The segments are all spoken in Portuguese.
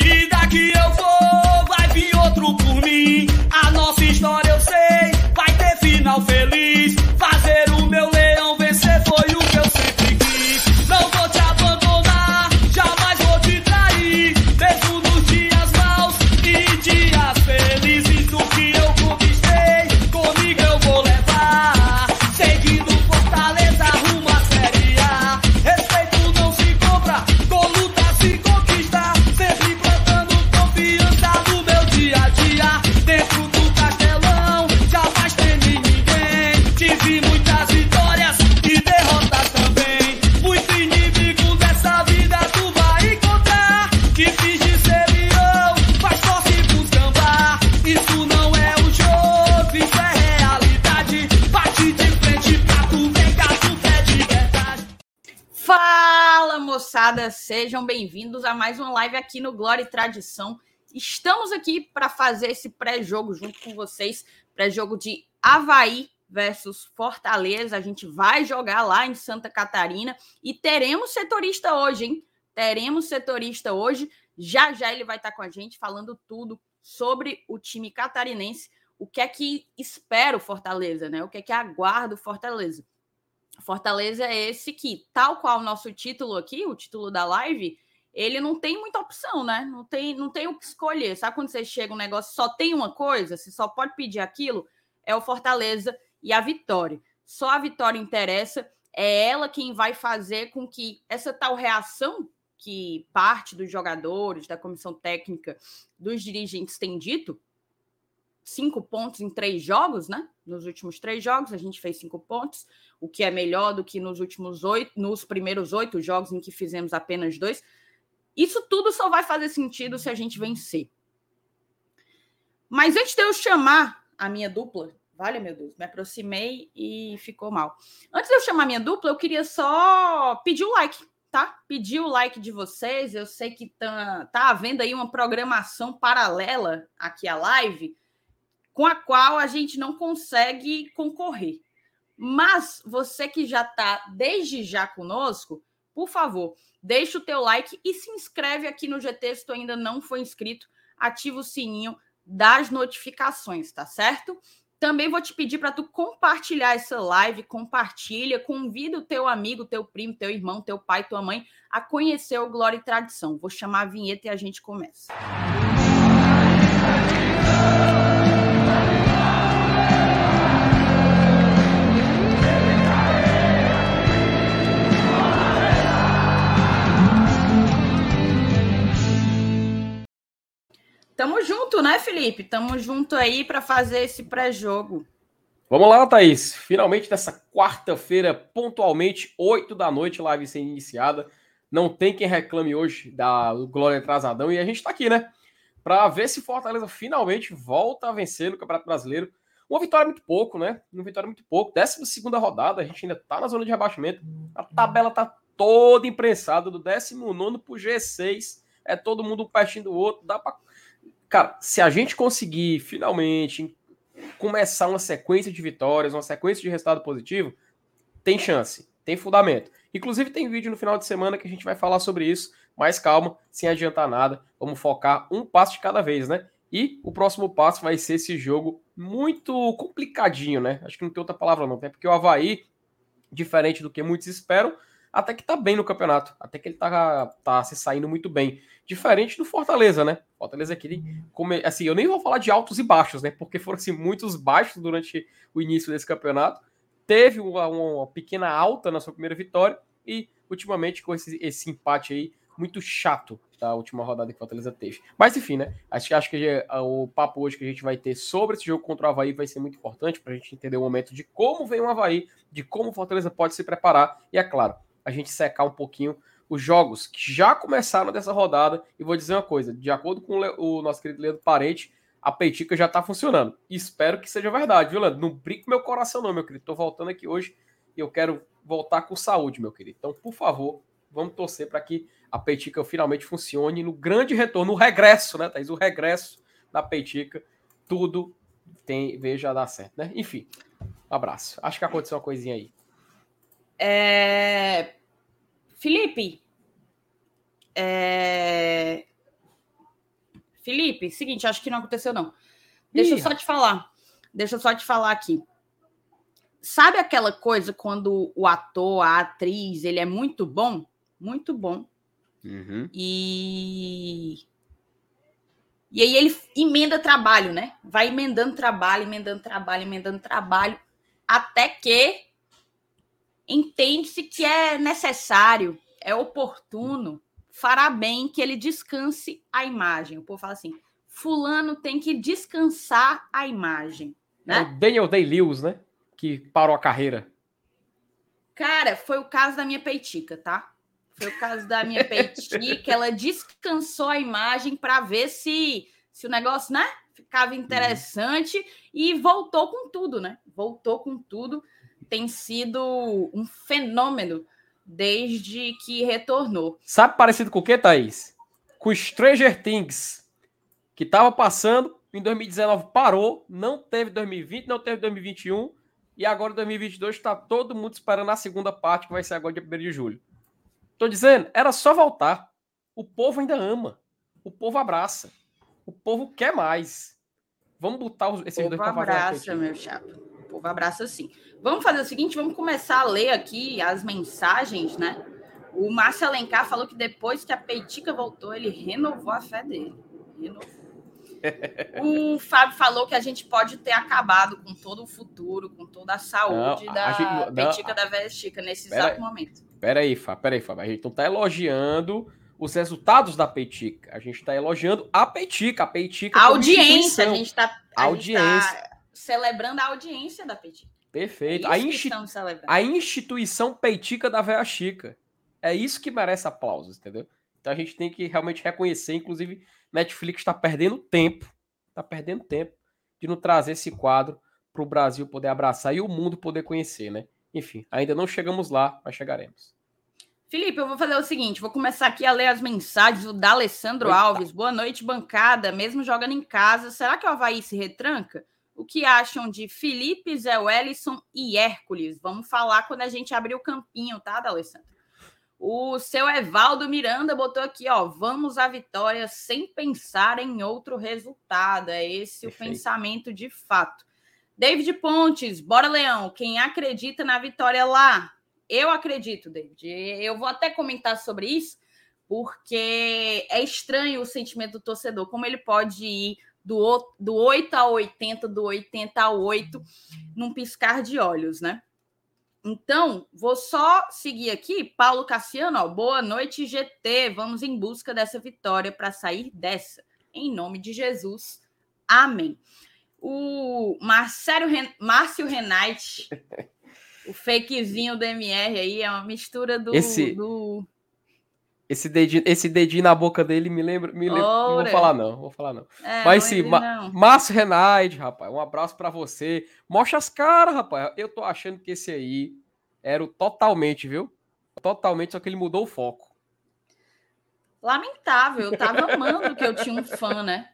vida que eu vou, sejam bem-vindos a mais uma live aqui no Glória e Tradição. Estamos aqui para fazer esse pré-jogo junto com vocês, pré-jogo de Havaí versus Fortaleza. A gente vai jogar lá em Santa Catarina e teremos setorista hoje, hein? Teremos setorista hoje. Já já ele vai estar com a gente falando tudo sobre o time catarinense, o que é que espera o Fortaleza, né? O que é que aguarda o Fortaleza. Fortaleza é esse que, tal qual o nosso título aqui, o título da live, ele não tem muita opção, né? Não tem, não tem o que escolher. Sabe quando você chega um negócio só tem uma coisa, você só pode pedir aquilo? É o Fortaleza e a vitória. Só a vitória interessa. É ela quem vai fazer com que essa tal reação que parte dos jogadores, da comissão técnica, dos dirigentes tem dito, cinco pontos em três jogos, né? Nos últimos três jogos, a gente fez cinco pontos, o que é melhor do que nos últimos oito, nos primeiros oito jogos em que fizemos apenas dois. Isso tudo só vai fazer sentido se a gente vencer. Mas antes de eu chamar a minha dupla, vale meu Deus, me aproximei e ficou mal. Antes de eu chamar a minha dupla, eu queria só pedir o like, tá? Pedir o like de vocês. Eu sei que tá, tá havendo aí uma programação paralela aqui à live com a qual a gente não consegue concorrer. Mas você que já está desde já conosco, por favor, deixa o teu like e se inscreve aqui no GT se tu ainda não foi inscrito, ativa o sininho das notificações, tá certo? Também vou te pedir para tu compartilhar essa live, compartilha, convida o teu amigo, teu primo, teu irmão, teu pai, tua mãe a conhecer o Glória e Tradição. Vou chamar a vinheta e a gente começa. Tamo junto, né, Felipe? Tamo junto aí para fazer esse pré-jogo. Vamos lá, Thaís. Finalmente, nessa quarta-feira, pontualmente, 8 da noite, live sendo iniciada. Não tem quem reclame hoje da Glória Atrasadão. E a gente tá aqui, né? Para ver se Fortaleza finalmente volta a vencer no Campeonato Brasileiro. Uma vitória muito pouco, né? Uma vitória muito pouco. Décima segunda rodada, a gente ainda tá na zona de rebaixamento. A tabela tá toda imprensada, do 19 pro G6. É todo mundo pertinho do outro. Dá pra Cara, se a gente conseguir finalmente começar uma sequência de vitórias, uma sequência de resultado positivo, tem chance, tem fundamento. Inclusive tem vídeo no final de semana que a gente vai falar sobre isso, mas calma, sem adiantar nada, vamos focar um passo de cada vez, né? E o próximo passo vai ser esse jogo muito complicadinho, né? Acho que não tem outra palavra não, até porque o Havaí, diferente do que muitos esperam, até que tá bem no campeonato, até que ele tá, tá se saindo muito bem. Diferente do Fortaleza, né? Fortaleza aquele, come, assim, eu nem vou falar de altos e baixos, né? Porque foram assim, muitos baixos durante o início desse campeonato. Teve uma, uma pequena alta na sua primeira vitória e ultimamente com esse, esse empate aí muito chato da última rodada que o Fortaleza teve. Mas enfim, né? Acho, acho que o papo hoje que a gente vai ter sobre esse jogo contra o Havaí vai ser muito importante para a gente entender o momento de como vem o Havaí, de como o Fortaleza pode se preparar e, é claro, a gente secar um pouquinho os jogos que já começaram dessa rodada. E vou dizer uma coisa: de acordo com o nosso querido Leandro Parente, a Peitica já tá funcionando. Espero que seja verdade, viu, Leandro? Não brinque meu coração, não, meu querido. Tô voltando aqui hoje e eu quero voltar com saúde, meu querido. Então, por favor, vamos torcer para que a Peitica finalmente funcione no grande retorno, no regresso, né, Thaís? O regresso da Peitica. Tudo tem, veja dar certo, né? Enfim, um abraço. Acho que aconteceu uma coisinha aí. É... Felipe, é... Felipe, seguinte, acho que não aconteceu, não. Deixa Ih. eu só te falar. Deixa eu só te falar aqui. Sabe aquela coisa quando o ator, a atriz, ele é muito bom? Muito bom. Uhum. E. E aí ele emenda trabalho, né? Vai emendando trabalho, emendando trabalho, emendando trabalho, até que entende-se que é necessário, é oportuno, fará bem que ele descanse a imagem. O povo fala assim: fulano tem que descansar a imagem. Né? É o Daniel Day-Lewis, né? Que parou a carreira. Cara, foi o caso da minha peitica, tá? Foi o caso da minha peitica. ela descansou a imagem para ver se, se o negócio, né? Ficava uhum. interessante uhum. e voltou com tudo, né? Voltou com tudo. Tem sido um fenômeno desde que retornou. Sabe parecido com o que, Thaís? Com Stranger Things, que estava passando, em 2019 parou, não teve 2020, não teve 2021, e agora 2022 está todo mundo esperando a segunda parte, que vai ser agora dia 1 de julho. Tô dizendo, era só voltar. O povo ainda ama. O povo abraça. O povo quer mais. Vamos botar esses dois para fazer. abraça, meu chapa. O povo abraça sim. Vamos fazer o seguinte, vamos começar a ler aqui as mensagens, né? O Márcio Alencar falou que depois que a Peitica voltou, ele renovou a fé dele. Renovou. O Fábio falou que a gente pode ter acabado com todo o futuro, com toda a saúde não, da a gente, Petica da Vestica nesse exato aí, momento. Peraí, Fábio, peraí, Fábio. A gente não está elogiando os resultados da Petica. A gente está elogiando a Petica. A Petica. A audiência. A gente está. Audiência. Tá celebrando a audiência da Petica. Perfeito. É a, insti a instituição Peitica da Véia Chica. É isso que merece aplausos, entendeu? Então a gente tem que realmente reconhecer, inclusive, Netflix está perdendo tempo, está perdendo tempo de não trazer esse quadro para o Brasil poder abraçar e o mundo poder conhecer, né? Enfim, ainda não chegamos lá, mas chegaremos. Felipe, eu vou fazer o seguinte: vou começar aqui a ler as mensagens do D'Alessandro Alves. Boa noite, bancada. Mesmo jogando em casa, será que o Havaí se retranca? O que acham de Felipe, Zé Wellison e Hércules? Vamos falar quando a gente abrir o campinho, tá, D'Alessandro? O seu Evaldo Miranda botou aqui, ó, vamos à vitória sem pensar em outro resultado. É esse Perfeito. o pensamento de fato. David Pontes, bora Leão, quem acredita na vitória lá? Eu acredito, David. Eu vou até comentar sobre isso, porque é estranho o sentimento do torcedor, como ele pode ir do, do 8 a 80, do 80 a 8, num piscar de olhos, né? Então, vou só seguir aqui. Paulo Cassiano, ó, boa noite, GT. Vamos em busca dessa vitória para sair dessa. Em nome de Jesus. Amém. O Marcelo Ren... Márcio Renate, o fakezinho do MR aí, é uma mistura do. Esse, do... esse, dedinho, esse dedinho na boca dele me lembra. Me lembra não vou falar, não. Vou falar, não. É, Mas sim, Ma... Márcio Renate, rapaz, um abraço para você. Mostra as caras, rapaz. Eu tô achando que esse aí era o totalmente, viu? Totalmente, só que ele mudou o foco. Lamentável, eu tava amando que eu tinha um fã, né?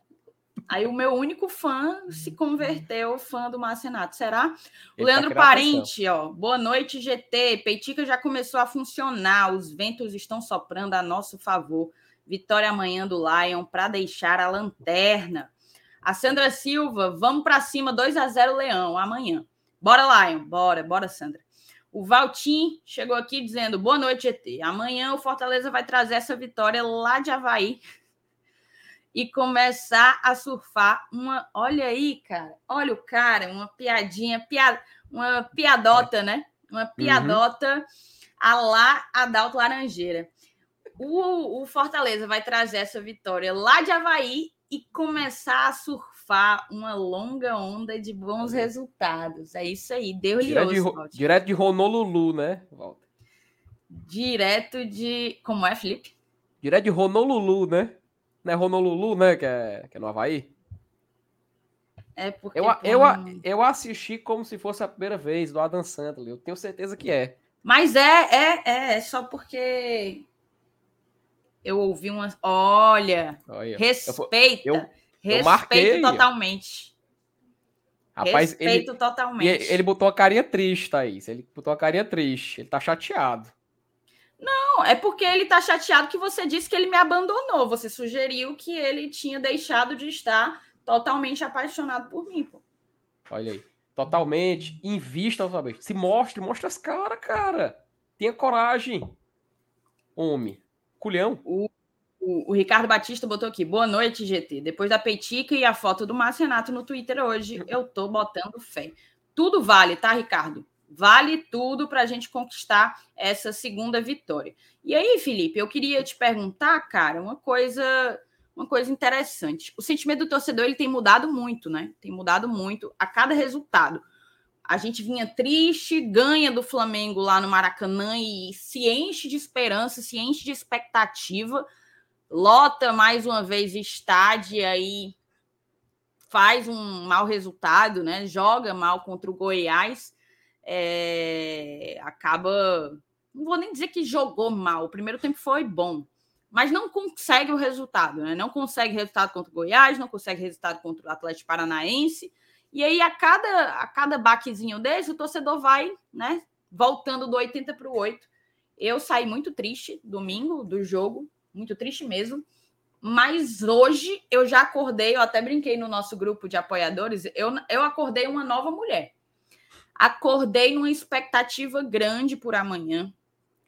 Aí o meu único fã se converteu fã do Márcio Renato. Será? O Ele tá Leandro tá Parente, ó. Boa noite, GT. Peitica já começou a funcionar. Os ventos estão soprando a nosso favor. Vitória amanhã do Lion para deixar a lanterna. A Sandra Silva, vamos para cima, 2 a 0 Leão, amanhã. Bora, Lion, bora, bora, Sandra. O Valtim chegou aqui dizendo: boa noite, GT. Amanhã o Fortaleza vai trazer essa vitória lá de Havaí e começar a surfar uma. Olha aí, cara. Olha o cara, uma piadinha, piada, uma piadota, né? Uma uhum. piadota uhum. a lá Adalto Laranjeira. O, o Fortaleza vai trazer essa vitória lá de Havaí e começar a surfar uma longa onda de bons resultados. É isso aí. Deus direto, de, direto de Honolulu, né, Walter? Direto de. Como é, Felipe? Direto de Honolulu, né? Não é Honolulu, né? Que é, que é no Havaí. É porque. Eu, eu, eu assisti como se fosse a primeira vez do Adam Sandler. Eu tenho certeza que é. Mas é, é, é, é só porque eu ouvi uma. Olha, Olha respeita. Eu, eu, eu respeito totalmente. Rapaz, respeito ele, totalmente. Ele botou a carinha triste, Thaís. Ele botou a carinha triste. Ele tá chateado. Não, é porque ele tá chateado que você disse que ele me abandonou. Você sugeriu que ele tinha deixado de estar totalmente apaixonado por mim, pô. Olha aí. Totalmente. Invista, sabe? Se mostre, mostre as caras, cara. Tenha coragem. Homem. Culhão. O, o, o, Ricardo Batista botou aqui. Boa noite, GT. Depois da Peitica e a foto do Márcio Renato no Twitter hoje, eu tô botando fé. Tudo vale, tá, Ricardo? Vale tudo para a gente conquistar essa segunda vitória. E aí, Felipe, eu queria te perguntar, cara, uma coisa, uma coisa interessante. O sentimento do torcedor ele tem mudado muito, né? Tem mudado muito a cada resultado. A gente vinha triste, ganha do Flamengo lá no Maracanã e se enche de esperança, se enche de expectativa, lota mais uma vez estádio e aí faz um mau resultado, né? Joga mal contra o Goiás é, acaba. Não vou nem dizer que jogou mal, o primeiro tempo foi bom, mas não consegue o resultado, né? Não consegue resultado contra o Goiás, não consegue resultado contra o Atlético Paranaense. E aí, a cada, a cada baquezinho desse, o torcedor vai, né? Voltando do 80 para o 8. Eu saí muito triste domingo do jogo, muito triste mesmo. Mas hoje eu já acordei, eu até brinquei no nosso grupo de apoiadores, eu, eu acordei uma nova mulher. Acordei numa expectativa grande por amanhã,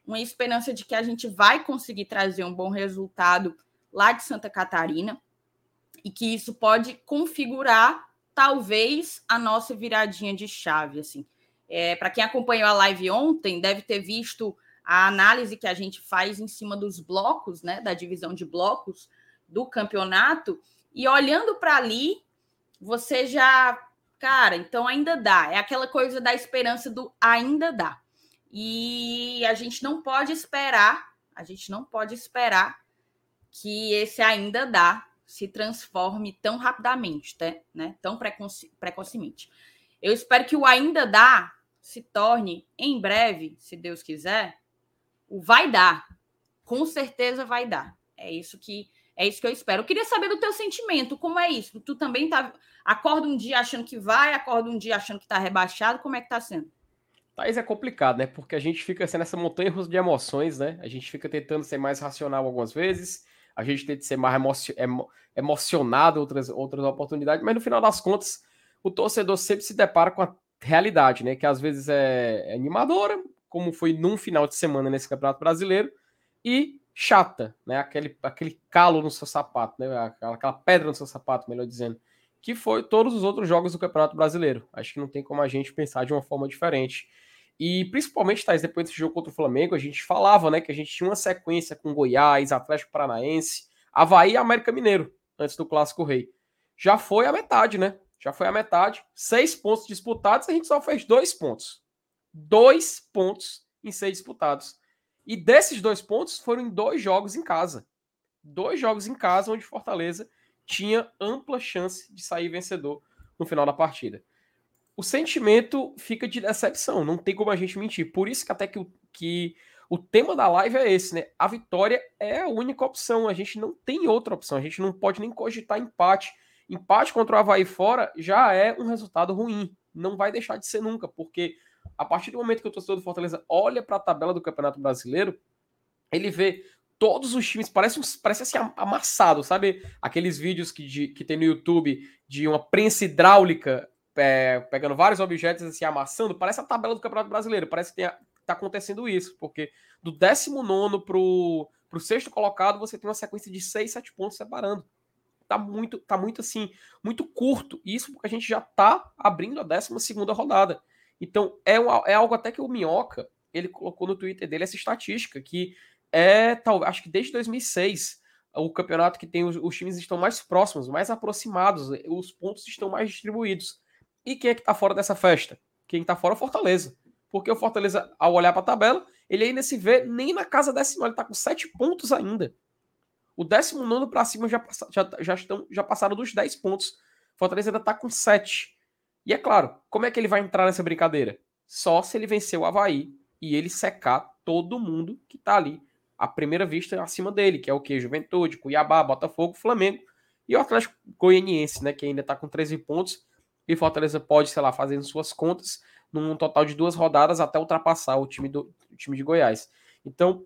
uma esperança de que a gente vai conseguir trazer um bom resultado lá de Santa Catarina e que isso pode configurar talvez a nossa viradinha de chave assim. É, Para quem acompanhou a live ontem, deve ter visto a análise que a gente faz em cima dos blocos, né, da divisão de blocos do campeonato, e olhando para ali, você já Cara, então ainda dá. É aquela coisa da esperança do ainda dá. E a gente não pode esperar, a gente não pode esperar que esse ainda dá se transforme tão rapidamente, tá? né? tão precoce precocemente. Eu espero que o ainda dá se torne em breve, se Deus quiser, o vai dar. Com certeza vai dar. É isso que é isso que eu espero. Eu queria saber do teu sentimento, como é isso? Tu também tá acorda um dia achando que vai, acorda um dia achando que tá rebaixado, como é que tá sendo? Thaís, é complicado, né? Porque a gente fica sendo essa montanha russa de emoções, né? A gente fica tentando ser mais racional algumas vezes, a gente tenta ser mais emo emocionado outras, outras oportunidades, mas no final das contas, o torcedor sempre se depara com a realidade, né? Que às vezes é, é animadora, como foi num final de semana nesse Campeonato Brasileiro, e chata, né? Aquele, aquele calo no seu sapato, né? Aquela, aquela pedra no seu sapato, melhor dizendo. Que foi todos os outros jogos do Campeonato Brasileiro. Acho que não tem como a gente pensar de uma forma diferente. E principalmente, Thais, depois desse jogo contra o Flamengo, a gente falava, né, que a gente tinha uma sequência com Goiás, Atlético Paranaense, Havaí e América Mineiro, antes do Clássico Rei. Já foi a metade, né? Já foi a metade. Seis pontos disputados, a gente só fez dois pontos. Dois pontos em seis disputados. E desses dois pontos foram em dois jogos em casa. Dois jogos em casa onde Fortaleza tinha ampla chance de sair vencedor no final da partida. O sentimento fica de decepção, não tem como a gente mentir. Por isso que até que o, que o tema da live é esse, né? A vitória é a única opção, a gente não tem outra opção, a gente não pode nem cogitar empate. Empate contra o Havaí fora já é um resultado ruim, não vai deixar de ser nunca, porque a partir do momento que o torcedor do Fortaleza olha para a tabela do Campeonato Brasileiro, ele vê todos os times, parece, parece assim amassado, sabe? Aqueles vídeos que, de, que tem no YouTube de uma prensa hidráulica é, pegando vários objetos assim, amassando, parece a tabela do Campeonato Brasileiro, parece que está acontecendo isso, porque do 19 pro, pro sexto colocado você tem uma sequência de 6, 7 pontos separando. Tá muito, tá muito assim, muito curto. Isso porque a gente já tá abrindo a 12 segunda rodada. Então, é, um, é algo até que o Minhoca, ele colocou no Twitter dele essa estatística, que é, tal, acho que desde 2006, o campeonato que tem os, os times estão mais próximos, mais aproximados, os pontos estão mais distribuídos. E quem é que tá fora dessa festa? Quem tá fora é o Fortaleza. Porque o Fortaleza, ao olhar para a tabela, ele ainda se vê nem na casa décima, ele tá com sete pontos ainda. O décimo nono para cima já, já, já, estão, já passaram dos 10 pontos. Fortaleza ainda tá com 7. E é claro, como é que ele vai entrar nessa brincadeira? Só se ele vencer o Havaí e ele secar todo mundo que tá ali à primeira vista acima dele, que é o que? Juventude, Cuiabá, Botafogo, Flamengo e o Atlético Goianiense, né, que ainda tá com 13 pontos e Fortaleza pode, sei lá, fazendo suas contas num total de duas rodadas até ultrapassar o time, do, o time de Goiás. Então,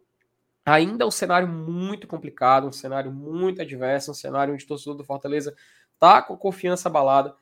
ainda é um cenário muito complicado, um cenário muito adverso, um cenário onde o torcedor do Fortaleza tá com confiança abalada.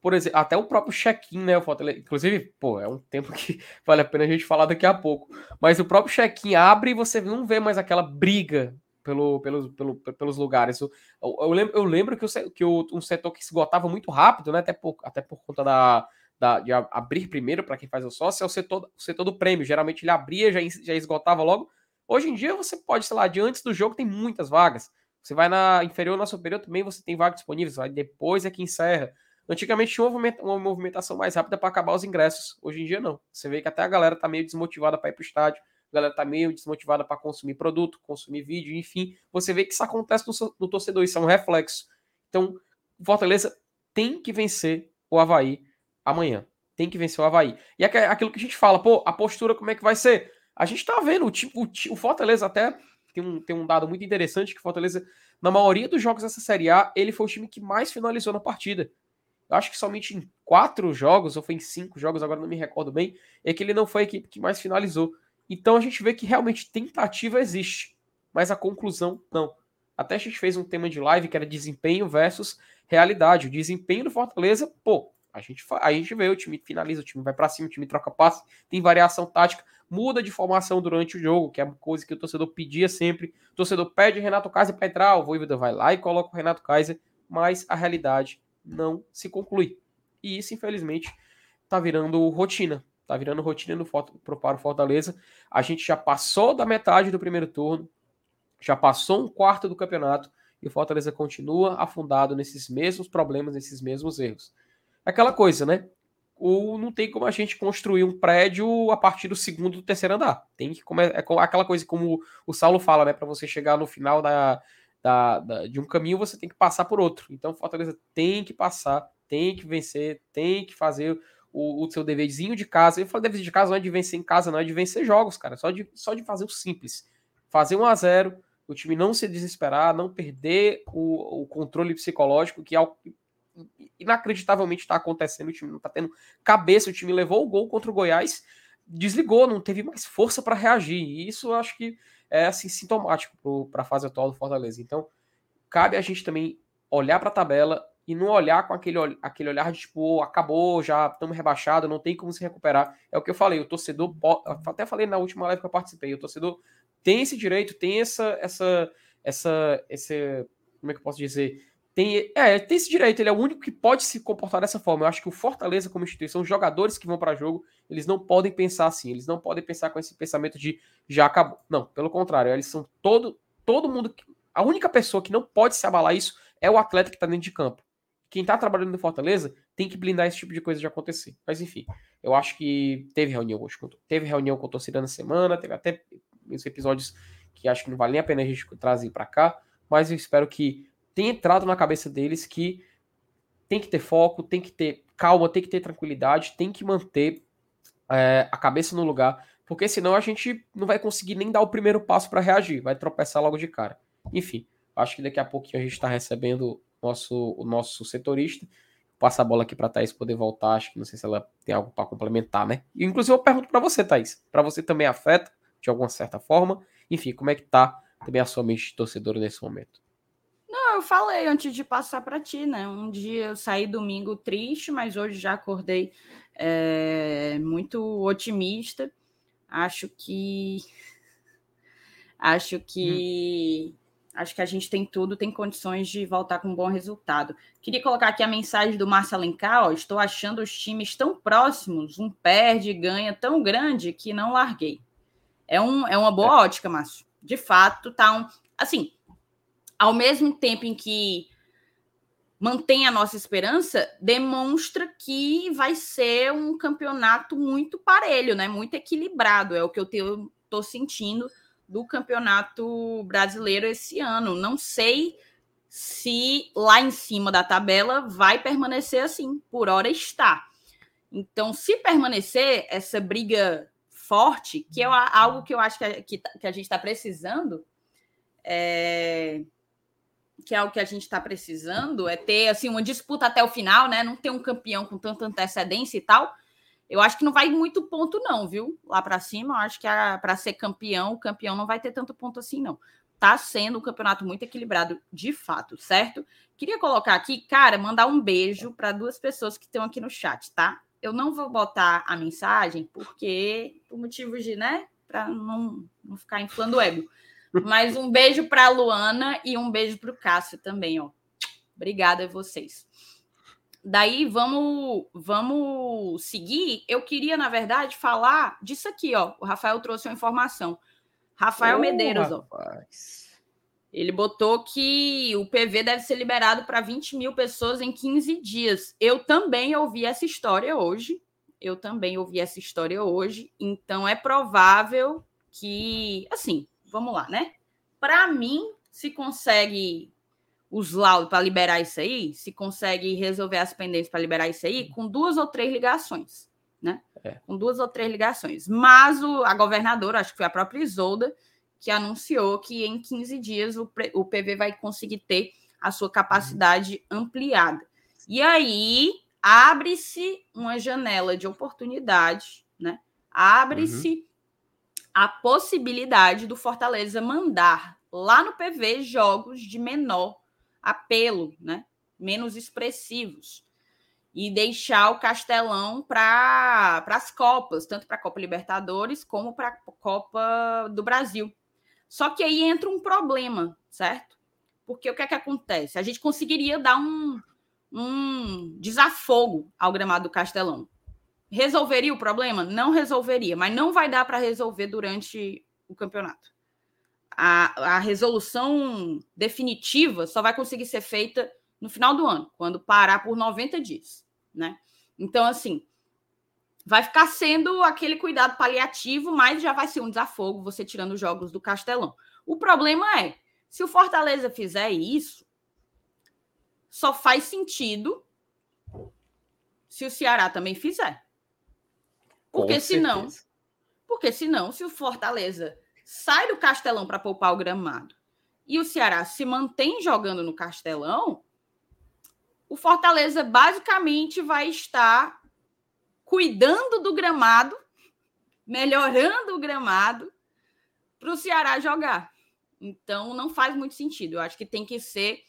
Por exemplo, até o próprio check-in, né? Inclusive, pô, é um tempo que vale a pena a gente falar daqui a pouco. Mas o próprio check-in abre e você não vê mais aquela briga pelo, pelo, pelo, pelos lugares. Eu, eu, lembro, eu lembro que, o, que o, um setor que esgotava muito rápido, né? Até por, até por conta da, da, de abrir primeiro para quem faz o sócio, é o setor, o setor do prêmio. Geralmente ele abria, já, já esgotava logo. Hoje em dia você pode, sei lá, de antes do jogo tem muitas vagas. Você vai na inferior, na superior também você tem vagas disponíveis. Vai depois é que encerra. Antigamente tinha uma movimentação mais rápida para acabar os ingressos. Hoje em dia não. Você vê que até a galera tá meio desmotivada para ir pro estádio. A galera tá meio desmotivada para consumir produto, consumir vídeo, enfim. Você vê que isso acontece no, no torcedor, isso é um reflexo. Então, Fortaleza tem que vencer o Havaí amanhã. Tem que vencer o Havaí. E é aquilo que a gente fala, pô, a postura como é que vai ser? A gente tá vendo, o, tipo, o Fortaleza até tem um, tem um dado muito interessante que Fortaleza, na maioria dos jogos dessa Série A, ele foi o time que mais finalizou na partida. Eu acho que somente em quatro jogos, ou foi em cinco jogos, agora não me recordo bem, é que ele não foi a equipe que mais finalizou. Então a gente vê que realmente tentativa existe, mas a conclusão não. Até a gente fez um tema de live que era desempenho versus realidade. O desempenho do Fortaleza, pô, a gente, a gente vê, o time finaliza, o time vai para cima, o time troca passe, tem variação tática, muda de formação durante o jogo, que é uma coisa que o torcedor pedia sempre. O torcedor pede Renato Kaiser para entrar, o Voivoda vai lá e coloca o Renato Kaiser, mas a realidade não se conclui. E isso, infelizmente, tá virando rotina. Tá virando rotina no, para o Fortaleza. A gente já passou da metade do primeiro turno, já passou um quarto do campeonato, e o Fortaleza continua afundado nesses mesmos problemas, nesses mesmos erros aquela coisa, né? O, não tem como a gente construir um prédio a partir do segundo do terceiro andar. Tem que começar. É aquela coisa como o Saulo fala, né? Para você chegar no final da, da, da, de um caminho, você tem que passar por outro. Então, Fortaleza tem que passar, tem que vencer, tem que fazer o, o seu deverzinho de casa. Eu falo dever de casa não é de vencer em casa, não é de vencer jogos, cara. Só de, só de fazer o simples. Fazer 1 a 0 o time não se desesperar, não perder o, o controle psicológico, que é algo inacreditavelmente está acontecendo. O time não está tendo cabeça. O time levou o gol contra o Goiás, desligou, não teve mais força para reagir. E isso eu acho que é assim sintomático para a fase atual do Fortaleza. Então, cabe a gente também olhar para a tabela e não olhar com aquele, aquele olhar de tipo, oh, acabou, já estamos rebaixados, não tem como se recuperar. É o que eu falei, o torcedor, até falei na última live que eu participei, o torcedor tem esse direito, tem essa, essa, essa, esse, como é que eu posso dizer, tem, é, tem esse direito, ele é o único que pode se comportar dessa forma. Eu acho que o Fortaleza, como instituição, os jogadores que vão para jogo, eles não podem pensar assim, eles não podem pensar com esse pensamento de já acabou. Não, pelo contrário, eles são todo, todo mundo. A única pessoa que não pode se abalar isso é o atleta que está dentro de campo. Quem está trabalhando no Fortaleza tem que blindar esse tipo de coisa de acontecer. Mas enfim, eu acho que teve reunião hoje. Teve reunião com a torcida na semana, teve até os episódios que acho que não vale nem a pena a gente trazer para cá. Mas eu espero que tem entrado na cabeça deles que tem que ter foco, tem que ter calma, tem que ter tranquilidade, tem que manter é, a cabeça no lugar, porque senão a gente não vai conseguir nem dar o primeiro passo para reagir, vai tropeçar logo de cara. Enfim, acho que daqui a pouquinho a gente está recebendo nosso, o nosso setorista. Passa a bola aqui para Thaís poder voltar. Acho que não sei se ela tem algo para complementar, né? E, inclusive, eu pergunto para você, Thaís. Para você também afeta de alguma certa forma? Enfim, como é que tá também a sua mente de torcedora nesse momento? Não, eu falei antes de passar para ti, né? Um dia eu saí domingo triste, mas hoje já acordei é, muito otimista. Acho que acho que hum. acho que a gente tem tudo, tem condições de voltar com um bom resultado. Queria colocar aqui a mensagem do Márcio Alencar, ó, estou achando os times tão próximos, um perde e ganha tão grande que não larguei. É, um, é uma boa é. ótica, Márcio. De fato, tá um assim, ao mesmo tempo em que mantém a nossa esperança, demonstra que vai ser um campeonato muito parelho, né? Muito equilibrado. É o que eu estou sentindo do campeonato brasileiro esse ano. Não sei se lá em cima da tabela vai permanecer assim. Por hora está. Então, se permanecer essa briga forte, que é algo que eu acho que a, que, que a gente está precisando, é, que é o que a gente está precisando, é ter assim uma disputa até o final, né? Não ter um campeão com tanta antecedência e tal. Eu acho que não vai muito ponto, não, viu? Lá para cima, eu acho que para ser campeão, o campeão não vai ter tanto ponto assim, não. Tá sendo um campeonato muito equilibrado, de fato, certo? Queria colocar aqui, cara, mandar um beijo para duas pessoas que estão aqui no chat, tá? Eu não vou botar a mensagem, porque, por motivos de, né, para não, não ficar inflando o ego. Mas um beijo para a Luana e um beijo para o Cássio também, ó. Obrigada a vocês. Daí vamos vamos seguir. Eu queria, na verdade, falar disso aqui, ó. O Rafael trouxe uma informação. Rafael oh, Medeiros, rapaz. ó. Ele botou que o PV deve ser liberado para 20 mil pessoas em 15 dias. Eu também ouvi essa história hoje. Eu também ouvi essa história hoje. Então é provável que, assim, vamos lá, né? Para mim, se consegue os laudos para liberar isso aí, se consegue resolver as pendências para liberar isso aí, com duas ou três ligações, né? É. Com duas ou três ligações. Mas o, a governadora, acho que foi a própria Isolda, que anunciou que em 15 dias o, o PV vai conseguir ter a sua capacidade ampliada. E aí abre-se uma janela de oportunidade, né? Abre-se uhum a possibilidade do Fortaleza mandar lá no PV jogos de menor apelo, né? menos expressivos, e deixar o Castelão para as Copas, tanto para a Copa Libertadores como para a Copa do Brasil. Só que aí entra um problema, certo? Porque o que é que acontece? A gente conseguiria dar um, um desafogo ao gramado do Castelão. Resolveria o problema? Não resolveria, mas não vai dar para resolver durante o campeonato. A, a resolução definitiva só vai conseguir ser feita no final do ano, quando parar por 90 dias, né? Então, assim, vai ficar sendo aquele cuidado paliativo, mas já vai ser um desafogo você tirando os jogos do Castelão. O problema é, se o Fortaleza fizer isso, só faz sentido se o Ceará também fizer. Porque senão, porque senão, se o Fortaleza sai do Castelão para poupar o gramado e o Ceará se mantém jogando no Castelão, o Fortaleza basicamente vai estar cuidando do gramado, melhorando o gramado para o Ceará jogar. Então não faz muito sentido. Eu acho que tem que ser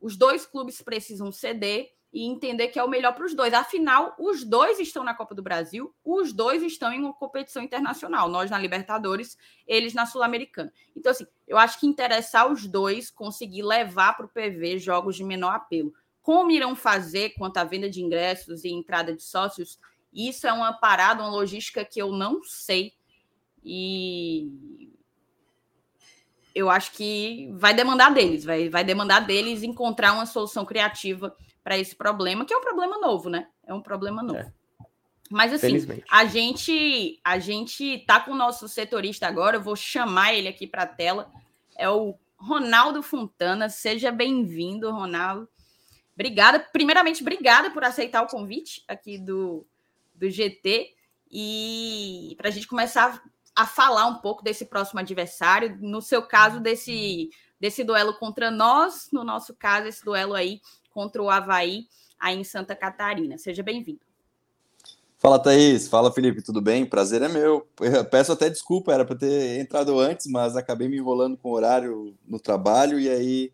os dois clubes precisam ceder e entender que é o melhor para os dois. Afinal, os dois estão na Copa do Brasil, os dois estão em uma competição internacional. Nós na Libertadores, eles na Sul-Americana. Então, assim, eu acho que interessar os dois conseguir levar para o PV jogos de menor apelo. Como irão fazer quanto à venda de ingressos e entrada de sócios? Isso é uma parada, uma logística que eu não sei. E eu acho que vai demandar deles, vai, vai demandar deles encontrar uma solução criativa para esse problema, que é um problema novo, né? É um problema novo. É. Mas assim, a gente a gente tá com o nosso setorista agora, eu vou chamar ele aqui para a tela. É o Ronaldo Fontana. Seja bem-vindo, Ronaldo. Obrigada. Primeiramente, obrigada por aceitar o convite aqui do, do GT e para a gente começar a falar um pouco desse próximo adversário, no seu caso, desse, desse duelo contra nós, no nosso caso, esse duelo aí contra o Havaí, aí em Santa Catarina. Seja bem-vindo. Fala, Thaís. Fala, Felipe. Tudo bem? Prazer é meu. Eu peço até desculpa, era para ter entrado antes, mas acabei me enrolando com o horário no trabalho e aí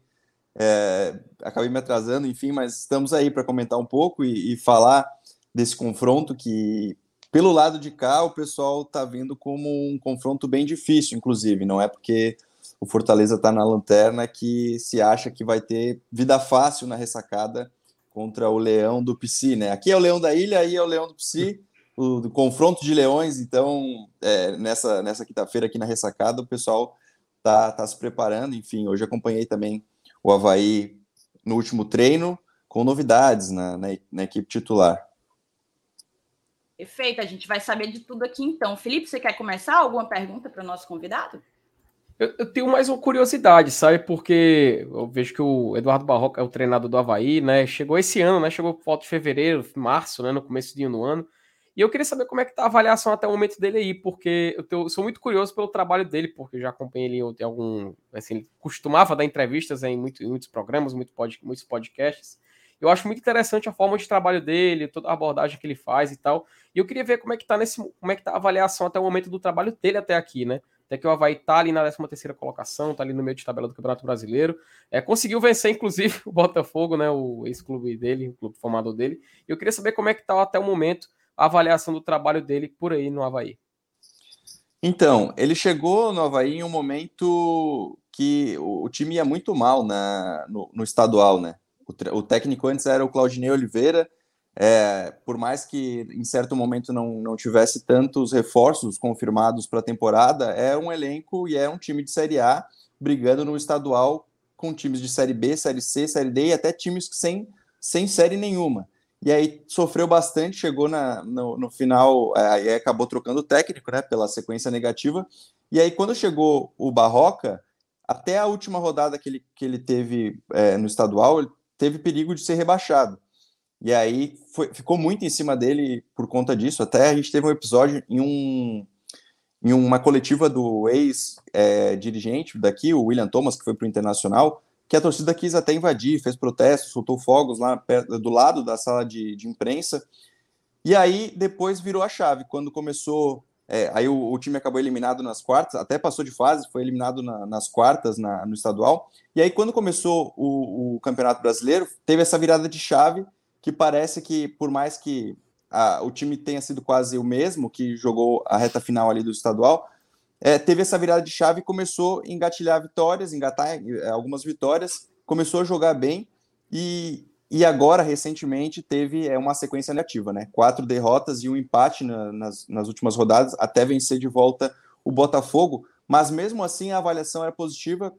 é, acabei me atrasando, enfim, mas estamos aí para comentar um pouco e, e, falar desse confronto que, pelo lado de cá, o pessoal está vendo como um confronto bem difícil, inclusive. Não é porque o Fortaleza está na lanterna que se acha que vai ter vida fácil na ressacada contra o Leão do Psi, né? Aqui é o Leão da Ilha, aí é o Leão do Psi, o, confronto de leões. Então, é, nessa, nessa quinta-feira aqui na ressacada, o pessoal tá, tá se preparando. Enfim, hoje acompanhei também o Havaí no último treino, com novidades na, na, na equipe titular. Perfeito, a gente vai saber de tudo aqui então. Felipe, você quer começar? Alguma pergunta para o nosso convidado? Eu, eu, tenho mais uma curiosidade, sabe? Porque eu vejo que o Eduardo Barroca é o treinador do Havaí, né? Chegou esse ano, né? Chegou por volta de fevereiro, março, né? No começo do ano. E eu queria saber como é que tá a avaliação até o momento dele aí, porque eu, tenho, sou muito curioso pelo trabalho dele, porque eu já acompanhei ele em algum. Assim, ele costumava dar entrevistas em, muito, em muitos programas, muito pod, muitos podcasts. Eu acho muito interessante a forma de trabalho dele, toda a abordagem que ele faz e tal. E eu queria ver como é que tá nesse, como é que tá a avaliação até o momento do trabalho dele até aqui, né? Até que o Havaí tá ali na 13 terceira colocação, tá ali no meio de tabela do Campeonato Brasileiro. É, conseguiu vencer, inclusive, o Botafogo, né? O ex-clube dele, o clube formador dele. E eu queria saber como é que tá até o momento a avaliação do trabalho dele por aí no Havaí. Então, ele chegou no Havaí em um momento que o, time ia muito mal na, no, no estadual, né? O, o, técnico antes era o Claudinei Oliveira, é, por mais que em certo momento não, não tivesse tantos reforços confirmados para a temporada, é um elenco e é um time de Série A brigando no estadual com times de Série B, Série C, Série D e até times sem, sem série nenhuma. E aí sofreu bastante, chegou na, no, no final, é, aí acabou trocando o técnico, né, pela sequência negativa. E aí quando chegou o Barroca, até a última rodada que ele, que ele teve é, no estadual, ele teve perigo de ser rebaixado. E aí foi, ficou muito em cima dele por conta disso. Até a gente teve um episódio em, um, em uma coletiva do ex-dirigente é, daqui, o William Thomas, que foi para o Internacional, que a torcida quis até invadir, fez protestos, soltou fogos lá perto, do lado da sala de, de imprensa. E aí depois virou a chave, quando começou é, aí o, o, time acabou eliminado nas quartas, até passou de fase, foi eliminado na, nas quartas na, no estadual. E aí, quando começou o, o, Campeonato Brasileiro, teve essa virada de chave que parece que, por mais que a, o time tenha sido quase o mesmo, que jogou a reta final ali do estadual, é, teve essa virada de chave e começou a engatilhar vitórias, engatar é, algumas vitórias, começou a jogar bem e, e agora, recentemente, teve é, uma sequência negativa, né? Quatro derrotas e um empate na, nas, nas últimas rodadas, até vencer de volta o Botafogo. Mas mesmo assim, a avaliação era positiva,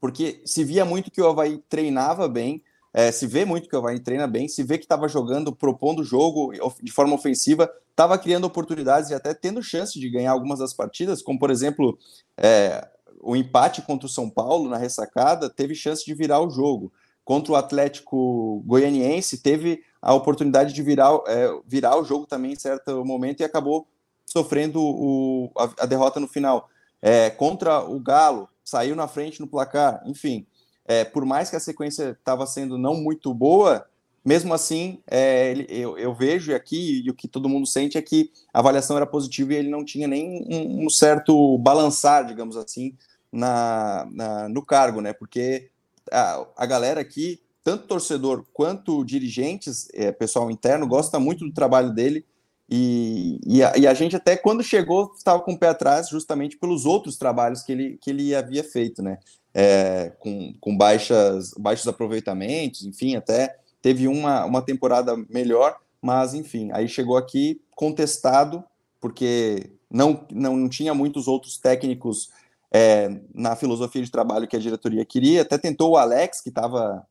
porque se via muito que o Havaí treinava bem, é, se vê muito que o Havaí treina bem, se vê que estava jogando, propondo o jogo de forma ofensiva, estava criando oportunidades e até tendo chance de ganhar algumas das partidas, como por exemplo é, o empate contra o São Paulo na ressacada, teve chance de virar o jogo contra o Atlético Goianiense, teve a oportunidade de virar, é, virar o jogo também em certo momento e acabou sofrendo o, a, a derrota no final. É, contra o Galo, saiu na frente no placar, enfim. É, por mais que a sequência estava sendo não muito boa, mesmo assim, é, eu, eu, vejo aqui, e o que todo mundo sente é que a avaliação era positiva e ele não tinha nem um, um certo balançar, digamos assim, na, na, no cargo, né? Porque a, a galera aqui, tanto torcedor quanto dirigentes, é, pessoal interno, gosta muito do trabalho dele. E, e, a, e a gente até quando chegou estava com o pé atrás justamente pelos outros trabalhos que ele, que ele havia feito, né? É, com, com baixas, baixos aproveitamentos, enfim, até teve uma, uma temporada melhor, mas enfim, aí chegou aqui contestado, porque não, não tinha muitos outros técnicos é, na filosofia de trabalho que a diretoria queria. Até tentou o Alex, que estava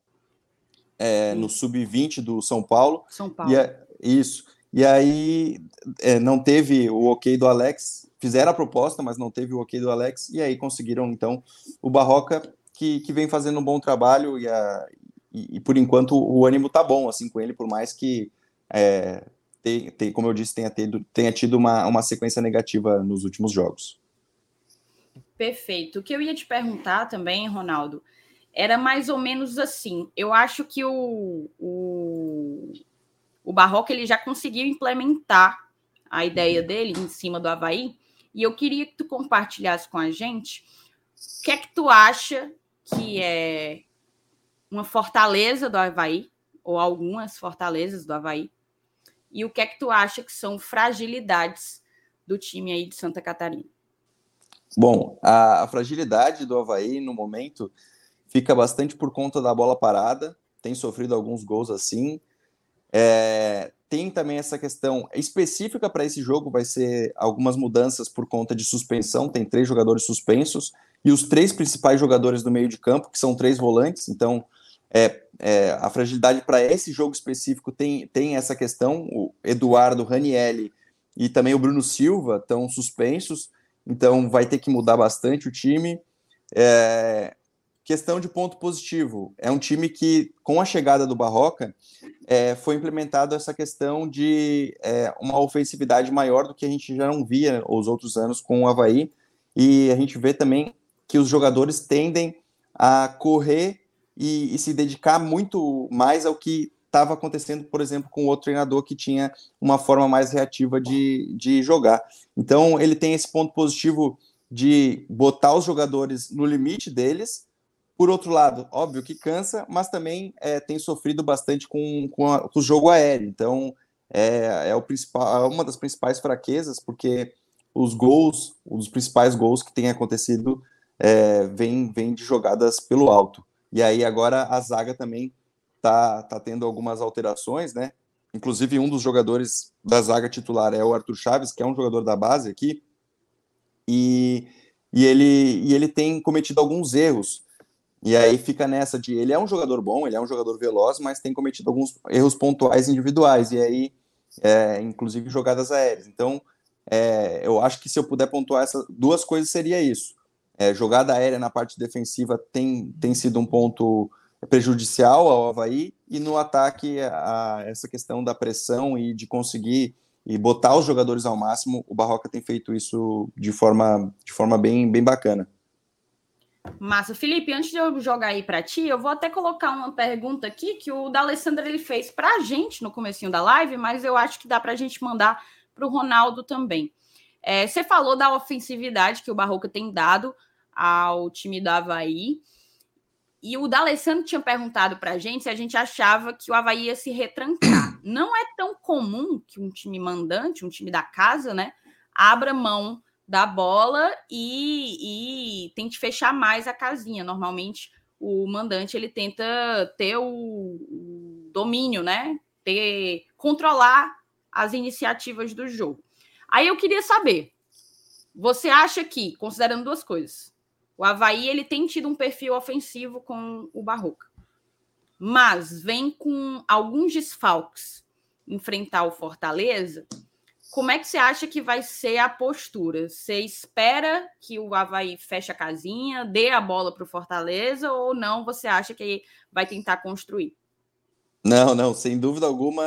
é, no sub-20 do São Paulo. São Paulo. E é, isso. E aí é, não teve o ok do Alex. Fizeram a proposta, mas não teve o ok do Alex. E aí conseguiram, então, o Barroca, que, que vem fazendo um bom trabalho. E, a, e, e por enquanto o ânimo tá bom assim com ele, por mais que. É, tem, tem, como eu disse, tenha tido, tenha tido uma, uma sequência negativa nos últimos jogos. Perfeito. O que eu ia te perguntar também, Ronaldo, era mais ou menos assim. Eu acho que o, o, o Barroca ele já conseguiu implementar a ideia dele em cima do Havaí. E eu queria que tu compartilhasse com a gente o que é que tu acha que é uma fortaleza do Havaí, ou algumas fortalezas do Havaí, e o que é que tu acha que são fragilidades do time aí de Santa Catarina? Bom, a, a, fragilidade do Havaí no momento fica bastante por conta da bola parada, tem sofrido alguns gols assim. É, tem também essa questão específica para esse jogo, vai ser algumas mudanças por conta de suspensão, tem três jogadores suspensos, e os três principais jogadores do meio de campo, que são três volantes, então é, é, a fragilidade para esse jogo específico tem, tem essa questão, o Eduardo Ranielli e também o Bruno Silva estão suspensos, então vai ter que mudar bastante o time. É, questão de ponto positivo, é um time que, com a chegada do Barroca, é, foi implementada essa questão de é, uma ofensividade maior do que a gente já não via os outros anos com o Havaí, e a gente vê também que os jogadores tendem a correr e, e se dedicar muito mais ao que estava acontecendo, por exemplo, com outro treinador que tinha uma forma mais reativa de, de jogar. Então, ele tem esse ponto positivo de botar os jogadores no limite deles. Por outro lado, óbvio que cansa, mas também é, tem sofrido bastante com, com, a, com, o jogo aéreo. Então, é, é, o principal, é uma das principais fraquezas, porque os gols, um dos principais gols que tem acontecido, é, vem, vem de jogadas pelo alto. E aí agora a zaga também tá, tá tendo algumas alterações, né? Inclusive um dos jogadores da zaga titular é o Arthur Chaves, que é um jogador da base aqui, e, e, ele, e ele tem cometido alguns erros. E aí fica nessa de ele é um jogador bom, ele é um jogador veloz, mas tem cometido alguns erros pontuais individuais, e aí, é, inclusive jogadas aéreas. Então, é, eu acho que se eu puder pontuar essas duas coisas seria isso. É, jogada aérea na parte defensiva tem, tem sido um ponto prejudicial ao Havaí, e no ataque a, a essa questão da pressão e de conseguir e botar os jogadores ao máximo, o Barroca tem feito isso de forma, de forma bem, bem bacana. Massa. Felipe, antes de eu jogar aí para ti, eu vou até colocar uma pergunta aqui que o D'Alessandro ele fez para a gente no comecinho da live, mas eu acho que dá para a gente mandar para o Ronaldo também. É, você falou da ofensividade que o Barroca tem dado ao time do Havaí. E o D'Alessandro tinha perguntado para a gente se a gente achava que o Havaí ia se retrancar. Não é tão comum que um time mandante, um time da casa, né, abra mão da bola e, e tente fechar mais a casinha. Normalmente, o mandante ele tenta ter o, domínio, né, ter controlar as iniciativas do jogo. Aí eu queria saber, você acha que, considerando duas coisas, o Havaí ele tem tido um perfil ofensivo com o Barroca, mas vem com alguns desfalques enfrentar o Fortaleza. Como é que você acha que vai ser a postura? Você espera que o Havaí feche a casinha, dê a bola para o Fortaleza ou não? Você acha que vai tentar construir? Não, não, sem dúvida alguma,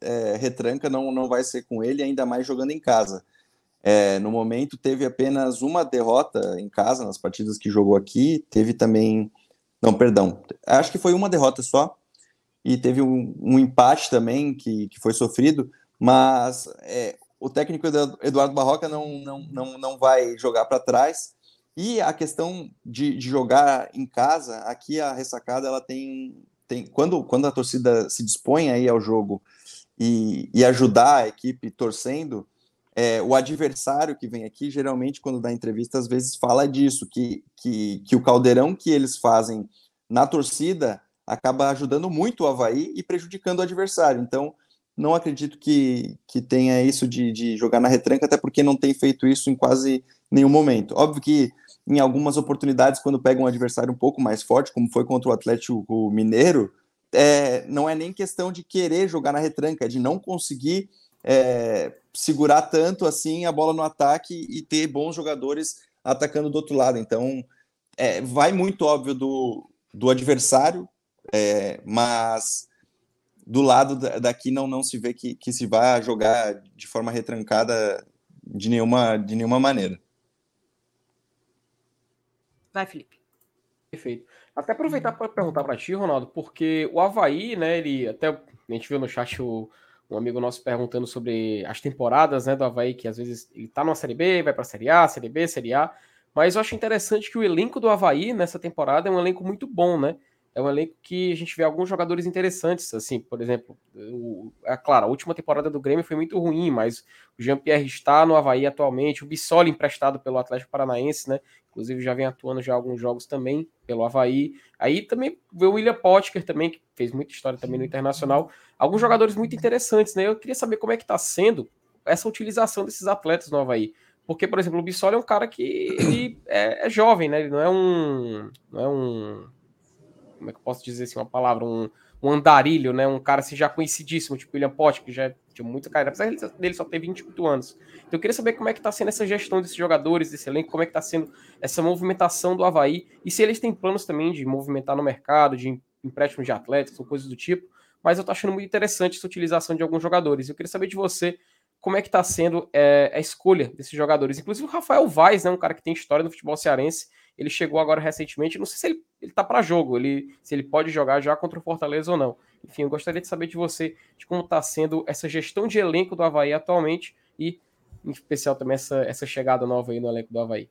é, retranca não, não vai ser com ele, ainda mais jogando em casa. É, no momento, teve apenas uma derrota em casa nas partidas que jogou aqui. Teve também. Não, perdão. Acho que foi uma derrota só. E teve um, um empate também que, que foi sofrido. Mas é, o técnico Eduardo Barroca não, não, não, não vai jogar para trás. E a questão de, de, jogar em casa, aqui a ressacada ela tem. tem quando, quando a torcida se dispõe aí ao jogo e, e ajudar a equipe torcendo, é, o adversário que vem aqui, geralmente, quando dá entrevista, às vezes fala disso, que, que, que o caldeirão que eles fazem na torcida acaba ajudando muito o Havaí e prejudicando o adversário. Então, não acredito que, que tenha isso de, de jogar na retranca, até porque não tem feito isso em quase nenhum momento. Óbvio que em algumas oportunidades, quando pega um adversário um pouco mais forte, como foi contra o Atlético Mineiro, é, não é nem questão de querer jogar na retranca, é de não conseguir é, segurar tanto assim a bola no ataque e ter bons jogadores atacando do outro lado. Então, é, vai muito óbvio do, do adversário, é, mas do lado daqui não, não se vê que, que se vai jogar de forma retrancada de nenhuma, de nenhuma maneira. Vai, Felipe. Perfeito. Até aproveitar para perguntar para ti, Ronaldo, porque o Havaí, né, ele até a gente viu no chat o um amigo nosso perguntando sobre as temporadas né, do Havaí, que às vezes ele tá numa Série B, vai para Série A, Série B, Série A. Mas eu acho interessante que o elenco do Havaí nessa temporada é um elenco muito bom, né? É um elenco que a gente vê alguns jogadores interessantes, assim, por exemplo, o, é claro, a última temporada do Grêmio foi muito ruim, mas o Jean-Pierre está no Havaí atualmente, o Bissoli emprestado pelo Atlético Paranaense, né? Inclusive já vem atuando já alguns jogos também pelo Havaí. Aí também vê o William Potker também, que fez muita história também no Internacional. Alguns jogadores muito interessantes, né? Eu queria saber como é que está sendo essa utilização desses atletas no Havaí. Porque, por exemplo, o Bissoli é um cara que ele é, é jovem, né? Ele não é um. Não é um. Como é que eu posso dizer assim? Uma palavra, um, um andarilho, né? Um cara assim, já conhecidíssimo, tipo William Potker, que já tinha muita carreira, apesar dele só ter 28 anos. Então eu queria saber como é que está sendo essa gestão desses jogadores, desse elenco, como é que está sendo essa movimentação do Havaí, e se eles têm planos também de movimentar no mercado, de empréstimo de atletas ou coisas do tipo, mas eu tô achando muito interessante essa utilização de alguns jogadores. Eu queria saber de você como é que está sendo é, a escolha desses jogadores. Inclusive o Rafael Vaz, né, um cara que tem história no futebol cearense, ele chegou agora recentemente, não sei se ele, ele tá para jogo, ele, se ele pode jogar já contra o Fortaleza ou não. Enfim, eu gostaria de saber de você, de como está sendo essa gestão de elenco do Havaí atualmente e, em especial, também essa, essa chegada nova aí no elenco do Havaí.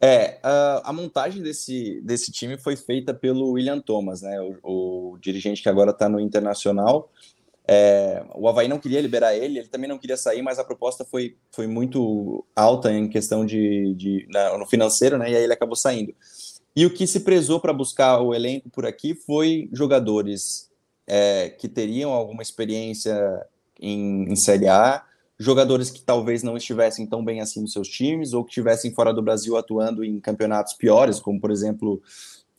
É, a, montagem desse, desse time foi feita pelo William Thomas, né, o, o dirigente que agora está no Internacional. É, o Havaí não queria liberar ele, ele também não queria sair, mas a proposta foi, foi muito alta em questão de, de na, no financeiro, né, e aí ele acabou saindo. E o que se prezou para buscar o elenco por aqui foi jogadores é, que teriam alguma experiência em, em Série A, jogadores que talvez não estivessem tão bem assim nos seus times ou que estivessem fora do Brasil atuando em campeonatos piores, como por exemplo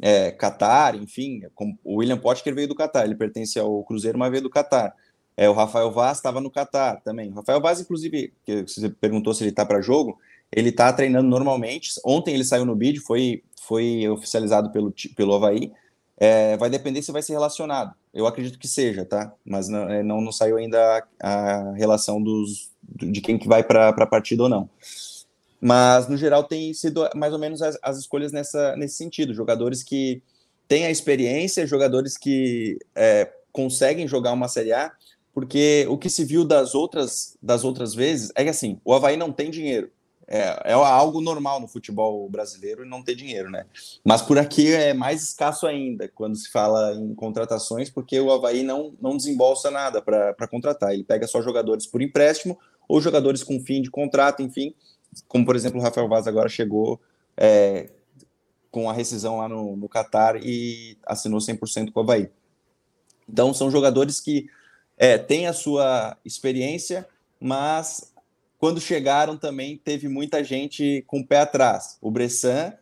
é, Qatar, enfim, o William Potker veio do Qatar, ele pertence ao Cruzeiro, mas veio do Qatar. É, o Rafael Vaz estava no Qatar também. O Rafael Vaz, inclusive, que você perguntou se ele está para jogo, ele está treinando normalmente. Ontem ele saiu no bid, foi, foi oficializado pelo, pelo Havaí. É, vai depender se vai ser relacionado. Eu acredito que seja, tá? Mas não, é, não, não saiu ainda a, a relação dos, de quem que vai para a partida ou não. Mas, no geral, tem sido mais ou menos as, as escolhas nessa, nesse sentido. Jogadores que têm a experiência, jogadores que é, conseguem jogar uma Série A, porque o que se viu das outras, das outras vezes é que, assim, o Havaí não tem dinheiro é, é algo normal no futebol brasileiro não ter dinheiro, né? Mas por aqui é mais escasso ainda quando se fala em contratações, porque o Havaí não, não desembolsa nada para contratar. Ele pega só jogadores por empréstimo ou jogadores com fim de contrato, enfim, como por exemplo o Rafael Vaz agora chegou é, com a rescisão lá no, no Qatar e assinou 100% com o Havaí. Então são jogadores que é, têm a sua experiência, mas quando chegaram também teve muita gente com o pé atrás. O Bressan,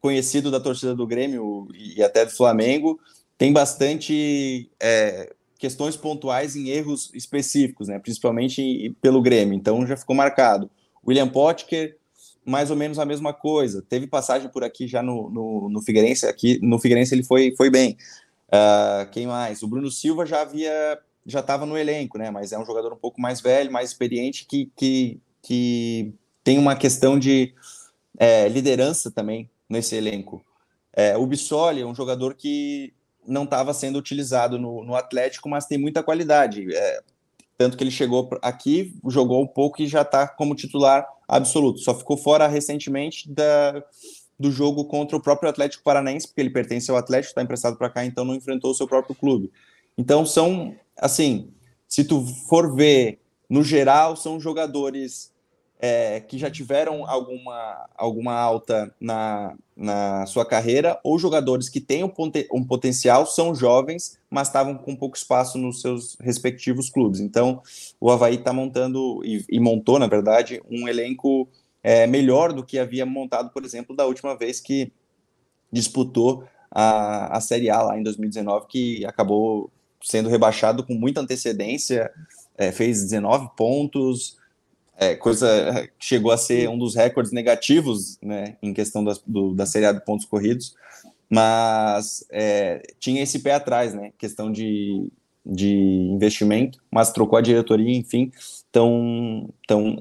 conhecido da torcida do Grêmio e até do Flamengo, tem bastante é, questões pontuais em erros específicos, né? principalmente pelo Grêmio, então já ficou marcado. William Potker, mais ou menos a mesma coisa. Teve passagem por aqui já no, no, no Figueirense, aqui no Figueirense ele foi, foi bem. Uh, quem mais? O Bruno Silva já havia já estava no elenco, né? Mas é um jogador um pouco mais velho, mais experiente, que, que, que tem uma questão de é, liderança também nesse elenco. É, o Bissoli é um jogador que não estava sendo utilizado no, no, Atlético, mas tem muita qualidade. É, tanto que ele chegou aqui, jogou um pouco e já está como titular absoluto. Só ficou fora recentemente da, do jogo contra o próprio Atlético Paranaense, porque ele pertence ao Atlético, está emprestado para cá, então não enfrentou o seu próprio clube. Então são, assim, se tu for ver, no geral, são jogadores é, que já tiveram alguma, alguma alta na, na sua carreira, ou jogadores que têm um, um potencial, são jovens, mas estavam com pouco espaço nos seus respectivos clubes. Então, o Havaí está montando, e, e, montou, na verdade, um elenco é, melhor do que havia montado, por exemplo, da última vez que disputou a, a Série A lá em 2019, que acabou sendo rebaixado com muita antecedência, é, fez 19 pontos, é, coisa que chegou a ser um dos recordes negativos né, em questão das, do, da Série A de pontos corridos, mas é, tinha esse pé atrás, né, questão de, de investimento, mas trocou a diretoria, enfim. Então, então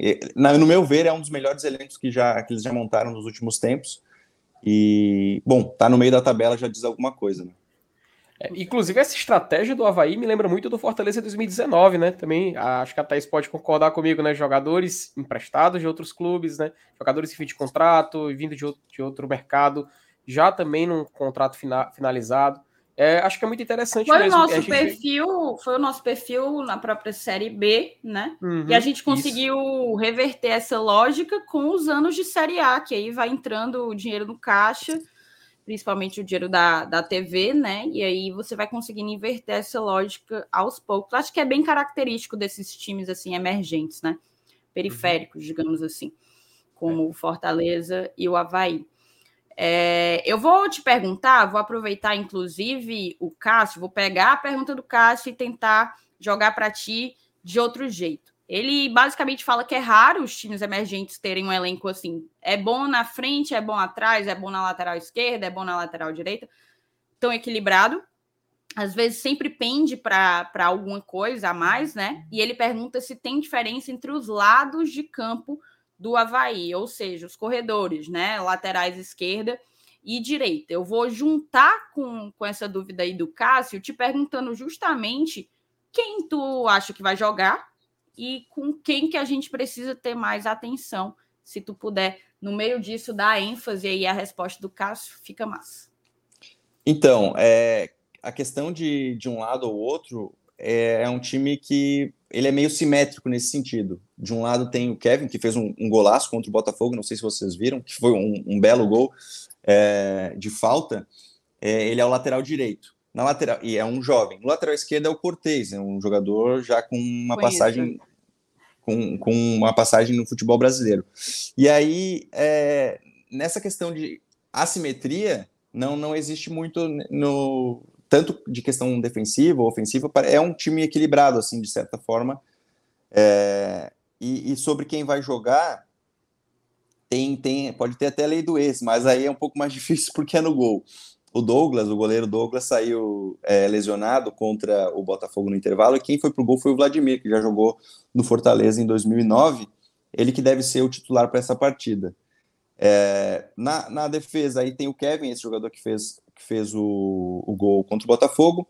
no meu ver, é um dos melhores elencos que, já, que eles já montaram nos últimos tempos. E, bom, tá no meio da tabela já diz alguma coisa, né? É, inclusive, essa estratégia do Havaí me lembra muito do Fortaleza 2019, né? Também acho que a Thaís pode concordar comigo, né? Jogadores emprestados de outros clubes, né? Jogadores em fim de contrato, vindo de outro, de outro mercado, já também num contrato fina, finalizado. É, acho que é muito interessante foi mesmo. O nosso gente... perfil, foi o nosso perfil na própria Série B, né? Uhum, e a gente conseguiu isso. reverter essa lógica com os anos de Série A, que aí vai entrando o dinheiro no caixa principalmente o dinheiro da, da TV, né? E aí você vai conseguindo inverter essa lógica aos poucos. Acho que é bem característico desses times assim emergentes, né? Periféricos, uhum. digamos assim, como o Fortaleza e o Havaí. É, eu vou te perguntar, vou aproveitar inclusive o Cássio, vou pegar a pergunta do Cássio e tentar jogar para ti de outro jeito. Ele basicamente fala que é raro os times emergentes terem um elenco assim. É bom na frente, é bom atrás, é bom na lateral esquerda, é bom na lateral direita. Tão equilibrado. Às vezes sempre pende para alguma coisa a mais, né? E ele pergunta se tem diferença entre os lados de campo do Havaí, ou seja, os corredores, né? Laterais esquerda e direita. Eu vou juntar com, com essa dúvida aí do Cássio, te perguntando justamente quem tu acha que vai jogar e com quem que a gente precisa ter mais atenção. Se tu puder, no meio disso, dar ênfase aí à resposta do Cássio, fica massa. Então, é, a questão de, de um lado ou outro é, é, um time que ele é meio simétrico nesse sentido. De um lado tem o Kevin, que fez um, um golaço contra o Botafogo, não sei se vocês viram, que foi um, um belo gol é, de falta. É, ele é o lateral direito. Na lateral, e é um jovem. No lateral esquerdo é o Cortez, é um jogador já com uma Conheço. passagem com, com uma passagem no futebol brasileiro. E aí, é, nessa questão de assimetria, não, não existe muito no tanto de questão defensiva ou ofensiva, é um time equilibrado, assim, de certa forma. É, e, e, sobre quem vai jogar, tem, tem, pode ter até lei do ex, mas aí é um pouco mais difícil porque é no gol. O Douglas, o goleiro Douglas, saiu é, lesionado contra o Botafogo no intervalo, e quem foi pro gol foi o Vladimir, que já jogou no Fortaleza em 2009, ele que deve ser o titular para essa partida. É, na, na, defesa aí tem o Kevin, esse jogador que fez, que fez o, o gol contra o Botafogo.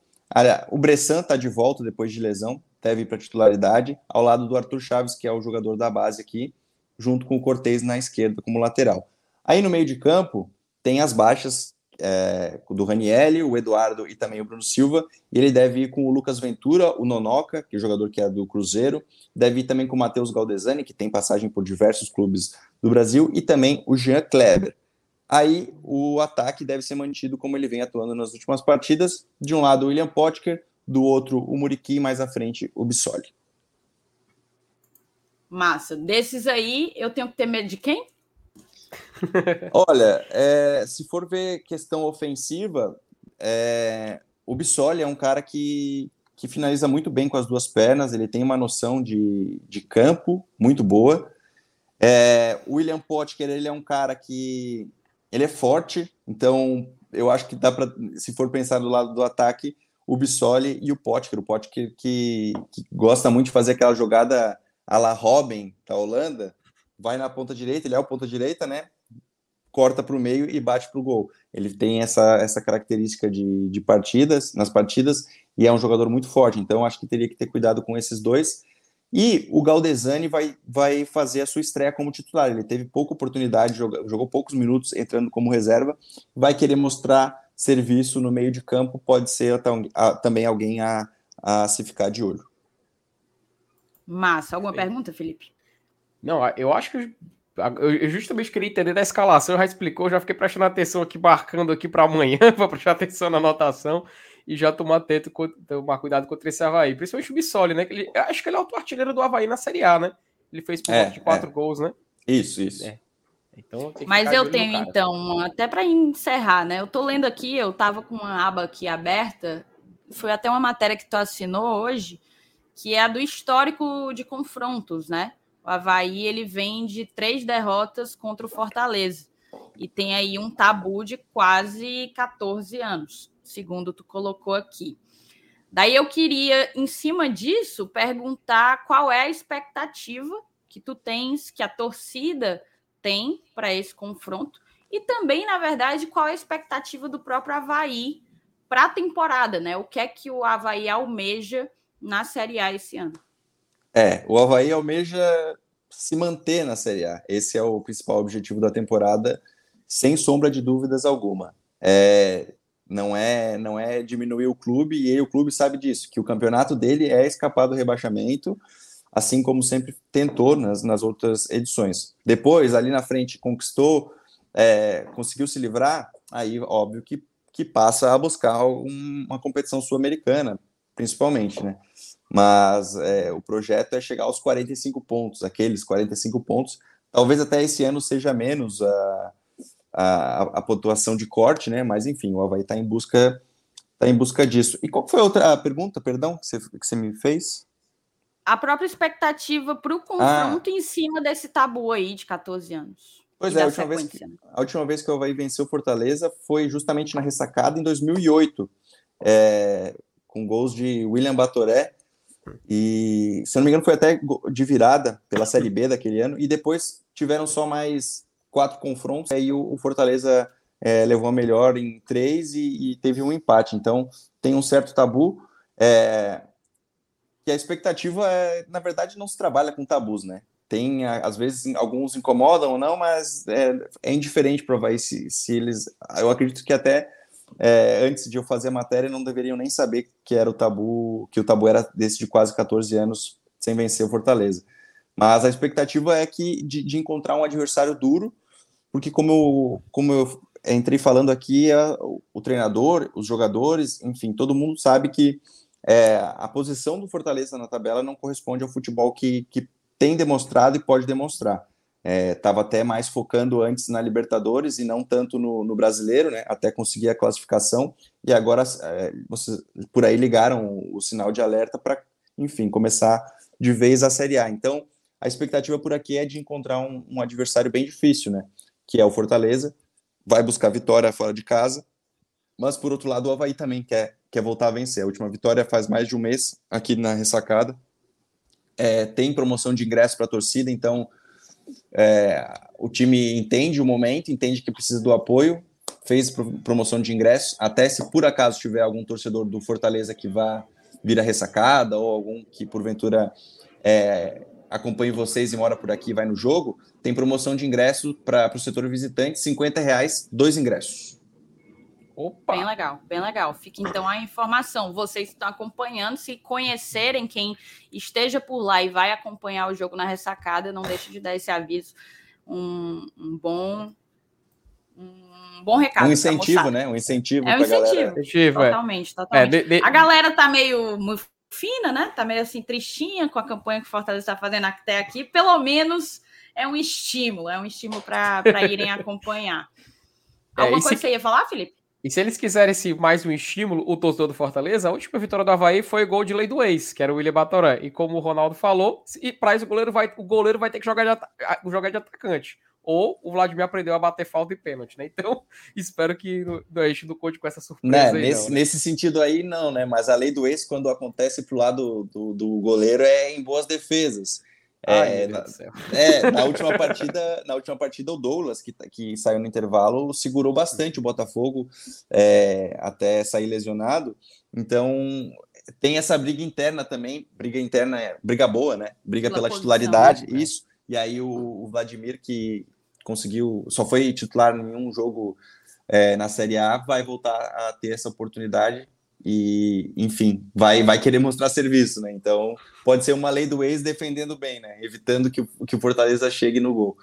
O Bressan está de volta depois de lesão, deve ir para titularidade, ao lado do Arthur Chaves, que é o jogador da base aqui, junto com o Cortez na esquerda como lateral. Aí no meio de campo tem as baixas é, do Ranielli, o Eduardo e também o Bruno Silva, e ele deve ir com o Lucas Ventura, o Nonoca, que é o jogador que é do Cruzeiro, deve ir também com o Matheus Galdesani, que tem passagem por diversos clubes do Brasil, e também o Jean Kleber. Aí o ataque deve ser mantido como ele vem atuando nas últimas partidas, de um lado o William Potker, do outro o Muriqui, mais à frente o Bissoli. Massa. Desses aí, eu tenho que ter medo de quem? Olha, é, se for ver questão ofensiva, é, o Bissoli é um cara que, que finaliza muito bem com as duas pernas, ele tem uma noção de, de campo muito boa. É, o William Potker, ele é um cara que ele é forte, então eu acho que dá para, se for pensar do lado do ataque, o Bissoli e o Potker, o Potker que, que gosta muito de fazer aquela jogada a la Robin da Holanda, vai na ponta direita, ele é o ponta direita, né? Corta para o meio e bate para o gol. Ele tem essa, essa característica de, de partidas, nas partidas, e é um jogador muito forte. Então, acho que teria que ter cuidado com esses dois. E o Galdesani vai, vai fazer a sua estreia como titular. Ele teve pouca oportunidade, jogou, jogou poucos minutos entrando como reserva. Vai querer mostrar serviço no meio de campo. Pode ser também alguém a, a se ficar de olho. Massa. Alguma pergunta, Felipe? Não, eu acho que eu justamente queria entender da escalação, já explicou, já fiquei prestando atenção aqui, marcando aqui para amanhã, para prestar atenção na anotação e já tomar atento, tomar cuidado contra esse Havaí. Principalmente o Bissoli, né? Que ele, acho que ele é o artilheiro do Havaí na Série A, né? Ele fez por é, de quatro é. gols, né? Isso, isso. É. Então, Mas eu tenho, então, até para encerrar, né? Eu tô lendo aqui, eu tava com uma aba aqui aberta, foi até uma matéria que tu assinou hoje, que é a do histórico de confrontos, né? O Havaí ele vem de três derrotas contra o Fortaleza e tem aí um tabu de quase 14 anos, segundo tu colocou aqui. Daí eu queria, em cima disso, perguntar qual é a expectativa que tu tens, que a torcida tem para esse confronto, e também, na verdade, qual é a expectativa do próprio Havaí para a temporada, né? O que é que o Havaí almeja na Série A esse ano? É, o Havaí almeja se manter na Série A. Esse é o principal objetivo da temporada, sem sombra de dúvidas alguma. É, não é não é diminuir o clube, e o clube sabe disso, que o campeonato dele é escapar do rebaixamento, assim como sempre tentou nas, nas outras edições. Depois, ali na frente, conquistou, é, conseguiu se livrar, aí óbvio que, que passa a buscar um, uma competição sul-americana, principalmente, né? Mas é, o projeto é chegar aos 45 pontos, aqueles 45 pontos. Talvez até esse ano seja menos a, a, a pontuação de corte, né? Mas enfim, o Havaí está em busca tá em busca disso. E qual foi a outra pergunta, perdão, que você, que você me fez? A própria expectativa para o confronto ah. em cima desse tabu aí de 14 anos. Pois é, a última, vez que, a última vez que o Havaí venceu Fortaleza foi justamente na ressacada em 2008, é, com gols de William Batoré E, se não me engano, foi até de virada pela Série B daquele ano. E depois tiveram só mais quatro confrontos. E aí o, Fortaleza é, levou a melhor em três e, e, teve um empate. Então, tem um certo tabu. É, que a expectativa é, na verdade, não se trabalha com tabus, né? Tem, às vezes, alguns incomodam ou não, mas é, é indiferente o se, se eles. Eu acredito que até é, antes de eu fazer a matéria, não deveriam nem saber que era o tabu, que o tabu era desse de quase 14 anos sem vencer o Fortaleza. Mas a expectativa é que de, de encontrar um adversário duro, porque como eu, como eu entrei falando aqui, a, o treinador, os jogadores, enfim, todo mundo sabe que é, a posição do Fortaleza na tabela não corresponde ao futebol que, que tem demonstrado e pode demonstrar estava é, até mais focando antes na Libertadores e não tanto no, no brasileiro, né, até conseguir a classificação, e agora é, vocês por aí ligaram o, o sinal de alerta para, enfim, começar de vez a Série A. Então, a expectativa por aqui é de encontrar um, um adversário bem difícil, né, que é o Fortaleza, vai buscar vitória fora de casa, mas por outro lado o Havaí também quer, quer voltar a vencer. A última vitória faz mais de um mês aqui na ressacada, é, tem promoção de ingresso para a torcida, então é, o time entende o momento, entende que precisa do apoio, fez promoção de ingresso, até se por acaso tiver algum torcedor do Fortaleza que vá vir a ressacada, ou algum que porventura é, acompanhe vocês e mora por aqui vai no jogo, tem promoção de ingresso para o setor visitante, 50 reais, dois ingressos. Opa. Bem legal, bem legal. Fica então a informação. Vocês estão acompanhando, se conhecerem quem esteja por lá e vai acompanhar o jogo na ressacada, não deixe de dar esse aviso. Um, um bom um bom recado. Um incentivo, né? Um incentivo. É um incentivo. incentivo é. totalmente, totalmente. É, de, de... A galera tá meio fina, né? Tá meio assim tristinha com a campanha que o Fortaleza está fazendo até aqui. Pelo menos é um estímulo, é um estímulo para irem acompanhar. É, Alguma é, coisa se... você ia falar, Felipe? E se eles quiserem esse mais um estímulo, o torcedor do Fortaleza, a última vitória do Havaí foi gol de lei do ex, que era o William Batoré. E como o Ronaldo falou, e para isso o goleiro vai, o goleiro vai ter que jogar de, jogar de atacante. Ou o Vladimir aprendeu a bater falta e pênalti, né? Então, espero que não enche do conte com essa surpresa. Né, aí, nesse, não, né? nesse sentido aí, não, né? Mas a lei do ex, quando acontece pro lado do, do goleiro, é em boas defesas. Ai, é, na, é, na última partida, na última partida o Douglas, que, tá, que saiu no intervalo, segurou bastante o Botafogo é, até sair lesionado. Então tem essa briga interna também, briga interna, é, briga boa, né? Briga pela, pela titularidade, né? isso. E aí o, o, Vladimir, que conseguiu, só foi titular em um jogo é, na Série A, vai voltar a ter essa oportunidade e, enfim, vai, vai querer mostrar serviço, né? Então, pode ser uma lei do ex defendendo bem, né? Evitando que, que o Fortaleza chegue no gol.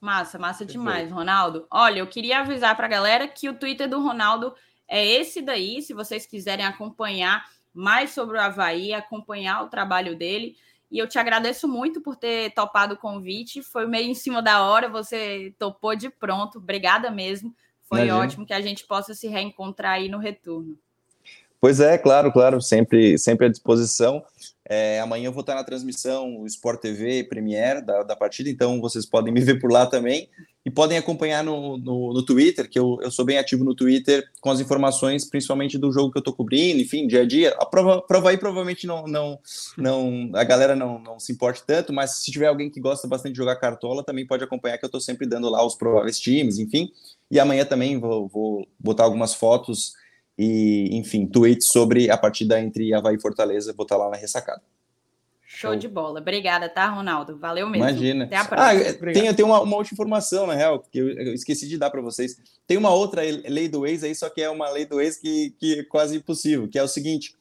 Massa, massa demais, Ronaldo. Olha, eu queria avisar para a galera que o Twitter do Ronaldo é esse daí, se vocês quiserem acompanhar mais sobre o Havaí, acompanhar o trabalho dele. E eu te agradeço muito por ter topado o convite. Foi meio em cima da hora, você topou de pronto. Obrigada mesmo. Foi Imagina. ótimo que a gente possa se reencontrar aí no retorno. Pois é, claro, claro, sempre, sempre à disposição. É, amanhã eu vou estar na transmissão Sport TV Premier da, da partida, então vocês podem me ver por lá também e podem acompanhar no, no, no Twitter, que eu, eu sou bem ativo no Twitter com as informações, principalmente do jogo que eu estou cobrindo, enfim, dia a dia. A prova, prova aí provavelmente não, não, não a galera não, não se importe tanto, mas se tiver alguém que gosta bastante de jogar cartola, também pode acompanhar, que eu estou sempre dando lá os prováveis times, enfim. E amanhã também vou, vou botar algumas fotos e, enfim, tweets sobre a partida entre Havaí e Fortaleza, botar lá na ressacada. Show de bola. Obrigada, tá, Ronaldo? Valeu mesmo. Imagina. Até a próxima. Ah, tem, tem uma, uma última informação, na real, que eu, eu, esqueci de dar para vocês. Tem uma outra lei do ex aí, só que é uma lei do ex que, que é quase impossível, que é o seguinte: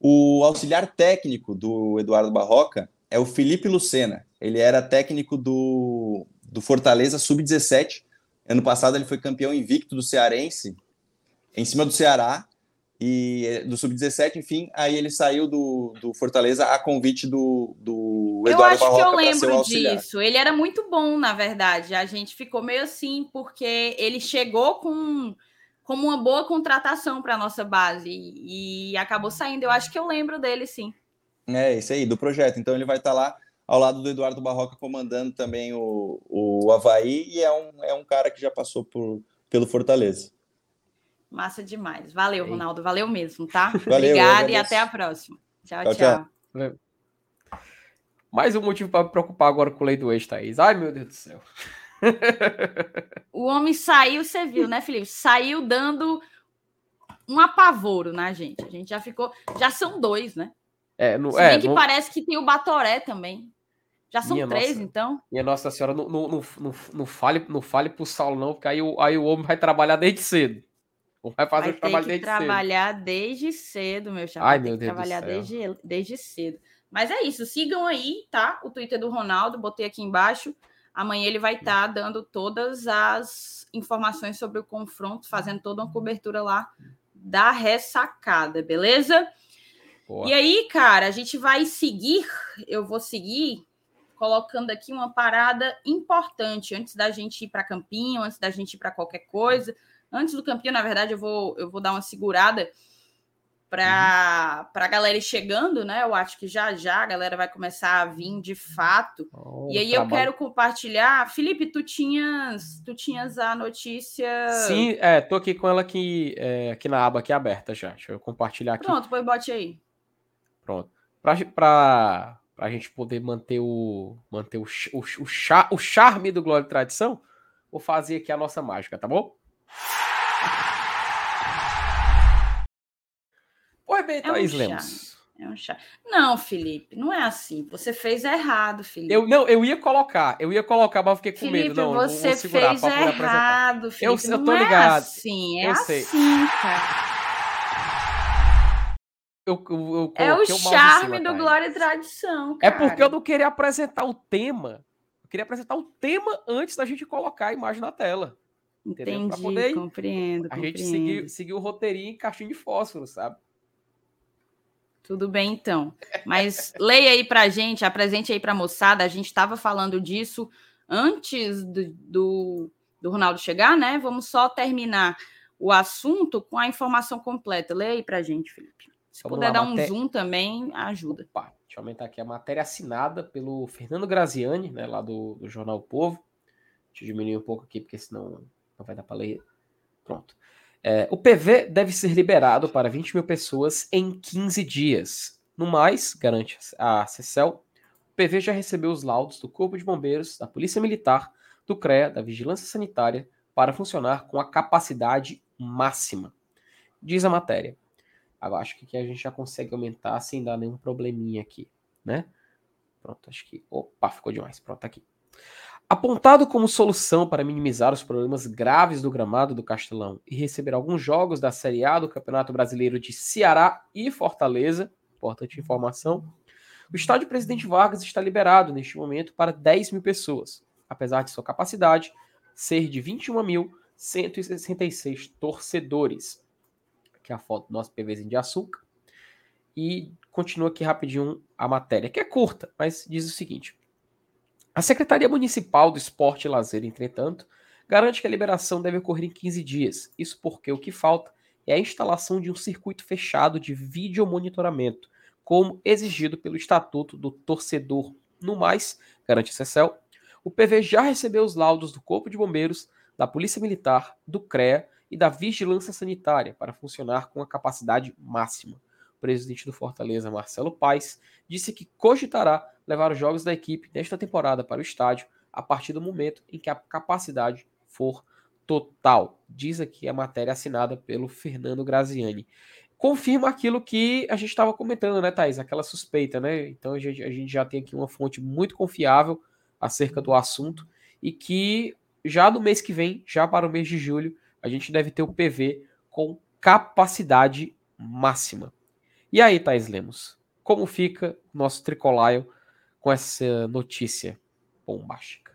o auxiliar técnico do Eduardo Barroca é o Felipe Lucena. Ele era técnico do, do Fortaleza Sub-17. Ano passado ele foi campeão invicto do Cearense, em cima do Ceará e eh, do sub-17, enfim, aí ele saiu do, do Fortaleza a convite do, do Eduardo Barroca. Eu acho que eu lembro disso. Ele era muito bom, na verdade. A gente ficou meio assim porque ele chegou com como uma boa contratação para nossa base e, e acabou saindo. Eu acho que eu lembro dele, sim. É, isso aí, do projeto. Então ele vai estar tá lá ao lado do Eduardo Barroca comandando também o, o Havaí e é um, é um cara que já passou por, pelo Fortaleza. Massa demais. Valeu, Ronaldo. Valeu mesmo, tá? Valeu, Obrigada e até a próxima. Tchau, tchau. tchau. tchau. Mais um motivo para me preocupar agora com o lei do ex, Thaís. Ai, meu Deus do céu. o homem saiu, você viu, né, Felipe? Saiu dando um apavoro na gente. A gente já ficou. Já são dois, né? É, no, Se bem é, que no... parece que tem o Batoré também. Já são minha três, nossa, então? Minha Nossa Senhora, não, não, não, não, não, fale, não fale pro Saulo, não, porque aí aí o homem vai trabalhar desde cedo. Vai fazer vai o trabalho desde trabalhar cedo. desde cedo, meu chapa. Ai, meu Deus trabalhar desde, desde cedo. Mas é isso, sigam aí, tá? O Twitter do Ronaldo, botei aqui embaixo. Amanhã ele vai estar tá dando todas as informações sobre o confronto, fazendo toda uma cobertura lá da ressacada, beleza? Boa. E aí, cara, a gente vai seguir, eu vou seguir colocando aqui uma parada importante antes da gente ir para Campinho, antes da gente ir para qualquer coisa. Antes do Campinho, na verdade, eu vou, eu vou dar uma segurada para uhum. a galera ir chegando, né? Eu acho que já já a galera vai começar a vir de fato. Oh, e aí trabalho. eu quero compartilhar. Felipe, tu tinhas, tu tinhas a notícia. Sim, é, tô aqui com ela aqui, é, aqui na aba aqui aberta já. Deixa eu compartilhar aqui. Pronto, pois bote aí. Pronto. Para a gente poder manter o manter o, o, o, char, o charme do Glória e Tradição, vou fazer aqui a nossa mágica, tá bom? Pois bem, é Thaís um Lemos. É um chá. Não, Felipe, não é assim. Você fez errado, Felipe. Eu, não, eu ia colocar, eu ia colocar, mas fiquei com Felipe, medo. Não, você vou segurar fez errado, Felipe. Eu, eu tô não é ligado. É assim, é eu assim, sei. cara. Eu, eu, eu é o charme cima, do Glória e Tradição. Cara. É porque eu não queria apresentar o tema. Eu queria apresentar o tema antes da gente colocar a imagem na tela. Entendi, pra poder compreendo. A compreendo. gente seguir, seguir o roteirinho em caixinha de fósforo, sabe? Tudo bem, então. Mas leia aí para a gente, apresente aí para a moçada. A gente estava falando disso antes do, do, do, Ronaldo chegar, né? Vamos só terminar o assunto com a informação completa. Leia aí para a gente, Felipe. Se Vamos puder lá, dar um zoom também, ajuda. Opa, deixa eu aumentar aqui a matéria assinada pelo Fernando Graziani, né, lá do, do Jornal o Povo. Deixa eu diminuir um pouco aqui, porque senão não vai dar para ler. Pronto. É, o PV deve ser liberado para 20 mil pessoas em 15 dias. No mais, garante a CECEL, o PV já recebeu os laudos do Corpo de Bombeiros, da Polícia Militar, do CREA, da Vigilância Sanitária, para funcionar com a capacidade máxima. Diz a matéria. Agora, acho que aqui a gente já consegue aumentar sem dar nenhum probleminha aqui, né? Pronto, acho que. Opa, ficou demais. Pronto, aqui. Apontado como solução para minimizar os problemas graves do gramado do Castelão e receber alguns jogos da Série A do Campeonato Brasileiro de Ceará e Fortaleza, importante informação, o estádio Presidente Vargas está liberado neste momento para 10 mil pessoas, apesar de sua capacidade ser de 21.166 torcedores. Aqui a foto do nosso PVzinho de açúcar. E continua aqui rapidinho a matéria, que é curta, mas diz o seguinte. A Secretaria Municipal do Esporte e Lazer, entretanto, garante que a liberação deve ocorrer em 15 dias. Isso porque o que falta é a instalação de um circuito fechado de videomonitoramento, como exigido pelo Estatuto do Torcedor. No mais, garante a CECEL, o PV já recebeu os laudos do Corpo de Bombeiros, da Polícia Militar, do CREA e da Vigilância Sanitária para funcionar com a capacidade máxima presidente do Fortaleza, Marcelo Paes, disse que cogitará levar os jogos da equipe nesta temporada para o estádio a partir do momento em que a capacidade for total. Diz aqui a matéria assinada pelo Fernando Graziani. Confirma aquilo que a gente estava comentando, né, Thaís? Aquela suspeita, né? Então a gente, a gente já tem aqui uma fonte muito confiável acerca do assunto e que já no mês que vem, já para o mês de julho, a gente deve ter o PV com capacidade máxima. E aí, Thais Lemos, como fica o nosso tricolaio com essa notícia bombástica?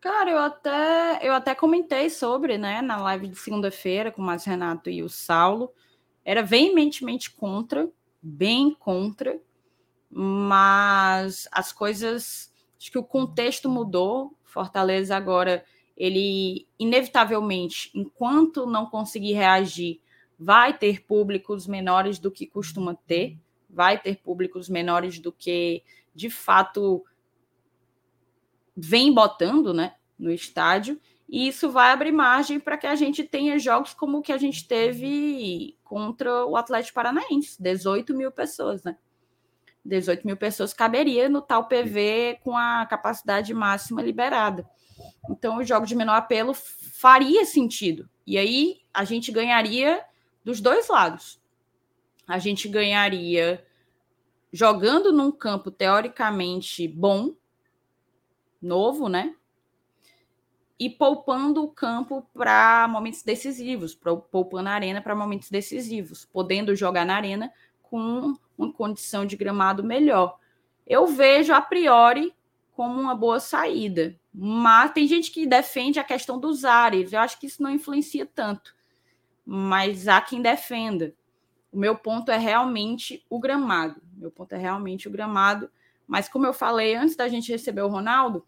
Cara, eu até, eu até comentei sobre, né, na live de segunda-feira com o Márcio Renato e o Saulo. Era veementemente contra, bem contra, mas as coisas, acho que o contexto mudou. Fortaleza agora, ele inevitavelmente, enquanto não conseguir reagir vai ter públicos menores do que costuma ter, vai ter públicos menores do que de fato vem botando né, no estádio, e isso vai abrir margem para que a gente tenha jogos como o que a gente teve contra o Atlético Paranaense, 18 mil pessoas, né? 18 mil pessoas caberia no tal PV com a capacidade máxima liberada. Então, os jogos de menor apelo faria sentido. E aí a gente ganharia dos dois lados. A gente ganharia jogando num campo teoricamente bom, novo, né? E poupando o campo para momentos decisivos, poupando a arena para momentos decisivos, podendo jogar na arena com uma condição de gramado melhor. Eu vejo a priori como uma boa saída, mas tem gente que defende a questão dos ares. Eu acho que isso não influencia tanto, mas há quem defenda. O meu ponto é realmente o gramado. Meu ponto é realmente o gramado. Mas como eu falei antes da gente receber o Ronaldo,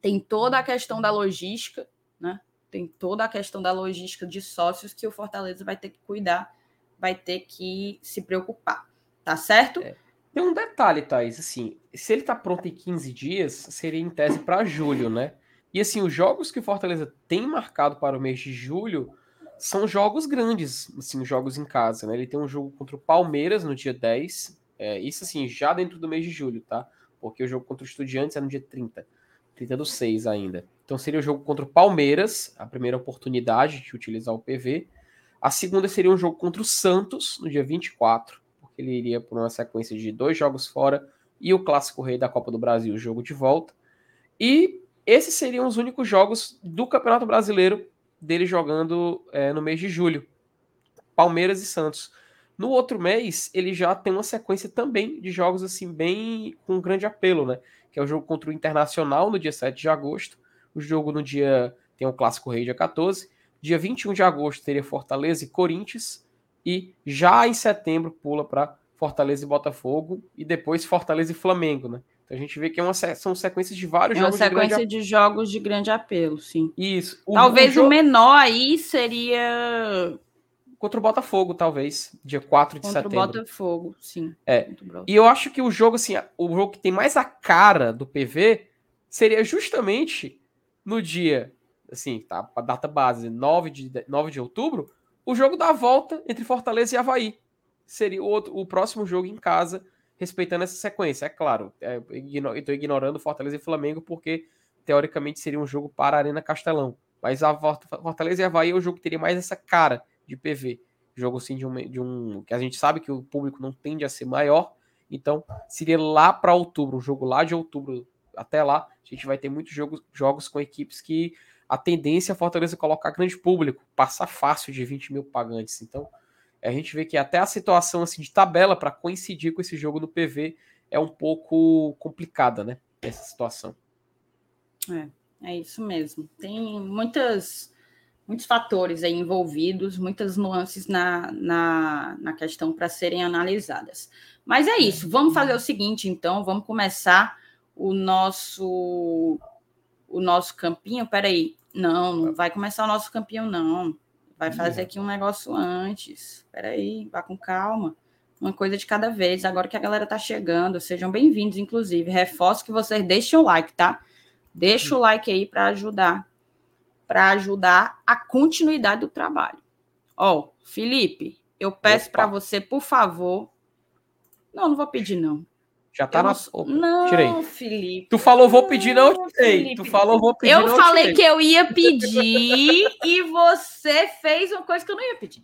tem toda a questão da logística, né? Tem toda a questão da logística de sócios que o Fortaleza vai ter que cuidar, vai ter que se preocupar. Tá certo? É. Tem um detalhe, Thaís, assim, se ele tá pronto em 15 dias, seria em tese para julho, né? E assim, os jogos que o Fortaleza tem marcado para o mês de julho são jogos grandes, assim, jogos em casa, né? Ele tem um jogo contra o Palmeiras no dia 10, é, isso assim, já dentro do mês de julho, tá? Porque o jogo contra o Estudiantes é no dia 30, 30 do 6 ainda. Então seria o jogo contra o Palmeiras, a primeira oportunidade de utilizar o PV. A segunda seria um jogo contra o Santos, no dia 24, porque ele iria por uma sequência de dois jogos fora e o Clássico Rei da Copa do Brasil, o jogo de volta. E esses seriam os únicos jogos do Campeonato Brasileiro dele jogando é, no mês de julho. Palmeiras e Santos. No outro mês, ele já tem uma sequência também de jogos assim bem com grande apelo, né? Que é o jogo contra o Internacional no dia 7 de agosto, o jogo no dia tem o Clássico Rei dia 14, dia 21 de agosto teria Fortaleza e Corinthians e já em setembro pula para Fortaleza e Botafogo e depois Fortaleza e Flamengo, né? A gente vê que é uma, são sequências de vários é jogos. É uma sequência de, de, jogos de grande apelo, sim. Isso. O, talvez o, jogo... o, menor aí seria. Contra o Botafogo, talvez. Dia 4 de Contra setembro. Contra o Botafogo, sim. É. E eu acho que o jogo, assim, o jogo que tem mais a cara do PV seria justamente no dia, assim, tá? A data base, 9 de, 9 de outubro, o jogo da volta entre Fortaleza e Havaí. Seria o, outro, o próximo jogo em casa respeitando essa sequência. É claro, é, estou ignorando Fortaleza e Flamengo porque teoricamente seria um jogo para a Arena Castelão. Mas a Fortaleza e Havaí é o jogo que teria mais essa cara de PV. Jogo assim de um, de um que a gente sabe que o público não tende a ser maior. Então seria lá para outubro, um jogo lá de outubro até lá. A gente vai ter muitos jogos, jogos com equipes que a tendência é a Fortaleza colocar grande público, passar fácil de 20 mil pagantes. Então a gente vê que até a situação assim de tabela para coincidir com esse jogo no PV é um pouco complicada, né? Essa situação. É, é isso mesmo. Tem muitas, muitos fatores aí envolvidos, muitas nuances na, na, na questão para serem analisadas. Mas é isso. Vamos fazer o seguinte, então. Vamos começar o nosso o nosso campinho. Peraí. Não, não vai começar o nosso campinho, não. Vai fazer aqui um negócio antes. Peraí, vá com calma. Uma coisa de cada vez. Agora que a galera tá chegando, sejam bem-vindos, inclusive. Reforço que vocês deixem o like, tá? Deixa o like aí para ajudar, para ajudar a continuidade do trabalho. Ó, Felipe, eu peço para você, por favor. Não, não vou pedir não. Já tá eu na. Opa, não, tirei. Felipe. Tu falou vou pedir, não, eu tirei. Tu falou vou pedir. Eu não, falei eu que eu ia pedir e você fez uma coisa que eu não ia pedir.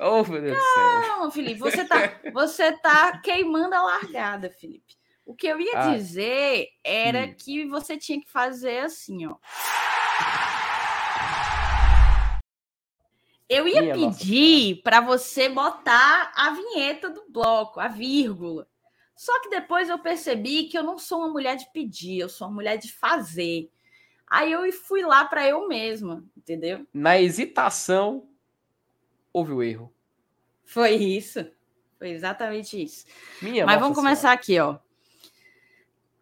Oh, meu Deus céu. Felipe, você tá, você tá queimando a largada, Felipe. O que eu ia ah. dizer era hum. que você tinha que fazer assim, ó. Eu ia Minha pedir para você botar a vinheta do bloco, a vírgula. Só que depois eu percebi que eu não sou uma mulher de pedir, eu sou uma mulher de fazer. Aí eu fui lá para eu mesma, entendeu? Na hesitação, houve o erro. Foi isso. Foi exatamente isso. Minha Mas vamos começar aqui, ó.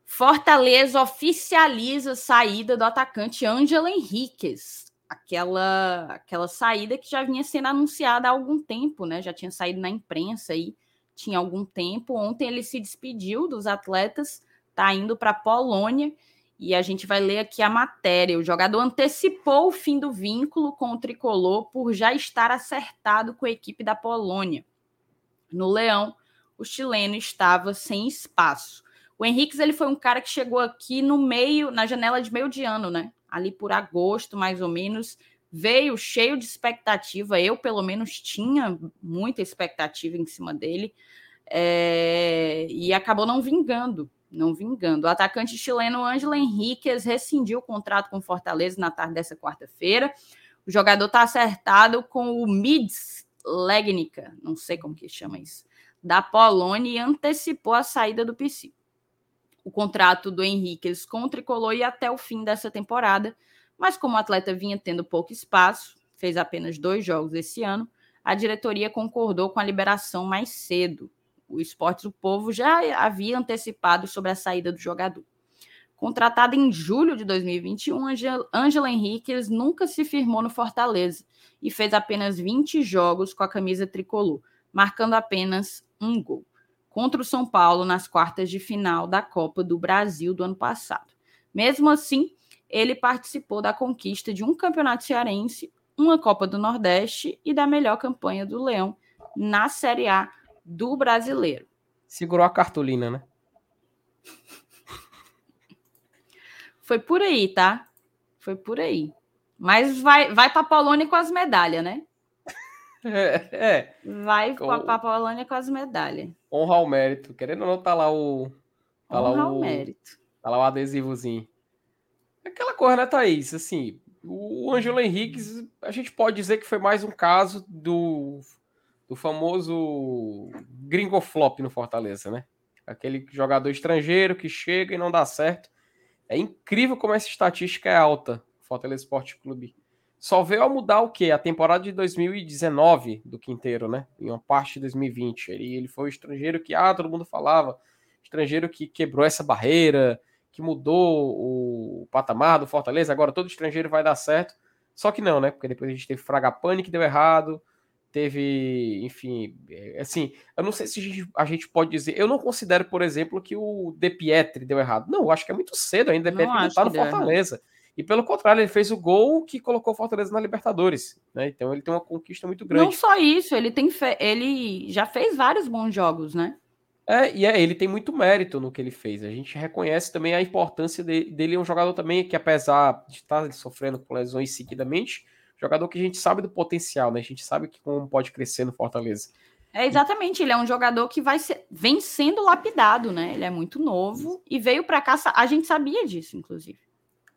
Fortaleza oficializa a saída do atacante Ângelo Henriquez. Aquela, aquela saída que já vinha sendo anunciada há algum tempo, né? Já tinha saído na imprensa aí tinha algum tempo. Ontem ele se despediu dos atletas, está indo para a Polônia. E a gente vai ler aqui a matéria. O jogador antecipou o fim do vínculo com o tricolor por já estar acertado com a equipe da Polônia. No Leão, o chileno estava sem espaço. O Henrique ele foi um cara que chegou aqui no meio, na janela de meio de ano, né? Ali por agosto, mais ou menos, veio cheio de expectativa. Eu, pelo menos, tinha muita expectativa em cima dele. É... E acabou não vingando. Não vingando. O atacante chileno Ângelo Henriquez rescindiu o contrato com Fortaleza na tarde dessa quarta-feira. O jogador está acertado com o Mids Legnica, não sei como que chama isso, da Polônia e antecipou a saída do PC. O contrato do Henriquez com o Tricolor ia até o fim dessa temporada, mas como o atleta vinha tendo pouco espaço, fez apenas dois jogos esse ano, a diretoria concordou com a liberação mais cedo. O Esportes do Povo já havia antecipado sobre a saída do jogador. Contratado em julho de 2021, Ângela Henriquez nunca se firmou no Fortaleza e fez apenas 20 jogos com a camisa tricolor, marcando apenas um gol contra o São Paulo nas quartas de final da Copa do Brasil do ano passado. Mesmo assim, ele participou da conquista de um campeonato cearense, uma Copa do Nordeste e da melhor campanha do Leão na Série A do Brasileiro. Segurou a cartolina, né? Foi por aí, tá? Foi por aí. Mas vai, vai para a Polônia com as medalhas, né? É, é. Vai com... para a Polônia com as medalhas. Honra ao mérito. Querendo ou não, tá lá o. Tá Honra lá ao mérito. Tá lá o adesivozinho. Aquela coisa, né, Thaís? Assim, o Ângelo Henrique, a gente pode dizer que foi mais um caso do, do famoso gringo flop no Fortaleza, né? Aquele jogador estrangeiro que chega e não dá certo. É incrível como essa estatística é alta, Fortaleza Esporte Clube. Só veio a mudar o quê? A temporada de 2019 do Quinteiro, né? Em uma parte de 2020. Ele, ele foi o estrangeiro que, ah, todo mundo falava, estrangeiro que quebrou essa barreira, que mudou o patamar do Fortaleza, agora todo estrangeiro vai dar certo. Só que não, né? Porque depois a gente teve Fragapane que deu errado, teve, enfim, é, assim, eu não sei se a gente, a gente, pode dizer, eu não considero, por exemplo, que o De Pietri deu errado. Não, eu acho que é muito cedo ainda, De Pietri não tá no Fortaleza. E pelo contrário, ele fez o gol que colocou o Fortaleza na Libertadores, né? Então ele tem uma conquista muito grande. Não só isso, ele tem fe... ele já fez vários bons jogos, né? É, e é, ele tem muito mérito no que ele fez. A gente reconhece também a importância de, dele, é um jogador também que apesar de estar sofrendo com lesões seguidamente, jogador que a gente sabe do potencial, né? A gente sabe que como pode crescer no Fortaleza. É exatamente, ele é um jogador que vai ser, vem sendo lapidado, né? Ele é muito novo e veio para cá, a gente sabia disso, inclusive.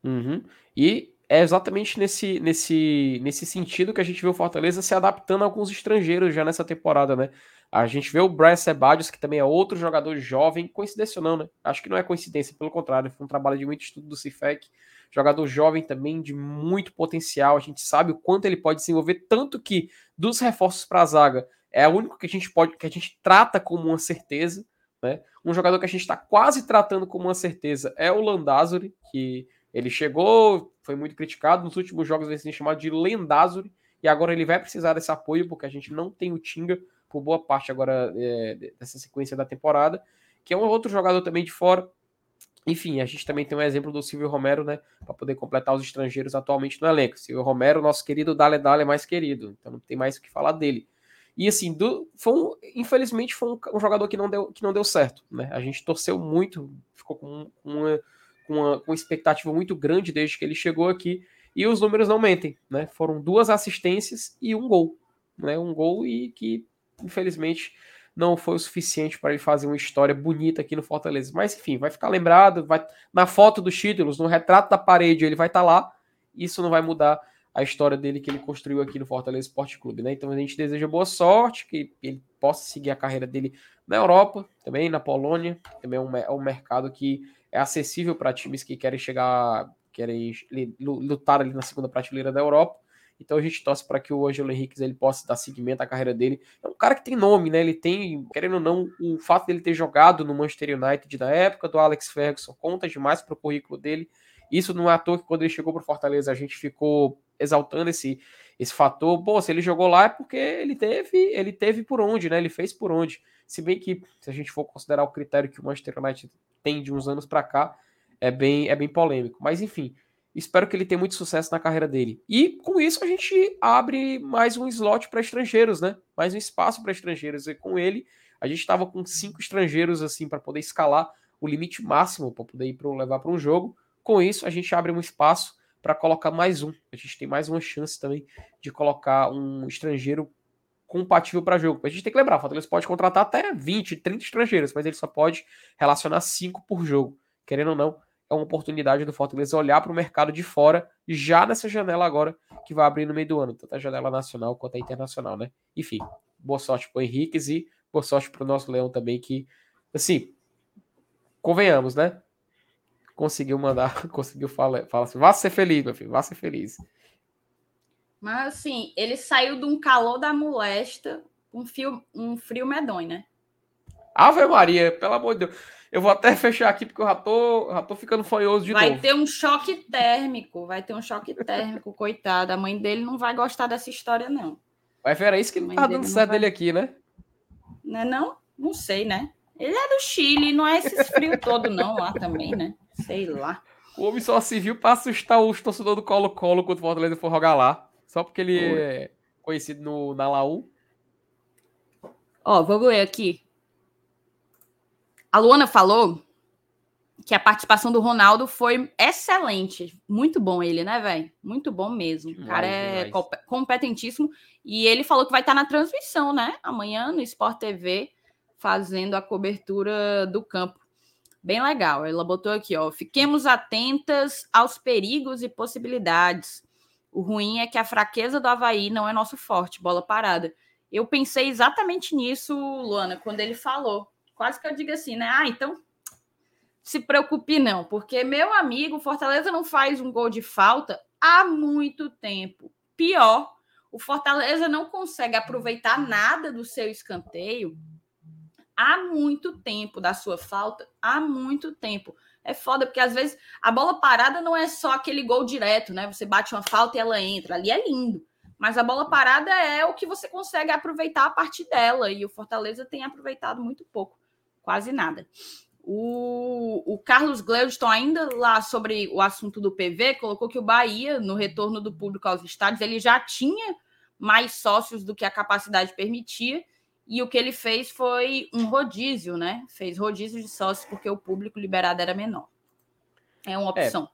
Uhum. E é exatamente nesse, nesse, nesse sentido que a gente vê o Fortaleza se adaptando a alguns estrangeiros já nessa temporada, né? A gente vê o Brian Sebadios, que também é outro jogador jovem, coincidência não, né? Acho que não é coincidência, pelo contrário, foi um trabalho de muito estudo do CIFEC, jogador jovem também de muito potencial, a gente sabe o quanto ele pode desenvolver, tanto que dos reforços para a zaga é o único que a gente pode, que a gente trata como uma certeza, né? Um jogador que a gente está quase tratando como uma certeza é o Landazuri, que ele chegou, foi muito criticado nos últimos jogos, ele se chamado de Lendazuri, e agora ele vai precisar desse apoio, porque a gente não tem o Tinga por boa parte agora é, dessa sequência da temporada, que é um outro jogador também de fora. Enfim, a gente também tem um exemplo do Silvio Romero, né, para poder completar os estrangeiros atualmente no elenco. Silvio Romero, nosso querido Dale Dale mais querido, então não tem mais o que falar dele. E assim, do, foi um, infelizmente foi um, um, jogador que não, deu, que não deu certo, né? A gente torceu muito, ficou com uma, com uma, uma expectativa muito grande desde que ele chegou aqui, e os números não mentem, né? Foram duas assistências e um gol, né? Um gol e que infelizmente não foi o suficiente para ele fazer uma história bonita aqui no Fortaleza. Mas enfim, vai ficar lembrado, vai na foto dos títulos, no retrato da parede, ele vai estar tá lá. Isso não vai mudar a história dele que ele construiu aqui no Fortaleza Esporte Clube, né? Então a gente deseja boa sorte, que ele possa seguir a carreira dele na Europa, também na Polônia, também é um, é um mercado que é acessível para times que querem chegar, querem lutar ali na segunda prateleira da Europa. Então a gente torce para que o Ângelo Henrique ele possa dar seguimento à carreira dele. É um cara que tem nome, né? Ele tem, querendo ou não, o fato dele ter jogado no Manchester United da época do Alex Ferguson conta demais para o currículo dele. Isso não é à toa que quando ele chegou para Fortaleza a gente ficou exaltando esse, esse fator. Pô, se ele jogou lá é porque ele teve, ele teve por onde, né? Ele fez por onde. Se bem que, se a gente for considerar o critério que o Manchester United tem de uns anos para cá, é bem, é bem polêmico. Mas enfim, Espero que ele tenha muito sucesso na carreira dele. E com isso a gente abre mais um slot para estrangeiros, né? Mais um espaço para estrangeiros. E com ele, a gente estava com cinco estrangeiros assim para poder escalar o limite máximo para poder ir pro, levar para um jogo. Com isso, a gente abre um espaço para colocar mais um. A gente tem mais uma chance também de colocar um estrangeiro compatível para jogo. A gente tem que lembrar, o Fortaleza pode contratar até 20, 30 estrangeiros, mas ele só pode relacionar 5 por jogo. Querendo ou não, é uma oportunidade do Fortaleza olhar para o mercado de fora já nessa janela agora que vai abrir no meio do ano, tanto a janela nacional quanto a internacional, né? Enfim, boa sorte para o Henriquez e boa sorte para o nosso Leão também, que, assim, convenhamos, né? Conseguiu mandar, conseguiu falar, falar assim, vá ser feliz, meu filho, vá ser feliz. Mas assim, ele saiu de um calor da molesta, um frio, um frio medonho, né? Ave Maria, pelo amor de Deus. Eu vou até fechar aqui porque eu já tô, já tô ficando fanhoso de vai novo. Vai ter um choque térmico, vai ter um choque térmico, coitado. A mãe dele não vai gostar dessa história, não. Vai ver, é isso que não tá dando certo vai... dele aqui, né? Não é não? Não sei, né? Ele é do Chile, não é esse frio todo não lá também, né? Sei lá. O homem só se viu para assustar os torcedores do Colo-Colo quando o Fortaleza for jogar lá. Só porque ele Oi. é conhecido no, na Laú. Ó, vou ler aqui. A Luana falou que a participação do Ronaldo foi excelente. Muito bom ele, né, velho? Muito bom mesmo. O cara é competentíssimo. E ele falou que vai estar na transmissão, né? Amanhã no Sport TV, fazendo a cobertura do campo. Bem legal. Ela botou aqui, ó. Fiquemos atentas aos perigos e possibilidades. O ruim é que a fraqueza do Havaí não é nosso forte, bola parada. Eu pensei exatamente nisso, Luana, quando ele falou quase que eu digo assim, né? Ah, então se preocupe não, porque meu amigo, Fortaleza não faz um gol de falta há muito tempo. Pior, o Fortaleza não consegue aproveitar nada do seu escanteio há muito tempo da sua falta, há muito tempo. É foda, porque às vezes a bola parada não é só aquele gol direto, né? Você bate uma falta e ela entra. Ali é lindo. Mas a bola parada é o que você consegue aproveitar a partir dela. E o Fortaleza tem aproveitado muito pouco quase nada. O, o Carlos Gleudson, ainda lá sobre o assunto do PV, colocou que o Bahia, no retorno do público aos estádios, ele já tinha mais sócios do que a capacidade permitia, e o que ele fez foi um rodízio, né? Fez rodízio de sócios porque o público liberado era menor. É uma é. opção.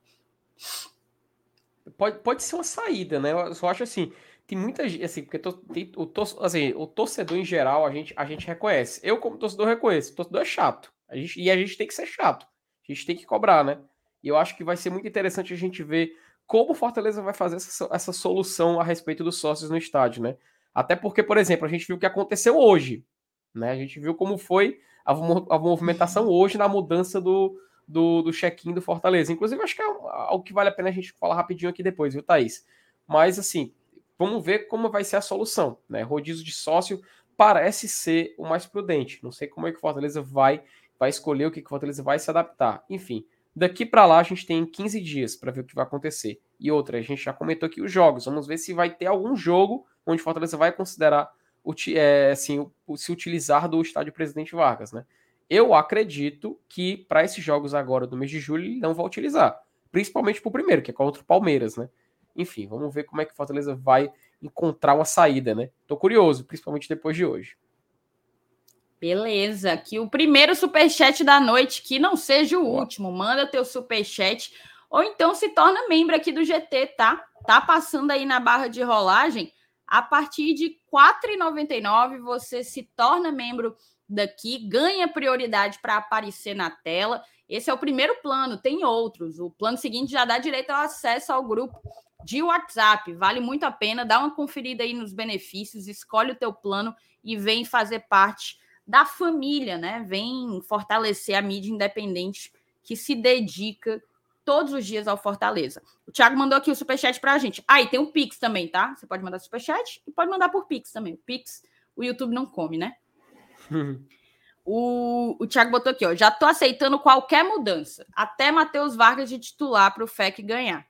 É, pode, pode ser uma saída, né? Eu só acho assim, tem muita gente, assim, porque tem, o, assim, o torcedor em geral a gente, a gente reconhece. Eu, como torcedor, reconheço. O torcedor é chato. A gente, e a gente tem que ser chato. A gente tem que cobrar, né? E eu acho que vai ser muito interessante a gente ver como o Fortaleza vai fazer essa, essa solução a respeito dos sócios no estádio, né? Até porque, por exemplo, a gente viu o que aconteceu hoje. Né? A gente viu como foi a, a movimentação hoje na mudança do, do, do check-in do Fortaleza. Inclusive, acho que é algo que vale a pena a gente falar rapidinho aqui depois, viu, Thaís? Mas, assim, Vamos ver como vai ser a solução. Né? Rodízio de sócio parece ser o mais prudente. Não sei como é que o Fortaleza vai, vai escolher, o que, que o Fortaleza vai se adaptar. Enfim, daqui para lá a gente tem 15 dias para ver o que vai acontecer. E outra, a gente já comentou aqui os jogos. Vamos ver se vai ter algum jogo onde Fortaleza vai considerar é, assim, se utilizar do estádio Presidente Vargas. Né? Eu acredito que para esses jogos agora do mês de julho ele não vai utilizar. Principalmente para o primeiro, que é contra o Palmeiras, né? Enfim, vamos ver como é que Fortaleza vai encontrar uma saída, né? Tô curioso, principalmente depois de hoje. Beleza, aqui o primeiro superchat da noite, que não seja o Boa. último. Manda teu superchat ou então se torna membro aqui do GT, tá? Tá passando aí na barra de rolagem. A partir de R$ 4,99 você se torna membro daqui, ganha prioridade para aparecer na tela. Esse é o primeiro plano, tem outros. O plano seguinte já dá direito ao acesso ao grupo de WhatsApp. Vale muito a pena. Dá uma conferida aí nos benefícios, escolhe o teu plano e vem fazer parte da família, né? Vem fortalecer a mídia independente que se dedica todos os dias ao Fortaleza. O Thiago mandou aqui o superchat pra gente. Ah, e tem o Pix também, tá? Você pode mandar superchat e pode mandar por Pix também. O Pix, o YouTube não come, né? o, o Thiago botou aqui, ó. Já tô aceitando qualquer mudança. Até Matheus Vargas de titular para o FEC ganhar.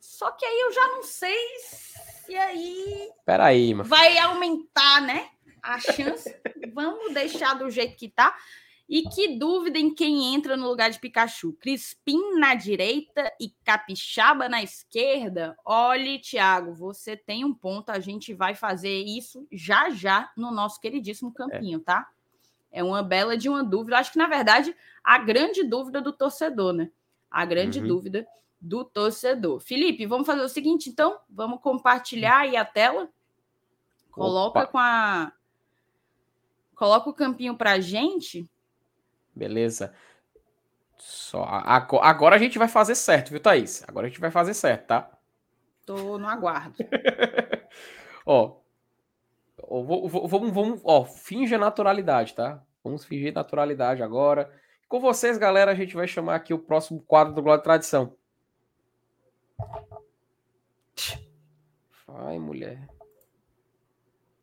Só que aí eu já não sei se aí. Peraí, mano. Vai aumentar, né? A chance. Vamos deixar do jeito que tá. E que dúvida em quem entra no lugar de Pikachu? Crispim na direita e Capixaba na esquerda? Olhe, Thiago, você tem um ponto. A gente vai fazer isso já já no nosso queridíssimo campinho, é. tá? É uma bela de uma dúvida. Acho que, na verdade, a grande dúvida do torcedor, né? A grande uhum. dúvida do torcedor. Felipe, vamos fazer o seguinte, então? Vamos compartilhar aí a tela. Coloca Opa. com a. Coloca o campinho pra gente. Beleza. Só agora a gente vai fazer certo, viu, Thaís? Agora a gente vai fazer certo, tá? Tô no aguardo. ó, vamos, vamos, ó, finge naturalidade, tá? Vamos fingir naturalidade agora. Com vocês, galera, a gente vai chamar aqui o próximo quadro do Glória Tradição. Vai, mulher.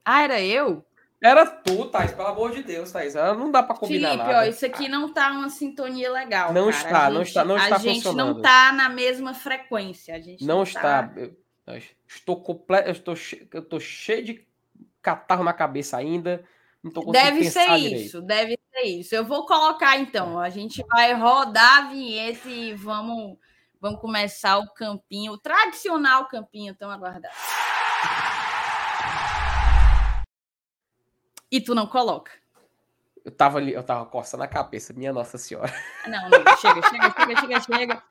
Ah, era eu? Era tu, Thais, pelo amor de Deus, Thais. Não dá para combinar Felipe, nada. Ó, isso aqui não tá uma sintonia legal. Não cara. está, gente, não está, não está A gente não tá na mesma frequência. A gente não, não está. Tá... Eu, estou completo, eu estou, che... eu estou cheio de catarro na cabeça ainda. Não tô deve ser direito. isso, deve ser isso. Eu vou colocar então. A gente vai rodar a vinheta e vamos, vamos começar o campinho, o tradicional campinho tão aguardado. E tu não coloca. Eu tava ali, eu tava coçando a cabeça, minha Nossa Senhora. Não, não, chega, chega, chega, chega, chega.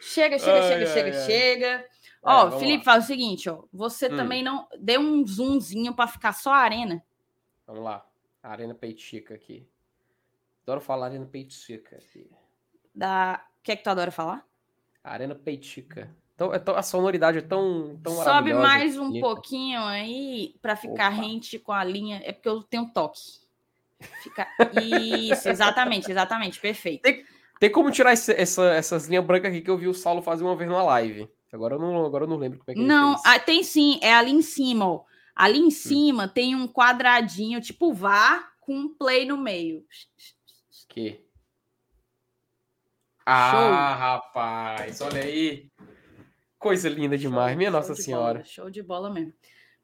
Chega, chega, ai, chega, ai, chega, ai. chega. Ó, é, Felipe, lá. faz o seguinte, ó. Você hum. também não. Dê um zoomzinho para ficar só a arena. Vamos lá. Arena Peitica aqui. Adoro falar Arena Peitica aqui. Da. O que é que tu adora falar? Arena Peitica. Então, é a sonoridade é tão, tão Sobe mais um pouquinho aí para ficar Opa. rente com a linha. É porque eu tenho toque. Fica... Isso, exatamente, exatamente, perfeito. Tem, tem como tirar esse, essa, essas linhas brancas aqui que eu vi o Saulo fazer uma vez numa live. Agora eu não, agora eu não lembro como é que Não, ah, tem sim, é ali em cima, ó. Ali em hum. cima hum. tem um quadradinho, tipo vá, com um play no meio. Que? Ah, Show. rapaz, olha aí. Coisa linda demais, show, minha show Nossa de Senhora. Bola, show de bola mesmo.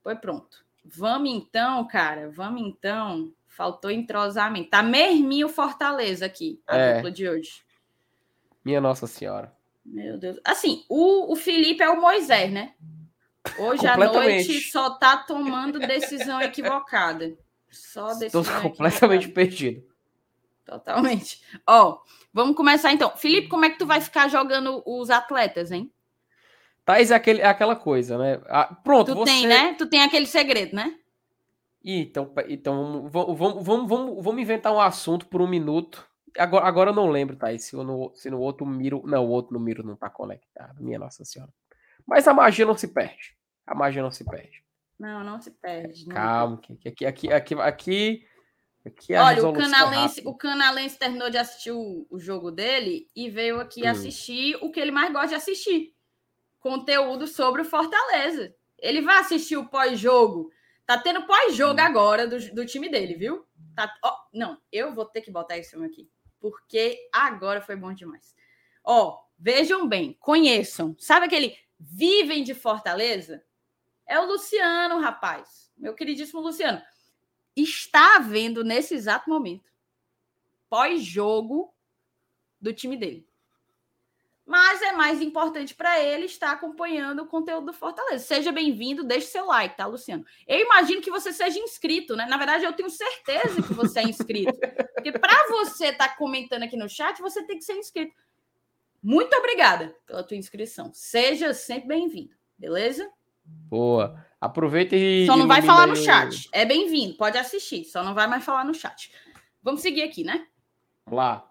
Foi pronto. Vamos então, cara, vamos então. Faltou entrosamento. Tá merminho Fortaleza aqui, a é. dupla de hoje. Minha Nossa Senhora. Meu Deus. Assim, o, o Felipe é o Moisés, né? Hoje à noite só tá tomando decisão equivocada. Só decisão Estou completamente equivocada. perdido. Totalmente. Ó, vamos começar então. Felipe, como é que tu vai ficar jogando os atletas, hein? Thais é, aquele, é aquela coisa, né? Ah, pronto, tu você... tem, né? Tu tem aquele segredo, né? Então, então vamos, vamos, vamos, vamos inventar um assunto por um minuto. Agora, agora eu não lembro, Thaís, se, no, se no outro miro. Não, o outro no miro não tá conectado. Minha Nossa Senhora. Mas a magia não se perde. A magia não se perde. Não, não se perde. Calma, aqui, aqui, aqui, aqui, aqui, aqui é Olha, o canalense, o canalense terminou de assistir o, o jogo dele e veio aqui hum. assistir o que ele mais gosta de assistir conteúdo sobre o Fortaleza. Ele vai assistir o pós-jogo. Tá tendo pós-jogo agora do, do time dele, viu? Tá, ó, não, eu vou ter que botar esse filme aqui, porque agora foi bom demais. Ó, vejam bem, conheçam. Sabe aquele vivem de Fortaleza? É o Luciano, rapaz. Meu queridíssimo Luciano. Está vendo nesse exato momento pós-jogo do time dele mas é mais importante para ele estar acompanhando o conteúdo do Fortaleza. Seja bem-vindo, deixe seu like, tá, Luciano? Eu imagino que você seja inscrito, né? Na verdade, eu tenho certeza que você é inscrito. Porque para você estar tá comentando aqui no chat, você tem que ser inscrito. Muito obrigada pela tua inscrição. Seja sempre bem-vindo, beleza? Boa. Aproveita e. Só não vai falar no chat. É bem-vindo, pode assistir, só não vai mais falar no chat. Vamos seguir aqui, né? Lá.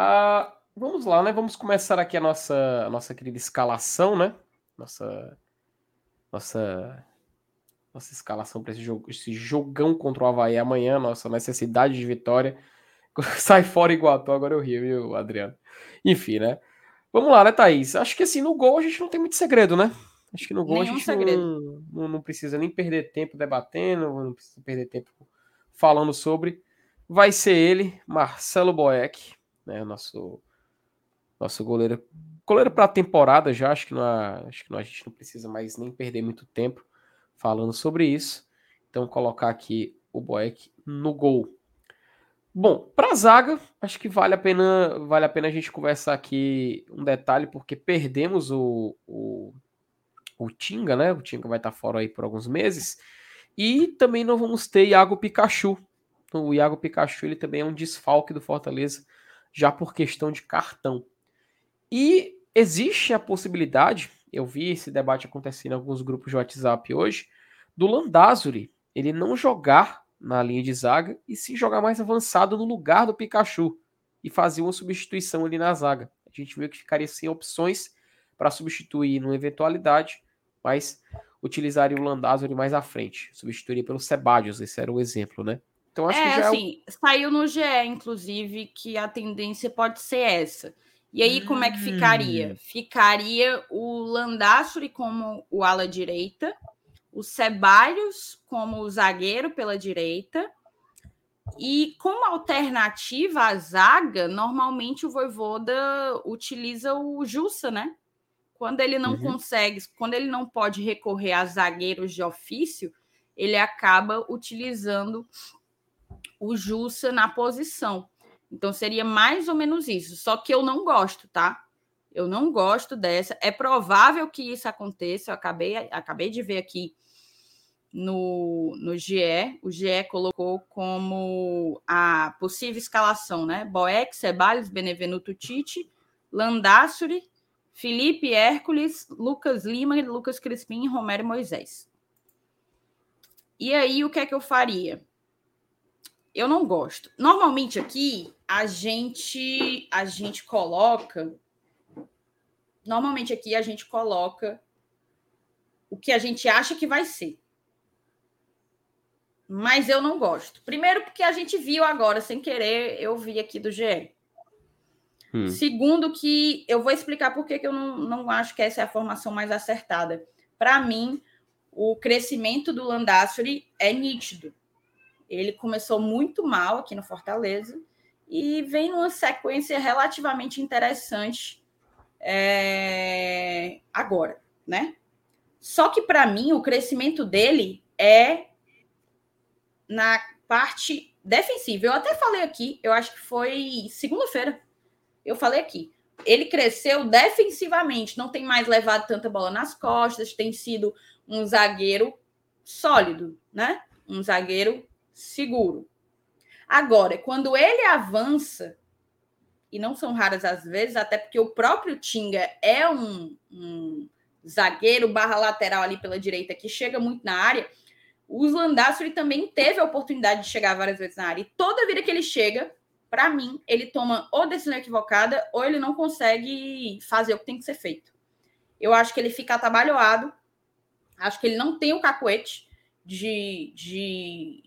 Uh, Vamos lá, né? Vamos começar aqui a nossa, a nossa querida escalação, né? Nossa, nossa, nossa escalação para esse jogo, esse jogão contra o Havaí amanhã, nossa necessidade de vitória. Sai fora Iguatu, agora eu rio, viu, Adriano? Enfim, né? Vamos lá, né, Thaís? Acho que assim, no gol a gente não tem muito segredo, né? Acho que no gol Nenhum a gente não, não, não, precisa nem perder tempo debatendo, não precisa perder tempo falando sobre. Vai ser ele, Marcelo Boeck, né? Nosso nosso goleiro. Goleiro para a temporada já, acho que, não, acho que não, a gente não precisa mais nem perder muito tempo falando sobre isso. Então, colocar aqui o Boeck no gol. Bom, para zaga, acho que vale a pena vale a pena a gente conversar aqui um detalhe, porque perdemos o, o, o Tinga, né? O Tinga vai estar fora aí por alguns meses. E também não vamos ter Iago Pikachu. O Iago Pikachu ele também é um desfalque do Fortaleza, já por questão de cartão. E existe a possibilidade, eu vi esse debate acontecendo em alguns grupos de WhatsApp hoje, do Landázuri ele não jogar na linha de zaga e se jogar mais avançado no lugar do Pikachu e fazer uma substituição ali na zaga. A gente viu que ficaria sem opções para substituir numa eventualidade, mas utilizaria o Landázuri mais à frente, substituiria pelo Sebadios, esse era o exemplo, né? Então acho é, que já assim, é o... saiu no GE, inclusive, que a tendência pode ser essa. E aí, como é que ficaria? Hum. Ficaria o Landázuri como o ala direita, o Ceballos como zagueiro pela direita. E como alternativa à zaga, normalmente o Voivoda utiliza o Jussa, né? Quando ele não uhum. consegue, quando ele não pode recorrer a zagueiros de ofício, ele acaba utilizando o Jussa na posição. Então seria mais ou menos isso. Só que eu não gosto, tá? Eu não gosto dessa. É provável que isso aconteça. Eu acabei, acabei de ver aqui no, no GE. O GE colocou como a possível escalação, né? Boeck, Ceballos, Benevenuto Tite, Landassuri, Felipe Hércules, Lucas Lima, Lucas Crispim, Romero e Moisés. E aí, o que é que eu faria? Eu não gosto. Normalmente aqui a gente a gente coloca normalmente aqui a gente coloca o que a gente acha que vai ser mas eu não gosto. Primeiro, porque a gente viu agora, sem querer, eu vi aqui do GE. Hum. Segundo, que eu vou explicar por que eu não, não acho que essa é a formação mais acertada. Para mim, o crescimento do Landassuri é nítido. Ele começou muito mal aqui no Fortaleza e vem numa sequência relativamente interessante é... agora, né? Só que para mim o crescimento dele é na parte defensiva. Eu até falei aqui, eu acho que foi segunda-feira. Eu falei aqui. Ele cresceu defensivamente, não tem mais levado tanta bola nas costas, tem sido um zagueiro sólido, né? Um zagueiro seguro. Agora, quando ele avança, e não são raras as vezes, até porque o próprio Tinga é um, um zagueiro barra lateral ali pela direita que chega muito na área, o Landassori também teve a oportunidade de chegar várias vezes na área. E toda vida que ele chega, para mim, ele toma ou decisão equivocada ou ele não consegue fazer o que tem que ser feito. Eu acho que ele fica atabalhoado. Acho que ele não tem o cacuete de, de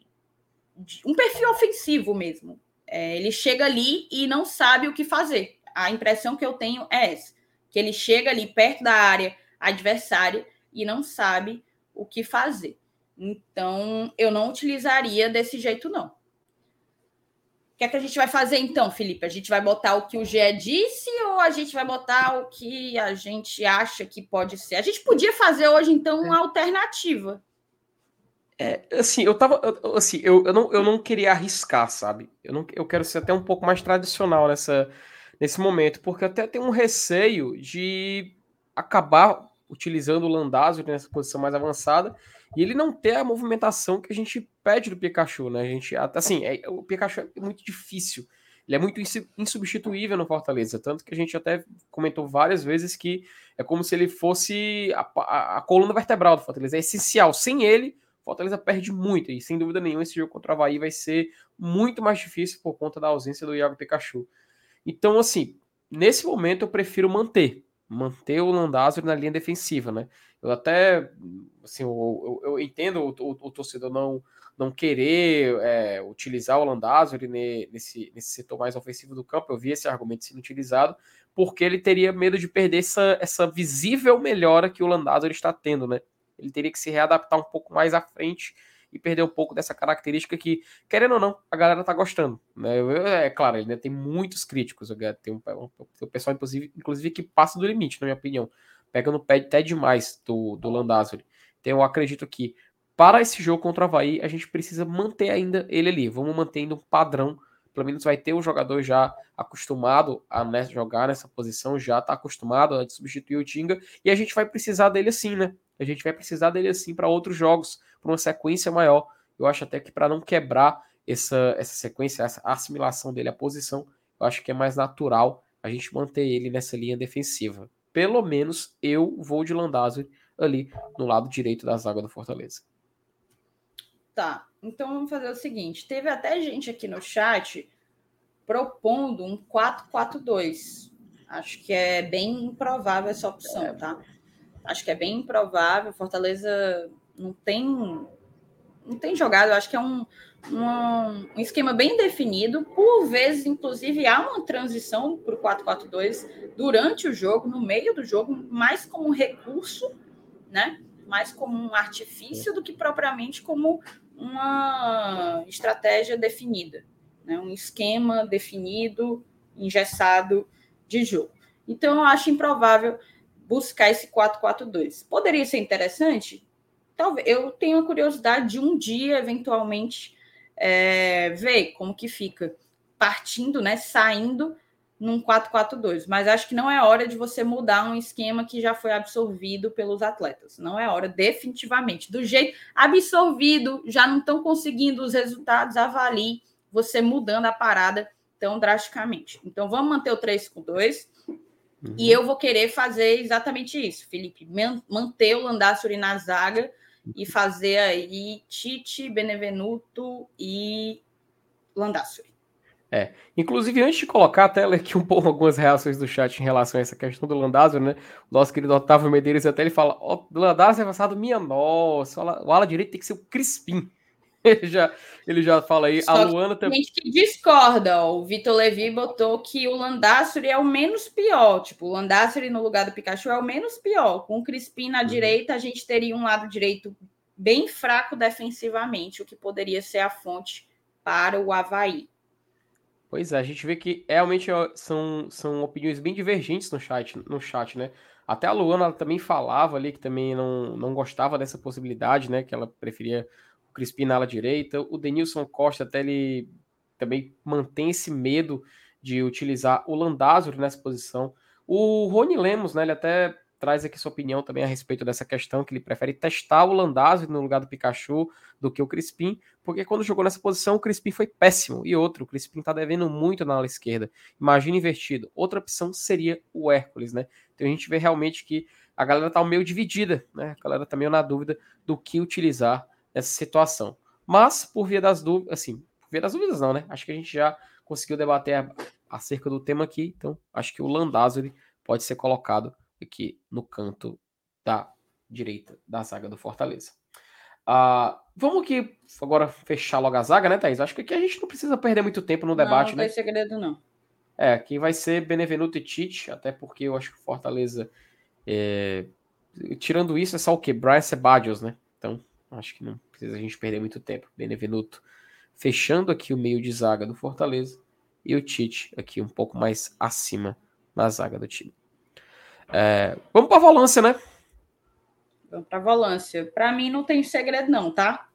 um perfil ofensivo mesmo. É, ele chega ali e não sabe o que fazer. A impressão que eu tenho é essa: que ele chega ali perto da área adversária e não sabe o que fazer. Então, eu não utilizaria desse jeito, não. O que é que a gente vai fazer então, Felipe? A gente vai botar o que o Gé disse ou a gente vai botar o que a gente acha que pode ser? A gente podia fazer hoje, então, uma alternativa. É, assim, eu tava. Assim, eu, eu, não, eu não queria arriscar, sabe? Eu, não, eu quero ser até um pouco mais tradicional nessa, nesse momento, porque até tenho um receio de acabar utilizando o Landazzo nessa posição mais avançada e ele não ter a movimentação que a gente pede do Pikachu, né? A gente, assim, é, o Pikachu é muito difícil. Ele é muito insubstituível no Fortaleza, tanto que a gente até comentou várias vezes que é como se ele fosse a, a, a coluna vertebral do Fortaleza. É essencial. Sem ele, Fortaleza perde muito. E sem dúvida nenhuma, esse jogo contra o Havaí vai ser muito mais difícil por conta da ausência do Iago Pikachu. Então, assim, nesse momento eu prefiro manter manter o Landázuri na linha defensiva, né? Eu até, assim, eu, eu, eu entendo o, o, o, torcedor não, não querer é, utilizar o Landázuri nesse, nesse setor mais ofensivo do campo, eu vi esse argumento sendo utilizado, porque ele teria medo de perder essa, essa visível melhora que o Landázuri está tendo, né? Ele teria que se readaptar um pouco mais à frente e perder um pouco dessa característica que, querendo ou não, a galera tá gostando. Né? É claro, ele tem muitos críticos. Tem um, tem um pessoal, inclusive, inclusive, que passa do limite, na minha opinião. Pega no pé até demais do, do Landázuri. Então eu acredito que para esse jogo contra o Havaí, a gente precisa manter ainda ele ali. Vamos mantendo um padrão, pelo menos vai ter um jogador já acostumado a jogar nessa posição, já está acostumado a substituir o Tinga, e a gente vai precisar dele assim, né? A gente vai precisar dele assim para outros jogos, para uma sequência maior. Eu acho até que para não quebrar essa, essa sequência, essa assimilação dele à posição, eu acho que é mais natural a gente manter ele nessa linha defensiva. Pelo menos eu vou de Landázuri ali no lado direito da zaga do Fortaleza. Tá, então vamos fazer o seguinte: teve até gente aqui no chat propondo um 4-4-2. Acho que é bem improvável essa opção, é. tá? Acho que é bem improvável. Fortaleza não tem não tem jogado. Acho que é um, um, um esquema bem definido. Por vezes, inclusive, há uma transição para o 4-4-2 durante o jogo, no meio do jogo, mais como um recurso, né? Mais como um artifício do que propriamente como uma estratégia definida, né? um esquema definido, engessado de jogo. Então, eu acho improvável buscar esse 4-4-2. Poderia ser interessante? Talvez. Eu tenho a curiosidade de um dia, eventualmente, é, ver como que fica partindo, né, saindo num 4-4-2, mas acho que não é hora de você mudar um esquema que já foi absorvido pelos atletas. Não é hora, definitivamente. Do jeito absorvido, já não estão conseguindo os resultados, avalie você mudando a parada tão drasticamente. Então vamos manter o 3 com 2. Uhum. E eu vou querer fazer exatamente isso, Felipe. Manter o Landassuri na zaga e fazer aí Tite, Benevenuto e Landassuri. É. Inclusive, antes de colocar até aqui um pouco algumas reações do chat em relação a essa questão do Landázuri, né? O nosso querido Otávio Medeiros até ele fala: Ó, oh, é avançado, minha nossa, o ala direito tem que ser o Crispim. Ele já, ele já fala aí. Só a Luana também. Tem gente que discorda. Ó. O Vitor Levi botou que o Landassuri é o menos pior. Tipo, o Landassuri no lugar do Pikachu é o menos pior. Com o Crispim na uhum. direita, a gente teria um lado direito bem fraco defensivamente, o que poderia ser a fonte para o Havaí. Pois é, a gente vê que realmente são, são opiniões bem divergentes no chat, no chat, né? Até a Luana também falava ali que também não, não gostava dessa possibilidade, né? Que ela preferia o Crispim na ala direita. O Denilson Costa até ele também mantém esse medo de utilizar o Landázuri nessa posição. O Rony Lemos, né? Ele até traz aqui sua opinião também a respeito dessa questão, que ele prefere testar o Landazzi no lugar do Pikachu do que o Crispim, porque quando jogou nessa posição o Crispim foi péssimo. E outro, o Crispim tá devendo muito na ala esquerda. Imagina invertido. Outra opção seria o Hércules, né? Então a gente vê realmente que a galera tá meio dividida, né? A galera tá meio na dúvida do que utilizar nessa situação. Mas, por via das dúvidas, assim, por via das dúvidas não, né? Acho que a gente já conseguiu debater acerca do tema aqui, então acho que o Landázuri pode ser colocado aqui no canto da direita da zaga do Fortaleza. Uh, vamos aqui agora fechar logo a zaga, né, Thaís? Acho que aqui a gente não precisa perder muito tempo no debate, não, né? Não, tem segredo, não. É, quem vai ser Benevenuto e Tite, até porque eu acho que o Fortaleza. É... Tirando isso, é só o que? Brian Sebadios, né? Então, acho que não precisa a gente perder muito tempo. Benevenuto fechando aqui o meio de zaga do Fortaleza e o Tite aqui um pouco mais acima na zaga do time. É, vamos para a volância, né? Vamos para a volância. Para mim não tem segredo não, tá?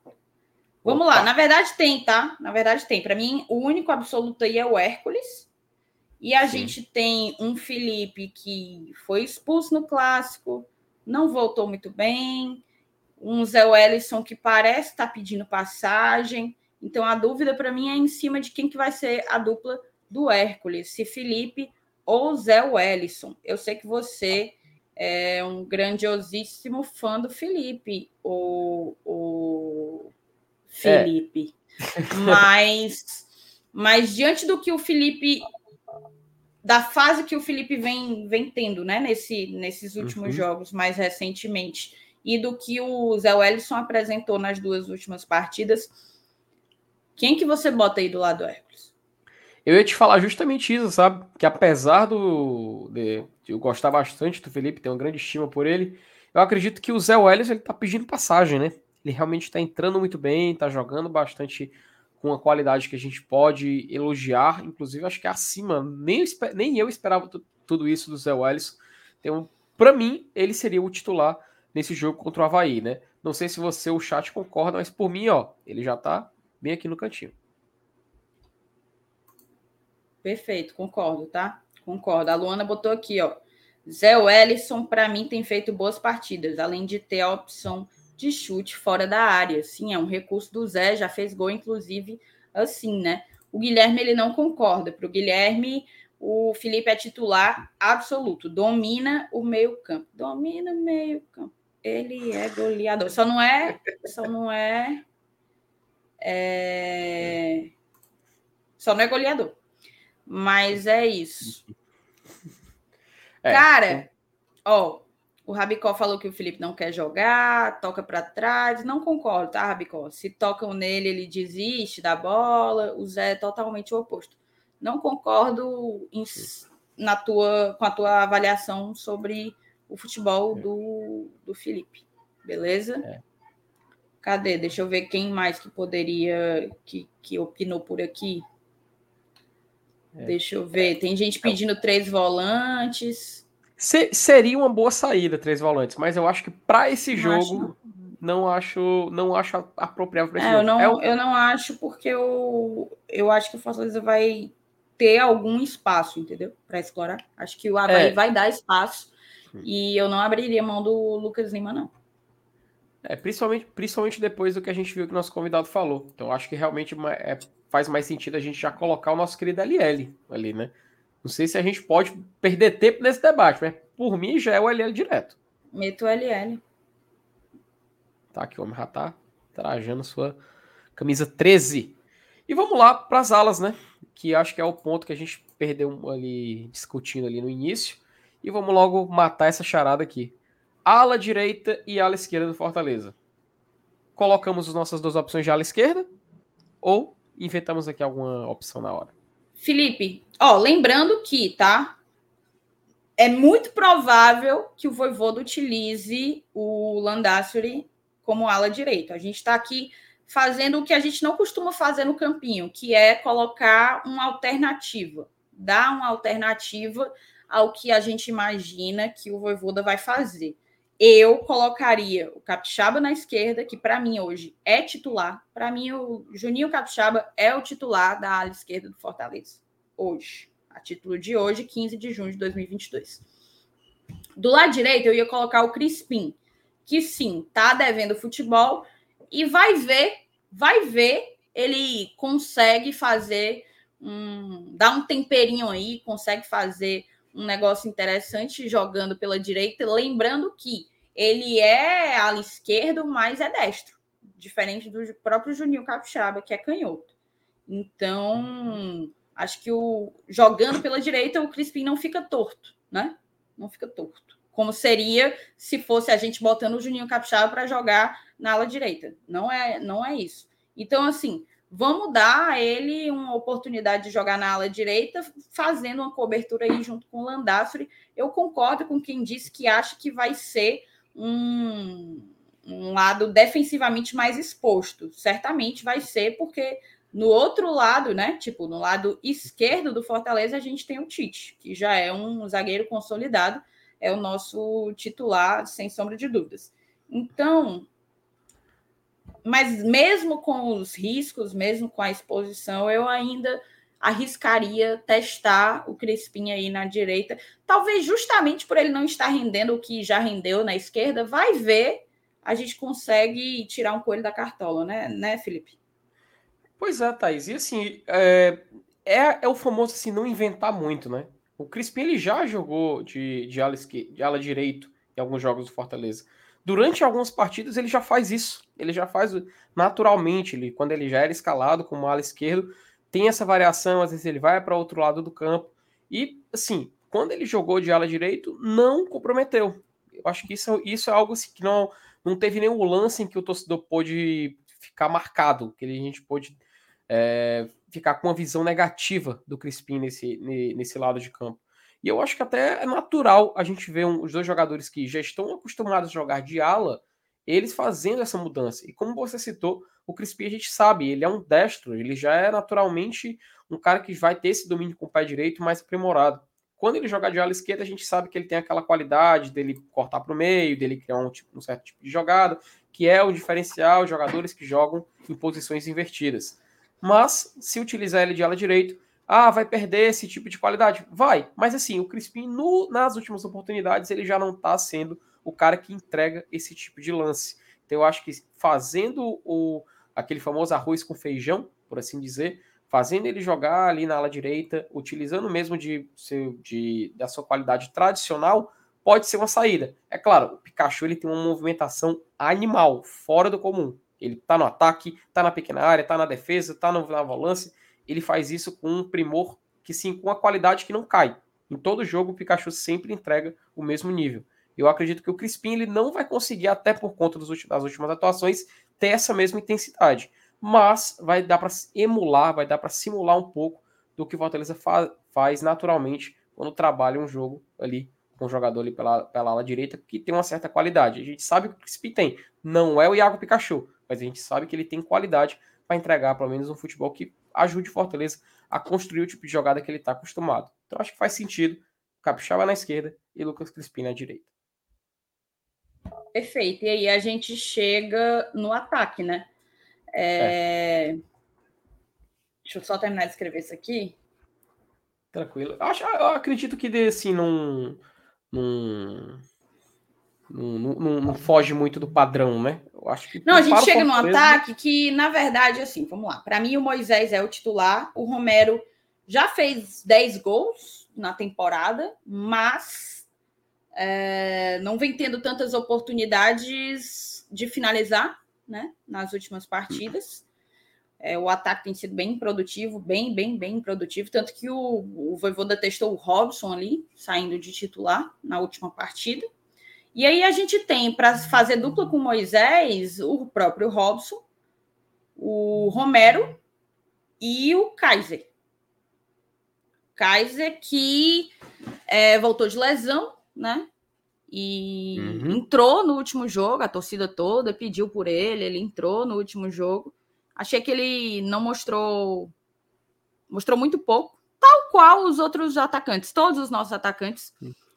Vamos Opa. lá. Na verdade tem, tá? Na verdade tem. Para mim o único absoluto aí é o Hércules. E a Sim. gente tem um Felipe que foi expulso no clássico, não voltou muito bem. Um Zé Wellison que parece estar tá pedindo passagem. Então a dúvida para mim é em cima de quem que vai ser a dupla do Hércules, se Felipe ou Zé Wellison. Eu sei que você é um grandiosíssimo fã do Felipe, o, o Felipe. É. Mas, mas diante do que o Felipe da fase que o Felipe vem, vem tendo, né, nesse, nesses últimos uhum. jogos mais recentemente, e do que o Zé Wellison apresentou nas duas últimas partidas, quem que você bota aí do lado do Hércules? Eu ia te falar justamente isso, sabe? Que apesar do. De, eu gostar bastante do Felipe, ter uma grande estima por ele, eu acredito que o Zé Welles ele tá pedindo passagem, né? Ele realmente tá entrando muito bem, tá jogando bastante com a qualidade que a gente pode elogiar, inclusive acho que é acima, nem nem eu esperava tudo isso do Zé Welles. Então, para mim, ele seria o titular nesse jogo contra o Havaí, né? Não sei se você, o chat, concorda, mas por mim, ó, ele já tá bem aqui no cantinho. Perfeito, concordo, tá? Concordo. A Luana botou aqui, ó. Zé Wellison, para mim, tem feito boas partidas, além de ter a opção de chute fora da área. Sim, é um recurso do Zé, já fez gol, inclusive, assim, né? O Guilherme ele não concorda. Para o Guilherme, o Felipe é titular absoluto, domina o meio-campo. Domina o meio-campo. Ele é goleador. Só não é. Só não é, é. Só não é goleador. Mas é isso. É. Cara, ó, o Rabicó falou que o Felipe não quer jogar, toca para trás. Não concordo, tá, Rabicó? Se tocam nele, ele desiste da bola. O Zé é totalmente o oposto. Não concordo em, na tua, com a tua avaliação sobre o futebol do, do Felipe. Beleza? É. Cadê? Deixa eu ver quem mais que poderia, que, que opinou por aqui. É. Deixa eu ver. Tem gente pedindo três volantes. Se, seria uma boa saída, três volantes, mas eu acho que para esse não jogo acho, não. acho não acho apropriado para esse é, jogo. Eu não, é eu não acho porque eu, eu acho que o Fortaleza vai ter algum espaço, entendeu? Para explorar. Acho que o Havaí é. vai dar espaço e eu não abriria mão do Lucas Lima, não. É, principalmente, principalmente depois do que a gente viu que o nosso convidado falou. Então, acho que realmente é, faz mais sentido a gente já colocar o nosso querido LL ali, né? Não sei se a gente pode perder tempo nesse debate, mas por mim já é o LL direto. Meto o LL. Tá, que o homem já tá trajando sua camisa 13. E vamos lá para as alas, né? Que acho que é o ponto que a gente perdeu ali discutindo ali no início. E vamos logo matar essa charada aqui. Ala direita e ala esquerda do Fortaleza. Colocamos as nossas duas opções de ala esquerda ou inventamos aqui alguma opção na hora. Felipe, ó, lembrando que, tá? É muito provável que o Voivoda utilize o Landassuri como ala direita. A gente está aqui fazendo o que a gente não costuma fazer no campinho, que é colocar uma alternativa, dar uma alternativa ao que a gente imagina que o Voivoda vai fazer eu colocaria o Capixaba na esquerda, que para mim hoje é titular. Para mim, o Juninho Capixaba é o titular da ala esquerda do Fortaleza. Hoje. A título de hoje, 15 de junho de 2022. Do lado direito, eu ia colocar o Crispim, que sim, tá devendo futebol e vai ver, vai ver, ele consegue fazer um, dar um temperinho aí, consegue fazer um negócio interessante jogando pela direita, lembrando que ele é ala esquerdo, mas é destro, diferente do próprio Juninho Capixaba, que é canhoto. Então, acho que o jogando pela direita, o Crispim não fica torto, né? Não fica torto. Como seria se fosse a gente botando o Juninho Capixaba para jogar na ala direita. Não é, não é isso. Então, assim, vamos dar a ele uma oportunidade de jogar na ala direita, fazendo uma cobertura aí junto com o Landafre. Eu concordo com quem disse que acha que vai ser um, um lado defensivamente mais exposto. Certamente vai ser, porque no outro lado, né? Tipo, no lado esquerdo do Fortaleza, a gente tem o Tite, que já é um zagueiro consolidado, é o nosso titular, sem sombra de dúvidas. Então, mas mesmo com os riscos, mesmo com a exposição, eu ainda arriscaria testar o Crispim aí na direita. Talvez justamente por ele não estar rendendo o que já rendeu na esquerda, vai ver, a gente consegue tirar um coelho da cartola, né, né Felipe? Pois é, Thaís. E assim, é, é, é o famoso assim, não inventar muito, né? O Crispim ele já jogou de, de, ala, de ala direito em alguns jogos do Fortaleza durante algumas partidas ele já faz isso. Ele já faz naturalmente, ele, quando ele já era escalado como ala esquerdo, tem essa variação, às vezes ele vai para outro lado do campo. E, assim, quando ele jogou de ala direito, não comprometeu. Eu acho que isso, isso é algo assim, que não, não teve nenhum lance em que o torcedor pôde ficar marcado, que a gente pôde é, ficar com uma visão negativa do Crispim nesse, nesse lado de campo. E eu acho que até é natural a gente ver um, os dois jogadores que já estão acostumados a jogar de ala, eles fazendo essa mudança. E como você citou, o Crispim a gente sabe, ele é um destro, ele já é naturalmente um cara que vai ter esse domínio com o pé direito mais aprimorado. Quando ele joga de ala esquerda, a gente sabe que ele tem aquela qualidade dele cortar para o meio, dele criar um, tipo, um certo tipo de jogada, que é o diferencial de jogadores que jogam em posições invertidas. Mas, se utilizar ele de ala direito, Ah, vai perder esse tipo de qualidade? Vai, mas assim, o Crispim, no, nas últimas oportunidades, ele já não está sendo o cara que entrega esse tipo de lance. Então eu acho que fazendo o, aquele famoso arroz com feijão, por assim dizer, fazendo ele jogar ali na ala direita, utilizando mesmo de, de, da sua qualidade tradicional, pode ser uma saída. É claro, o Pikachu ele tem uma movimentação animal, fora do comum. Ele tá no ataque, tá na pequena área, tá na defesa, tá no, na volância. Ele faz isso com um primor que sim, com uma qualidade que não cai. Em todo jogo, o Pikachu sempre entrega o mesmo nível. Eu acredito que o Crispim ele não vai conseguir, até por conta das últimas atuações, ter essa mesma intensidade. Mas vai dar para emular, vai dar para simular um pouco do que o Fortaleza fa faz naturalmente quando trabalha um jogo ali com um jogador ali pela, pela ala direita que tem uma certa qualidade. A gente sabe que o Crispim tem. Não é o Iago Pikachu, mas a gente sabe que ele tem qualidade para entregar pelo menos um futebol que ajude o Fortaleza a construir o tipo de jogada que ele está acostumado. Então acho que faz sentido Capixaba na esquerda e Lucas Crispim na direita. Perfeito. E aí a gente chega no ataque, né? É... É. Deixa eu só terminar de escrever isso aqui. Tranquilo. Eu, acho, eu acredito que assim, não, não, não, não, não, foge muito do padrão, né? Eu acho que não, a gente chega no ataque que, na verdade, assim, vamos lá. Para mim, o Moisés é o titular, o Romero já fez 10 gols na temporada, mas é, não vem tendo tantas oportunidades de finalizar né, nas últimas partidas. É, o ataque tem sido bem produtivo, bem, bem, bem produtivo. Tanto que o, o Voivoda testou o Robson ali, saindo de titular na última partida. E aí a gente tem, para fazer dupla com Moisés, o próprio Robson, o Romero e o Kaiser. Kaiser que é, voltou de lesão, né? E uhum. entrou no último jogo, a torcida toda pediu por ele, ele entrou no último jogo. Achei que ele não mostrou mostrou muito pouco, tal qual os outros atacantes, todos os nossos atacantes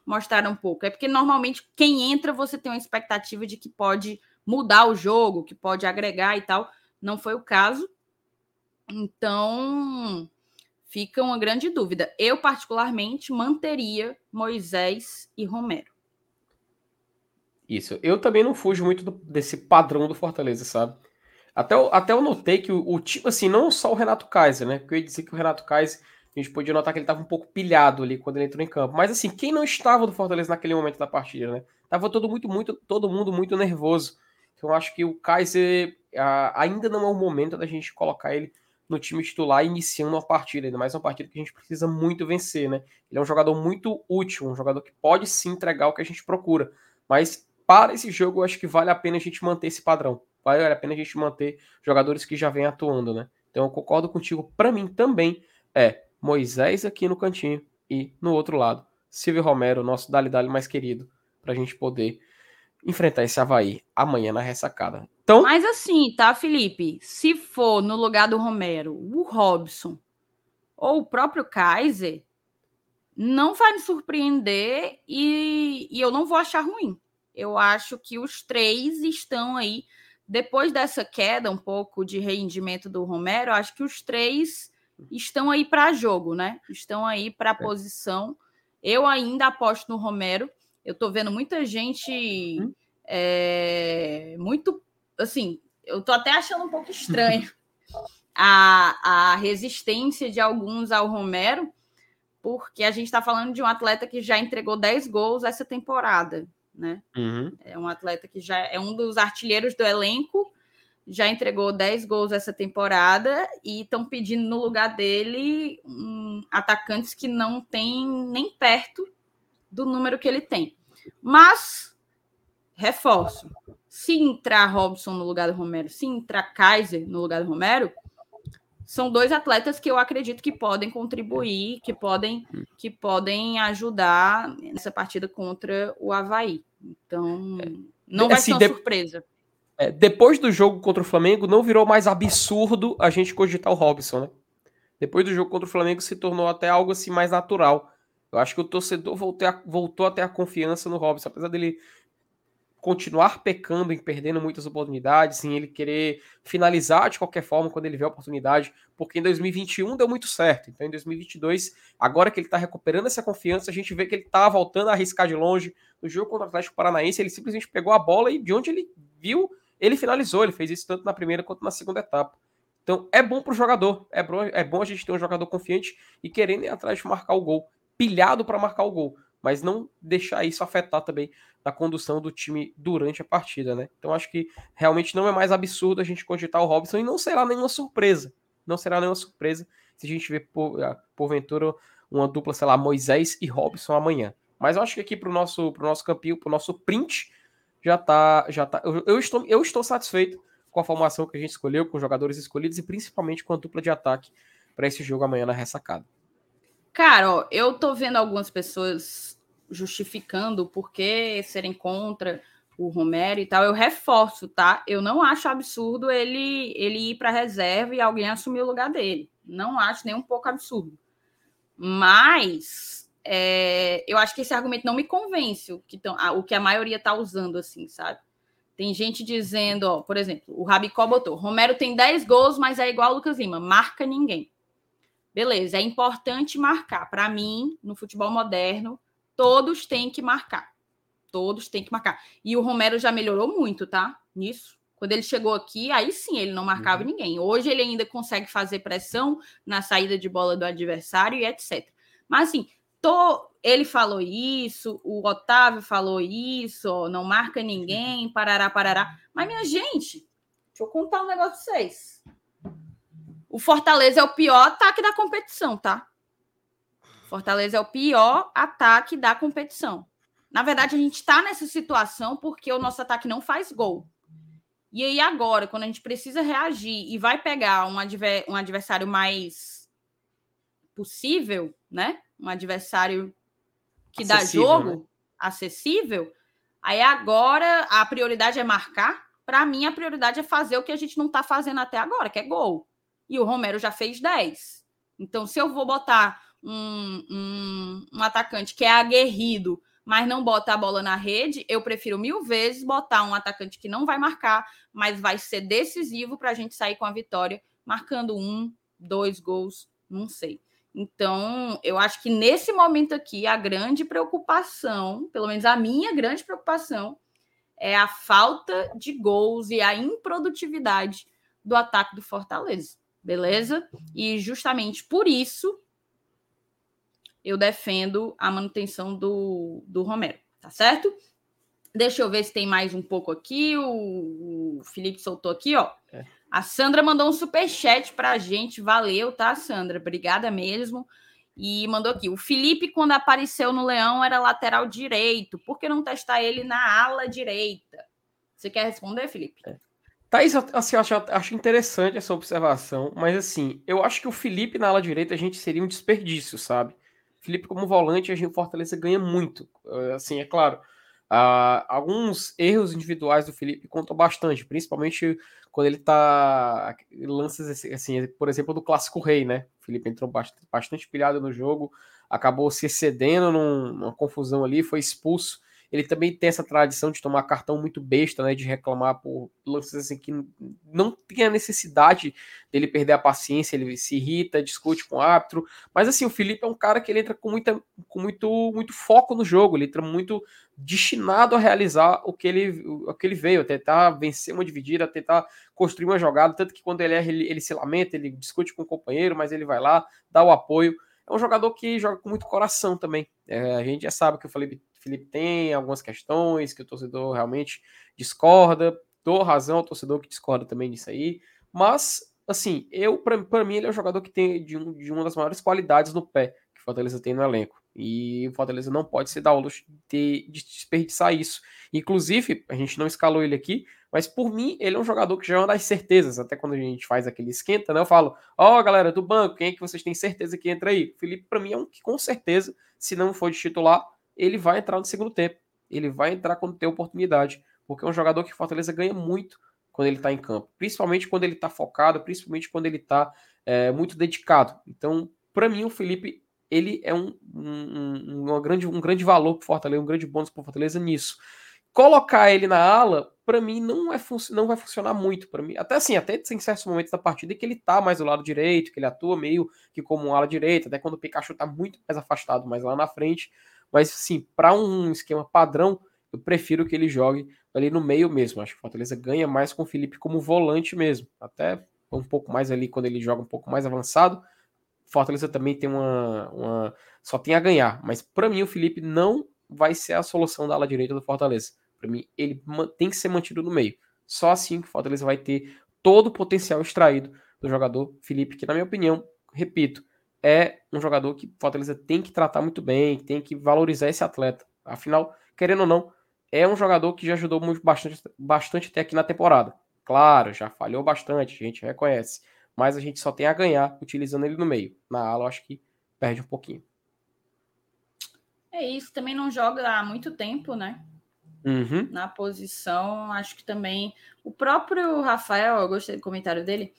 mostraram pouco. É porque normalmente quem entra você tem uma expectativa de que pode mudar o jogo, que pode agregar e tal. Não foi o caso. Então, fica uma grande dúvida. Eu, particularmente, manteria Moisés e Romero. Isso. Eu também não fujo muito do, desse padrão do Fortaleza, sabe? Até, até eu notei que o, o tipo, assim, não só o Renato Kaiser, né? Porque eu ia dizer que o Renato Kaiser, a gente podia notar que ele estava um pouco pilhado ali quando ele entrou em campo. Mas assim, quem não estava do Fortaleza naquele momento da partida, né? Tava todo muito, muito, todo mundo muito nervoso. Então acho que o Kaiser a, ainda não é o momento da gente colocar ele no time titular iniciando uma partida, ainda mais uma partida que a gente precisa muito vencer, né? Ele é um jogador muito útil, um jogador que pode sim entregar o que a gente procura, mas para esse jogo, eu acho que vale a pena a gente manter esse padrão. Vale a pena a gente manter jogadores que já vêm atuando, né? Então eu concordo contigo. Para mim também é Moisés aqui no cantinho e no outro lado, Silvio Romero, nosso Dali Dali mais querido, para a gente poder enfrentar esse Havaí amanhã na ressacada. Então... Mas assim, tá, Felipe? Se for no lugar do Romero, o Robson ou o próprio Kaiser, não vai me surpreender e, e eu não vou achar ruim. Eu acho que os três estão aí, depois dessa queda um pouco de rendimento do Romero, acho que os três estão aí para jogo, né? Estão aí para a é. posição. Eu ainda aposto no Romero. Eu estou vendo muita gente uhum. é, muito assim, eu estou até achando um pouco estranho a, a resistência de alguns ao Romero, porque a gente está falando de um atleta que já entregou 10 gols essa temporada né? Uhum. É um atleta que já é um dos artilheiros do elenco, já entregou 10 gols essa temporada e estão pedindo no lugar dele um, atacantes que não tem nem perto do número que ele tem. Mas, reforço, se entrar Robson no lugar do Romero, se entrar Kaiser no lugar do Romero, são dois atletas que eu acredito que podem contribuir, que podem, que podem ajudar nessa partida contra o Havaí. Então, é, não vai assim, ser uma de... surpresa. É, depois do jogo contra o Flamengo, não virou mais absurdo a gente cogitar o Robson, né? Depois do jogo contra o Flamengo, se tornou até algo assim mais natural. Eu acho que o torcedor voltou a, voltou a ter a confiança no Robson, apesar dele continuar pecando em perdendo muitas oportunidades, em ele querer finalizar de qualquer forma quando ele vê a oportunidade, porque em 2021 deu muito certo. Então em 2022, agora que ele está recuperando essa confiança, a gente vê que ele está voltando a arriscar de longe. No jogo contra o Atlético Paranaense, ele simplesmente pegou a bola e de onde ele viu, ele finalizou. Ele fez isso tanto na primeira quanto na segunda etapa. Então é bom para o jogador, é bom, é bom a gente ter um jogador confiante e querendo ir atrás de marcar o gol, pilhado para marcar o gol mas não deixar isso afetar também a condução do time durante a partida, né? Então acho que realmente não é mais absurdo a gente cogitar o Robson e não será nenhuma surpresa. Não será nenhuma surpresa se a gente ver por, ah, porventura uma dupla, sei lá, Moisés e Robson amanhã. Mas eu acho que aqui pro nosso pro nosso campinho, pro nosso print já tá já tá eu, eu estou eu estou satisfeito com a formação que a gente escolheu, com os jogadores escolhidos e principalmente com a dupla de ataque para esse jogo amanhã na ressacada. Cara, ó, eu tô vendo algumas pessoas justificando por que serem contra o Romero e tal. Eu reforço, tá? Eu não acho absurdo ele ele ir para reserva e alguém assumir o lugar dele. Não acho nem um pouco absurdo. Mas é, eu acho que esse argumento não me convence o que, tão, o que a maioria tá usando, assim, sabe? Tem gente dizendo, ó, por exemplo, o Rabicó botou: Romero tem 10 gols, mas é igual ao Lucas Lima, marca ninguém. Beleza, é importante marcar. Para mim, no futebol moderno, todos têm que marcar. Todos têm que marcar. E o Romero já melhorou muito, tá? Nisso. Quando ele chegou aqui, aí sim ele não marcava uhum. ninguém. Hoje ele ainda consegue fazer pressão na saída de bola do adversário e etc. Mas assim, tô, ele falou isso, o Otávio falou isso, não marca ninguém, parará, parará. Mas, minha gente, deixa eu contar um negócio pra vocês. O Fortaleza é o pior ataque da competição, tá? Fortaleza é o pior ataque da competição. Na verdade, a gente está nessa situação porque o nosso ataque não faz gol. E aí, agora, quando a gente precisa reagir e vai pegar um, adver um adversário mais possível, né? Um adversário que acessível, dá jogo, né? acessível, aí agora a prioridade é marcar. Para mim, a prioridade é fazer o que a gente não está fazendo até agora, que é gol e o Romero já fez 10. Então, se eu vou botar um, um, um, atacante que é aguerrido, mas não bota a bola na rede, eu prefiro mil vezes botar um atacante que não vai marcar, mas vai ser decisivo para a gente sair com a vitória, marcando um, dois gols, não sei. Então, eu acho que nesse momento aqui, a grande preocupação, pelo menos a minha grande preocupação, é a falta de gols e a improdutividade do ataque do Fortaleza beleza? E justamente por isso eu defendo a manutenção do, do Romero, tá certo? Deixa eu ver se tem mais um pouco aqui. O, o Felipe soltou aqui, ó. A Sandra mandou um super chat pra gente. Valeu, tá, Sandra? Obrigada mesmo. E mandou aqui: o Felipe, quando apareceu no Leão, era lateral direito. Por que não testar ele na ala direita? Você quer responder, Felipe? É. Thaís, assim, eu acho, acho interessante essa observação, mas assim, eu acho que o Felipe na ala direita a gente seria um desperdício, sabe? Felipe como volante, a gente Fortaleza ganha muito. Eh, assim, é claro, uh, alguns erros individuais do Felipe contam bastante, principalmente quando ele tá assim, assim, por exemplo, do clássico rei, né? O Felipe entrou bastante, bastante pilhado no jogo, acabou se excedendo num, numa confusão ali, foi expulso ele também tem essa tradição de tomar cartão muito besta, né? De reclamar por lances assim que não tem a necessidade dele perder a paciência, ele se irrita, discute com o árbitro. Mas assim, o Felipe é um cara que ele entra com, muita, com muito, muito foco no jogo, ele entra muito destinado a realizar o que ele, o que ele veio, a tentar vencer uma dividida, a tentar construir uma jogada, tanto que quando ele erra, ele, ele se lamenta, ele discute com o companheiro, mas ele vai lá, dá o apoio. É um jogador que joga com muito coração também. É, a gente já sabe que o Felipe Felipe tem algumas questões que o torcedor realmente discorda. Dou razão ao torcedor que discorda também disso aí. Mas, assim, eu para mim ele é um jogador que tem de, um, de uma das maiores qualidades no pé que o Fortaleza tem no elenco. E o Fortaleza não pode se dar o luxo de, de desperdiçar isso. Inclusive, a gente não escalou ele aqui, mas por mim, ele é um jogador que já é uma das certezas. Até quando a gente faz aquele esquenta, né? Eu falo, ó, oh, galera do banco, quem é que vocês têm certeza que entra aí? O Felipe, para mim, é um que com certeza, se não for de titular, ele vai entrar no segundo tempo. Ele vai entrar quando tem oportunidade, porque é um jogador que Fortaleza ganha muito quando ele está em campo, principalmente quando ele está focado, principalmente quando ele está é, muito dedicado. Então, para mim, o Felipe ele é um, um, um, grande, um grande valor para Fortaleza, um grande bônus para Fortaleza nisso. colocar ele na ala, para mim, não, é não vai funcionar muito. para mim Até assim, até em certos momentos da partida que ele tá mais do lado direito, que ele atua meio que como um ala direita, até quando o Pikachu tá muito mais afastado, mais lá na frente. Mas, assim, para um esquema padrão, eu prefiro que ele jogue ali no meio mesmo. Acho que o Fortaleza ganha mais com o Felipe como volante mesmo. Até um pouco mais ali quando ele joga um pouco mais avançado. Fortaleza também tem uma, uma só tem a ganhar, mas para mim o Felipe não vai ser a solução da ala direita do Fortaleza. Para mim ele tem que ser mantido no meio. Só assim que o Fortaleza vai ter todo o potencial extraído do jogador Felipe, que na minha opinião, repito, é um jogador que o Fortaleza tem que tratar muito bem, tem que valorizar esse atleta. Afinal, querendo ou não, é um jogador que já ajudou muito bastante, bastante até aqui na temporada. Claro, já falhou bastante, a gente reconhece. Mas a gente só tem a ganhar utilizando ele no meio. Na ala, eu acho que perde um pouquinho. É isso, também não joga há muito tempo, né? Uhum. Na posição, acho que também. O próprio Rafael, eu gostei do comentário dele.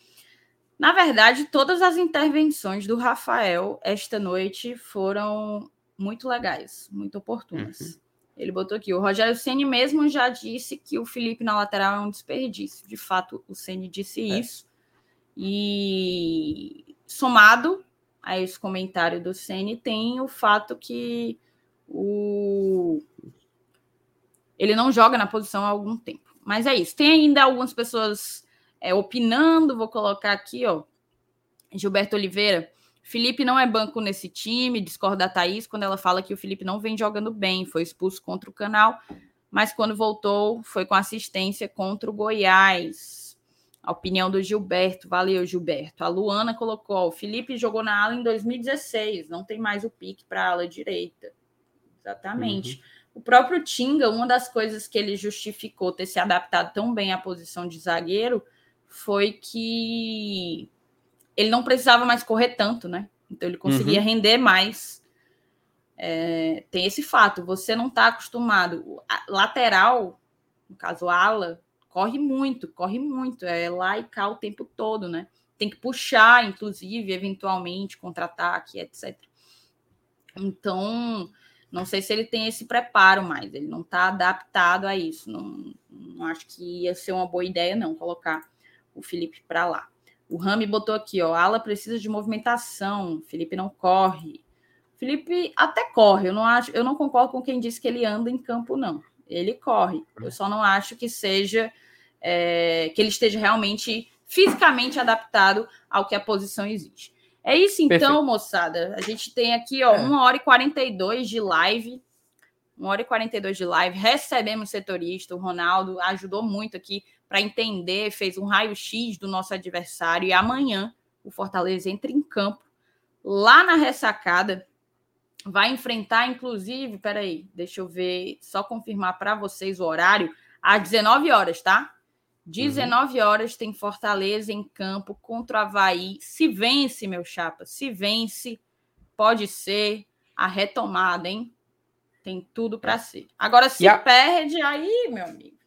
Na verdade, todas as intervenções do Rafael esta noite foram muito legais, muito oportunas. Uhum. Ele botou aqui: o Rogério Ceni mesmo já disse que o Felipe na lateral é um desperdício. De fato, o Ceni disse é. isso. E somado a esse comentário do Ceni tem o fato que o ele não joga na posição há algum tempo. Mas é isso. Tem ainda algumas pessoas é, opinando. Vou colocar aqui, ó. Gilberto Oliveira. Felipe não é banco nesse time, discorda da Thaís quando ela fala que o Felipe não vem jogando bem, foi expulso contra o canal, mas quando voltou foi com assistência contra o Goiás. A opinião do Gilberto, valeu Gilberto. A Luana colocou: o Felipe jogou na ala em 2016, não tem mais o pique para a ala direita. Exatamente. Uhum. O próprio Tinga, uma das coisas que ele justificou ter se adaptado tão bem à posição de zagueiro foi que ele não precisava mais correr tanto, né? Então ele conseguia uhum. render mais. É, tem esse fato, você não está acostumado. A lateral, no caso ala, corre muito, corre muito, é lá e cá o tempo todo, né? Tem que puxar, inclusive, eventualmente, contra-ataque, etc. Então, não sei se ele tem esse preparo mais, ele não está adaptado a isso. Não, não acho que ia ser uma boa ideia, não, colocar o Felipe para lá. O Rami botou aqui, ó, ala precisa de movimentação, Felipe não corre. Felipe até corre, eu não acho, eu não concordo com quem disse que ele anda em campo, não. Ele corre. Eu só não acho que seja é, que ele esteja realmente fisicamente adaptado ao que a posição exige. É isso então, Perfeito. moçada. A gente tem aqui, ó, é. 1 hora e 42 de live. 1 hora e 42 de live. Recebemos setorista, o Ronaldo ajudou muito aqui para entender, fez um raio-x do nosso adversário e amanhã o Fortaleza entra em campo lá na ressacada. Vai enfrentar, inclusive, peraí, deixa eu ver, só confirmar para vocês o horário, às 19 horas, tá? 19 uhum. horas tem Fortaleza em campo contra o Havaí. Se vence, meu chapa, se vence, pode ser a retomada, hein? Tem tudo para ser. Agora, se perde, aí, meu amigo.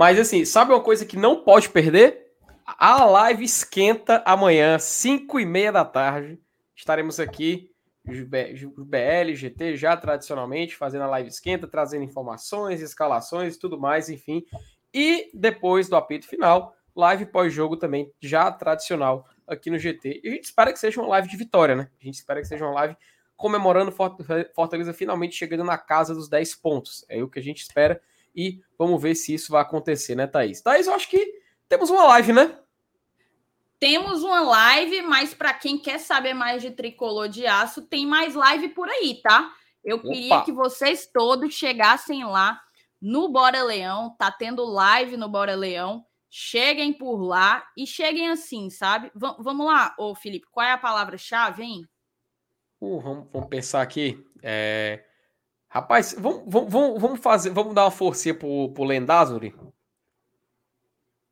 Mas assim, sabe uma coisa que não pode perder? A live esquenta amanhã, 5 e meia da tarde. Estaremos aqui, BL, GT, já tradicionalmente, fazendo a live esquenta, trazendo informações, escalações e tudo mais, enfim. E depois do apito final, live pós-jogo também, já tradicional aqui no GT. E a gente espera que seja uma live de vitória, né? A gente espera que seja uma live comemorando Fortaleza finalmente chegando na casa dos 10 pontos. É o que a gente espera e vamos ver se isso vai acontecer, né, Thaís? Thaís, eu acho que temos uma live, né? Temos uma live, mas para quem quer saber mais de tricolor de aço, tem mais live por aí, tá? Eu Opa. queria que vocês todos chegassem lá no Bora Leão, tá tendo live no Bora Leão. Cheguem por lá e cheguem assim, sabe? V vamos lá, ô Felipe, qual é a palavra-chave, hein? Uh, vamos, vamos, pensar aqui. É... Rapaz, vamos, vamos, vamos fazer, vamos dar uma forcinha pro, pro Lendazuri?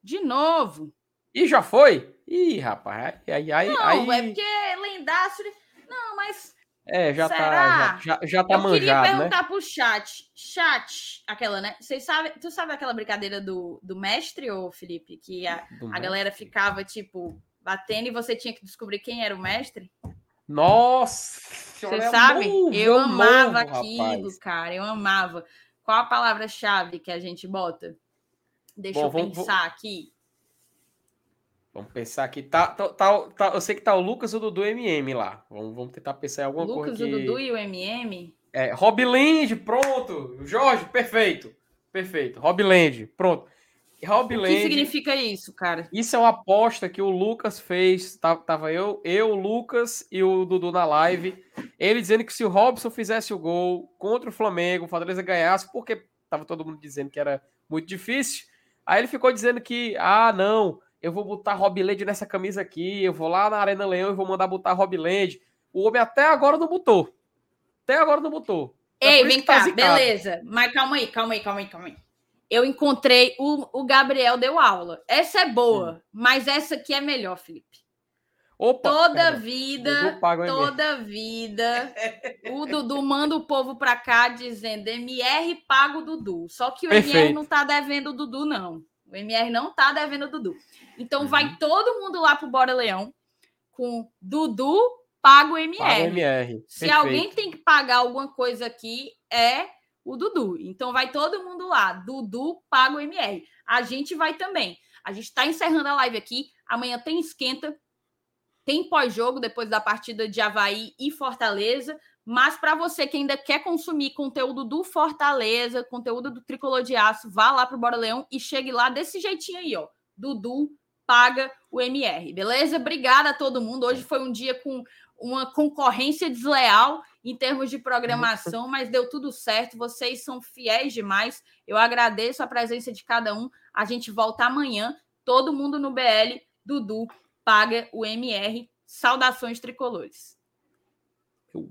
De novo. E já foi? Ih, rapaz, aí, aí, não, aí... é porque Lendazuri... Não, mas... É, já tá, Será? tá, já, já, já tá Eu manjado, queria né? perguntar né? pro chat, chat, aquela, né? Vocês sabem, tu sabe aquela brincadeira do, do mestre, ou Felipe, que a, a galera ficava, tipo, batendo e você tinha que descobrir quem era o mestre? Nossa! Você sabe? eu amava aquilo, rapaz. cara. Eu amava. Qual a palavra-chave que a gente bota? Deixa Bom, eu vamos- pensar aqui. Vamos pensar aqui. Tá, tá, tá- tá- eu sei que tá o Lucas e o Dudu MM lá. Vamos, vamos tentar pensar em alguma Lucas, coisa o que... Dudu e o MM. É, Rob Land, pronto. Jorge, perfeito. Perfeito. Rob Land, pronto. Rob O que significa isso, cara? isso é uma aposta que o Lucas fez. tá- Tava eu, eu, o Lucas e o Dudu na live. Ele dizendo que se o Robson fizesse o gol contra o Flamengo, o Fortaleza ganhasse, porque tava todo mundo dizendo que era muito difícil. Aí ele ficou dizendo que, ah, não, eu vou botar Rob Land nessa camisa aqui, eu vou lá na Arena Leão e vou mandar botar Rob Land. O homem até agora não botou. Até agora não botou. É Ei, isso vem tá cá, zicado. beleza. Mas calma aí, calma aí, calma aí, calma aí. Eu encontrei, o, o Gabriel deu aula. Essa é boa, mas essa aqui é melhor, Felipe. Opa, Toda pera. vida, MR. toda vida, o Dudu manda o povo pra cá dizendo MR paga o Dudu. Só que o MR Perfeito. não tá devendo o Dudu, não. O MR não tá devendo o Dudu. Então Uhum. vai todo mundo lá pro Bora Leão com Dudu paga o MR. Paga o MR. Se Perfeito. alguém tem que pagar alguma coisa aqui, é o Dudu. Então vai todo mundo lá. Dudu paga o MR. A gente vai também. A gente está encerrando a live aqui. Amanhã tem esquenta. Tem pós-jogo depois da partida de Havaí e Fortaleza. Mas para você que ainda quer consumir conteúdo do Fortaleza, conteúdo do Tricolor de Aço, vá lá pro Bora Leão e chegue lá desse jeitinho aí, ó. Dudu paga o MR, beleza? Obrigada a todo mundo. Hoje foi um dia com uma concorrência desleal em termos de programação, mas deu tudo certo. Vocês são fiéis demais. Eu agradeço a presença de cada um. A gente volta amanhã. Todo mundo no BL. Dudu paga o MR. Saudações tricolores. Eu-